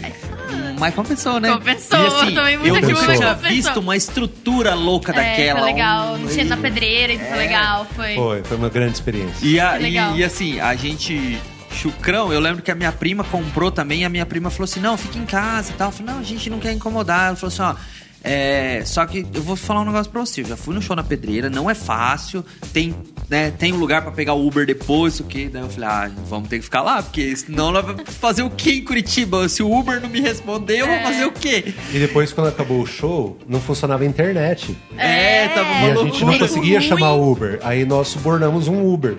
Mas compensou, né? Compensou, E, assim, eu tomei muita eu nunca mas tinha visto uma estrutura louca daquela. É, foi legal. um- Mexendo na pedreira, foi legal. Foi. Foi, foi uma grande experiência. E, a- e, e assim, a gente. Chucrão, eu lembro que a minha prima comprou também, e a minha prima falou assim: não, fica em casa e tal. Eu falei, não, a gente não quer incomodar. Ela falou assim, ó. É, só que eu vou falar um negócio pra você. Eu já fui no show na pedreira, não é fácil. Tem né, tem um lugar pra pegar o Uber depois, o quê? Daí eu falei, ah, vamos ter que ficar lá, porque senão nós vamos fazer o quê em Curitiba? Se o Uber não me responder, eu vou fazer o quê? E depois, quando acabou o show, não funcionava a internet. É, tava E uma a loucura. gente não conseguia chamar Uber. Aí nós subornamos um Uber.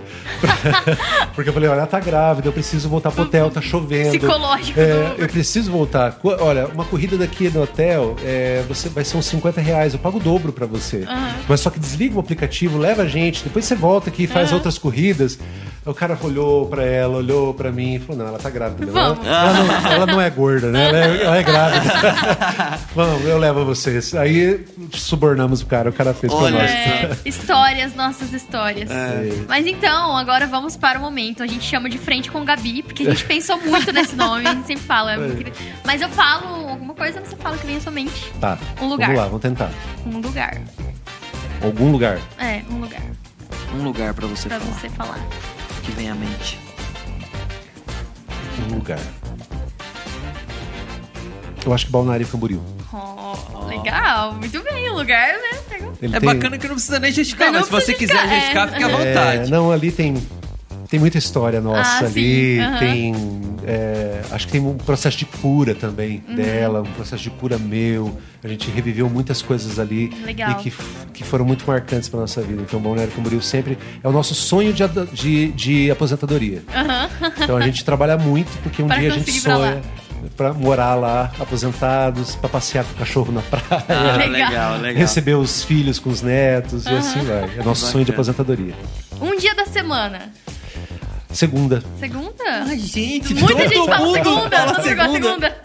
Porque eu falei, olha, ela tá grávida, eu preciso voltar pro hotel, tá chovendo. Psicológico É, eu preciso voltar. Olha, uma corrida daqui no hotel é, você vai ser uns 50 reais. Eu pago o dobro pra você. Mas só que desliga o aplicativo, leva a gente, depois você volta aqui e faz outras corridas. O cara olhou pra ela, olhou pra mim e falou: não, ela tá grávida. Não. Ela, Vamos. ela não, ela não é gorda, né? Ela é, ela é grávida. Vamos, eu levo vocês. Aí subornamos o cara, o cara fez Olha, pra nós. É, histórias, nossas histórias. É. Mas então, agora vamos para o momento. A gente chama de frente com Gabi, porque a gente pensou muito nesse nome, a gente sempre fala. é querido. Mas eu falo alguma coisa, você fala que vem à sua mente. Tá. Um lugar. Vamos lá, vamos tentar. Um lugar. Algum lugar. É, um lugar. Um lugar pra você Pra falar, você falar. Que vem à mente. Um lugar. Eu acho que Balneário Camboriú. Oh, legal. Muito bem, o lugar, né? Ele É tem- bacana que não precisa nem justificar, Não mas se você quiser justificar, justificar, é. fica à É, vontade. não, ali tem, tem muita história nossa Ah, ali. aham. Tem. é, acho que tem um processo de cura também Uhum. dela, um processo de cura meu. A gente reviveu muitas coisas ali Legal. e que, que foram muito marcantes para nossa vida. Então, Balneário Camboriú sempre é o nosso sonho de, de, de aposentadoria. Então a gente trabalha muito porque um Pra dia a gente sonha para morar lá, aposentados, para passear com o cachorro na praia. Ah, Legal. legal. Receber os filhos com os netos e assim vai. É nosso sonho de aposentadoria. Um dia da semana. Segunda. Segunda? Ai, gente, Muita todo gente fala segunda. mundo fala segunda.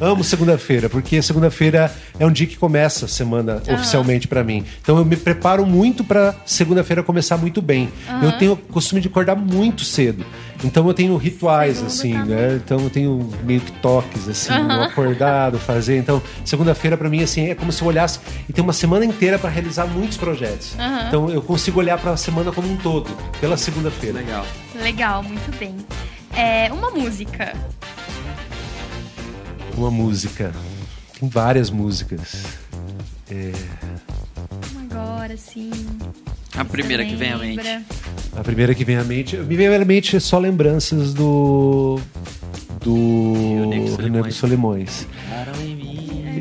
Amo segunda-feira, porque segunda-feira é um dia que começa a semana oficialmente pra mim. Então eu me preparo muito pra segunda-feira começar muito bem. Eu tenho o costume de acordar muito cedo. Então eu tenho rituais, Segunda assim, tá né? Então eu tenho meio que toques, assim, no acordado, fazer. Então, segunda-feira pra mim, assim, é como se eu olhasse e tem uma semana inteira pra realizar muitos projetos. Então eu consigo olhar pra semana como um todo, pela segunda-feira. Legal. Legal, muito bem. É, uma música. Uma música. Tem várias músicas. Agora, sim. A primeira que vem à mente. A primeira que vem à mente. Me vem à mente só lembranças do. Do. Rio Solimões.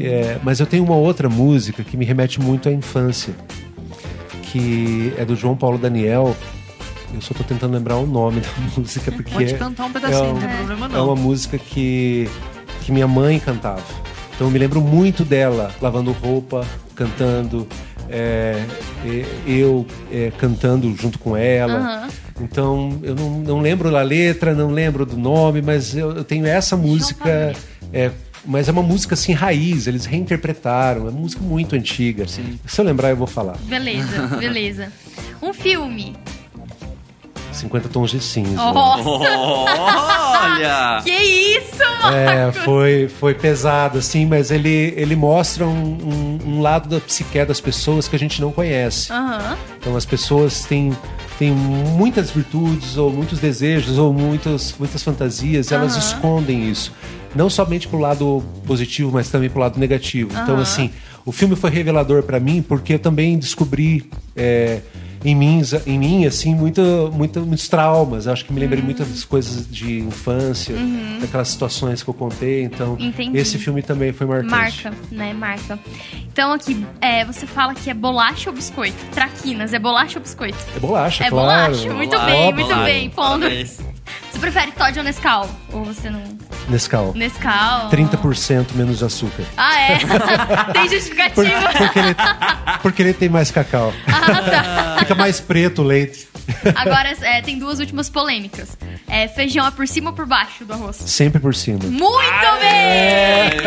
É, mas eu tenho uma outra música que me remete muito à infância. Que é do João Paulo Daniel. Eu só tô tentando lembrar o nome da música, porque. Pode é- cantar um pedacinho, é não tem um- problema É não. uma música que, que minha mãe cantava. Então eu me lembro muito dela lavando roupa, cantando, é, e- eu é, cantando junto com ela. Aham. Então eu não, não lembro da letra, não lembro do nome, mas eu, eu tenho essa música. É, mas é uma música assim raiz, eles reinterpretaram, é uma música muito antiga. Se eu lembrar, eu vou falar. Beleza, beleza. Um filme. 50 tons de cinza. Nossa, Olha! que isso, mano! É, foi, foi pesado, assim, mas ele, ele mostra um, um- um lado da psique das pessoas que a gente não conhece. Aham. Então as pessoas têm, têm muitas virtudes, ou muitos desejos, ou muitas, muitas fantasias, e elas escondem isso. Não somente pro lado positivo, mas também pro lado negativo. Então, Aham. assim, o filme foi revelador para mim, porque eu também descobri. é, em mim, em mim, assim, muito, muito, muitos traumas. Eu Acho que me lembrei Uhum. muitas das coisas de infância, daquelas situações que eu contei. Então, Entendi. esse filme também foi marcante. Marca, né? Marca. Então aqui, é, você fala que é bolacha ou biscoito? Traquinas, é bolacha ou biscoito? É bolacha, É claro. bolacha, muito Bolacha, bem, muito bem. Pondo. Você prefere Todd ou Nescau? Ou você não... Nescau. Nescau? 30% menos de açúcar. Ah, é? Tem justificativa. Porque ele, porque ele tem mais cacau. ah, tá. Fica mais preto o leite. Agora, é, tem duas últimas polêmicas. É, feijão é por cima ou por baixo do arroz? Sempre por cima. Muito bem!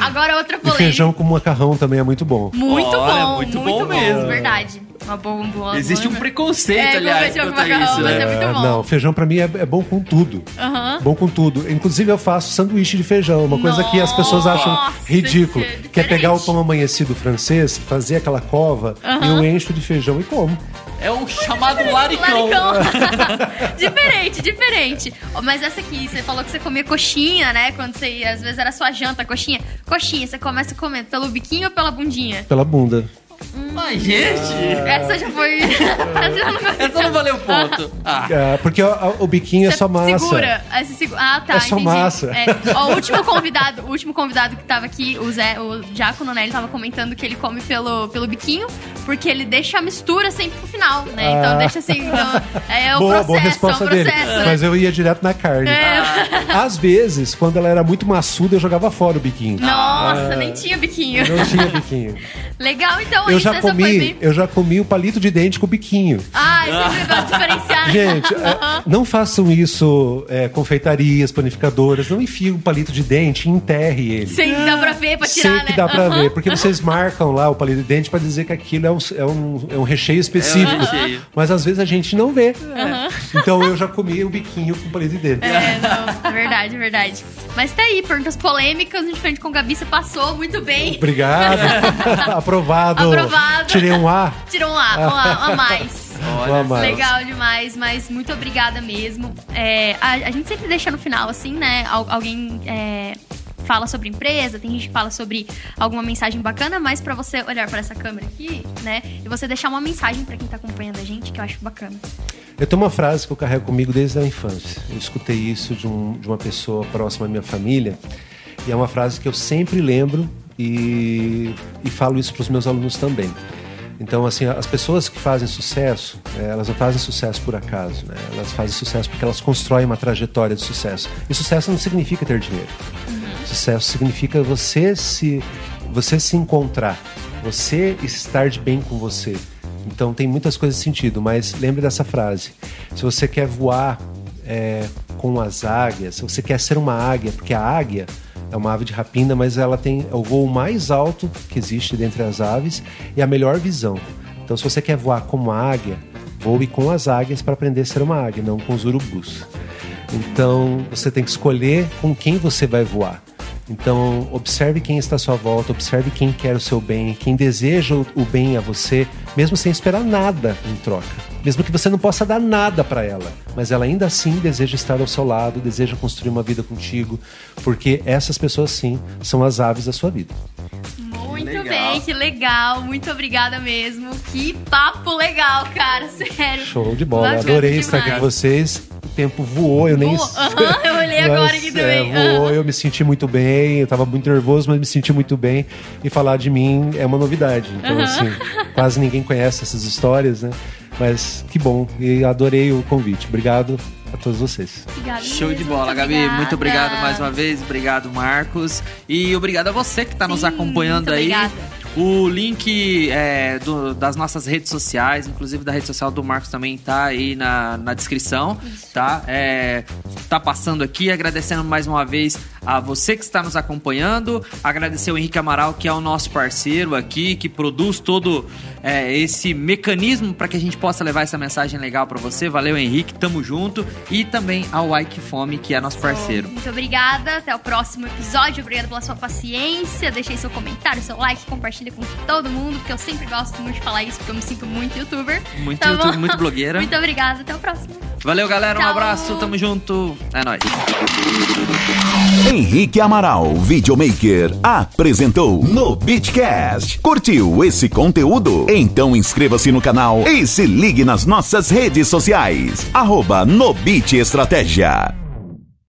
Agora outra E polêmica. feijão com macarrão também é muito bom. Muito Olha, bom, muito muito, bom bom, mesmo. verdade. Uma boa, boa Existe um boa- preconceito, É, aliás, feijão com quanto a macarrão, isso, mas né? é muito É, bom. Não, feijão pra mim é, é bom com tudo. Aham. Bom com tudo. Inclusive eu faço sanduíche de feijão, uma coisa que as pessoas acham Nossa, ridículo. é Que é pegar o pão amanhecido francês, fazer aquela cova, e eu encho de feijão e como. É o chamado laricão. Laricão. diferente, diferente. Mas essa aqui, você falou que você comia coxinha, né? Quando você ia, às vezes era sua janta, coxinha. Coxinha, você começa comendo pelo biquinho ou pela bundinha? Pela bunda. Hum, Ai, gente! Essa já foi. Essa já não Essa não valeu ponto. Ah. É, porque o, o biquinho é só massa. Segura. Aí você segura. Ah, tá. É só entendi. massa. É. Ó, o último convidado, o último convidado que tava aqui, o Zé, o Diácono, né? Ele tava comentando que ele come pelo, pelo biquinho, porque ele deixa a mistura sempre pro final, né? Então Ah. deixa assim. Então, é o boa, processo, boa resposta é o dele. processo. né? Mas eu ia direto na carne. É. Às vezes, quando ela era muito maçuda, eu jogava fora o biquinho. Nossa, nem tinha biquinho. Não tinha biquinho. Legal, então, Eu já comi, bem. eu já comi o palito de dente com o biquinho. Ah, eu sempre gosto de diferenciar. né? Gente, é, não façam isso é, confeitarias, panificadoras. Não enfiem o palito de dente e enterre ele. Sim, dá pra ver, pra tirar, Sei que né? dá pra Aham. ver, porque vocês marcam lá o palito de dente pra dizer que aquilo é um, é um, é um recheio específico. É um recheio. Mas às vezes a gente não vê. Então eu já comi o biquinho com palito de dente. É, não, é verdade, é verdade. Mas tá aí, perguntas polêmicas, de frente com o Gabi, você passou muito bem. Obrigado. Aprovado. Aprovado. Tirei um A. Tirou um A, um A, um a mais. Olha Um a mais. Legal demais, mas muito obrigada mesmo. É, a, a gente sempre deixa no final, assim, né? al- alguém é, fala sobre empresa, tem gente que fala sobre alguma mensagem bacana, mas pra você olhar pra essa câmera aqui, né? E você deixar uma mensagem pra quem tá acompanhando a gente, que eu acho bacana. Eu tenho uma frase que eu carrego comigo desde a infância. Eu escutei isso de, um- de uma pessoa próxima à minha família. E é uma frase que eu sempre lembro e, e falo isso para os meus alunos também. Então, assim, as pessoas que fazem sucesso, né, elas não fazem sucesso por acaso, né? Elas fazem sucesso porque elas constroem uma trajetória de sucesso. E sucesso não significa ter dinheiro. Sucesso significa você se, você se encontrar, você estar de bem com você. Então tem muitas coisas de sentido, mas lembre dessa frase. Se você quer voar é, com as águias, se você quer ser uma águia, porque a águia é uma ave de rapina, mas ela tem o voo mais alto que existe dentre as aves e a melhor visão. Então se você quer voar como águia, voe com as águias para aprender a ser uma águia, não com os urubus. Então você tem que escolher com quem você vai voar. Então observe quem está à sua volta, observe quem quer o seu bem, quem deseja o bem a você, mesmo sem esperar nada em troca. Mesmo que você não possa dar nada para ela, mas ela ainda assim deseja estar ao seu lado, deseja construir uma vida contigo, porque essas pessoas sim são as aves da sua vida. Muito Legal. bem, que legal. Muito obrigada mesmo. Que papo legal, cara. Sério. Show de bola, Bacana adorei estar aqui demais. com vocês. O tempo voou, eu nem Voou. Aham, eu olhei agora aqui também. É, voou, eu me senti muito bem, eu tava muito nervoso, mas me senti muito bem. E falar de mim é uma novidade. Então, assim, quase ninguém conhece essas histórias, né? Mas que bom, e adorei o convite. Obrigado a todos vocês. Obrigada Show de bola, muito Gabi. obrigada. Muito obrigado mais uma vez. Obrigado, Marcos. E obrigado a você que está nos acompanhando aí. obrigada. O link é, do- das nossas redes sociais, inclusive da rede social do Marcos também tá aí na, na descrição, tá? É, tá passando aqui, agradecendo mais uma vez a você que está nos acompanhando, agradecer o Henrique Amaral, que é o nosso parceiro aqui, que produz todo é, esse mecanismo para que a gente possa levar essa mensagem legal para você. Valeu, Henrique, tamo junto. E também ao Ike Fome, que é nosso parceiro. Muito obrigada. Até o próximo episódio. Obrigada pela sua paciência. Deixe aí seu comentário, seu like, compartilha com todo mundo, porque eu sempre gosto muito de falar isso, porque eu me sinto muito youtuber. Muito Tá YouTube, bom? muito blogueira. Muito obrigada. Até o próximo. Valeu, galera. Um Tchau. abraço, tamo junto. É nóis. Henrique Amaral, videomaker, apresentou no Beatcast. Curtiu esse conteúdo? Então inscreva-se no canal e se ligue nas nossas redes sociais. Arroba no Beat Estratégia.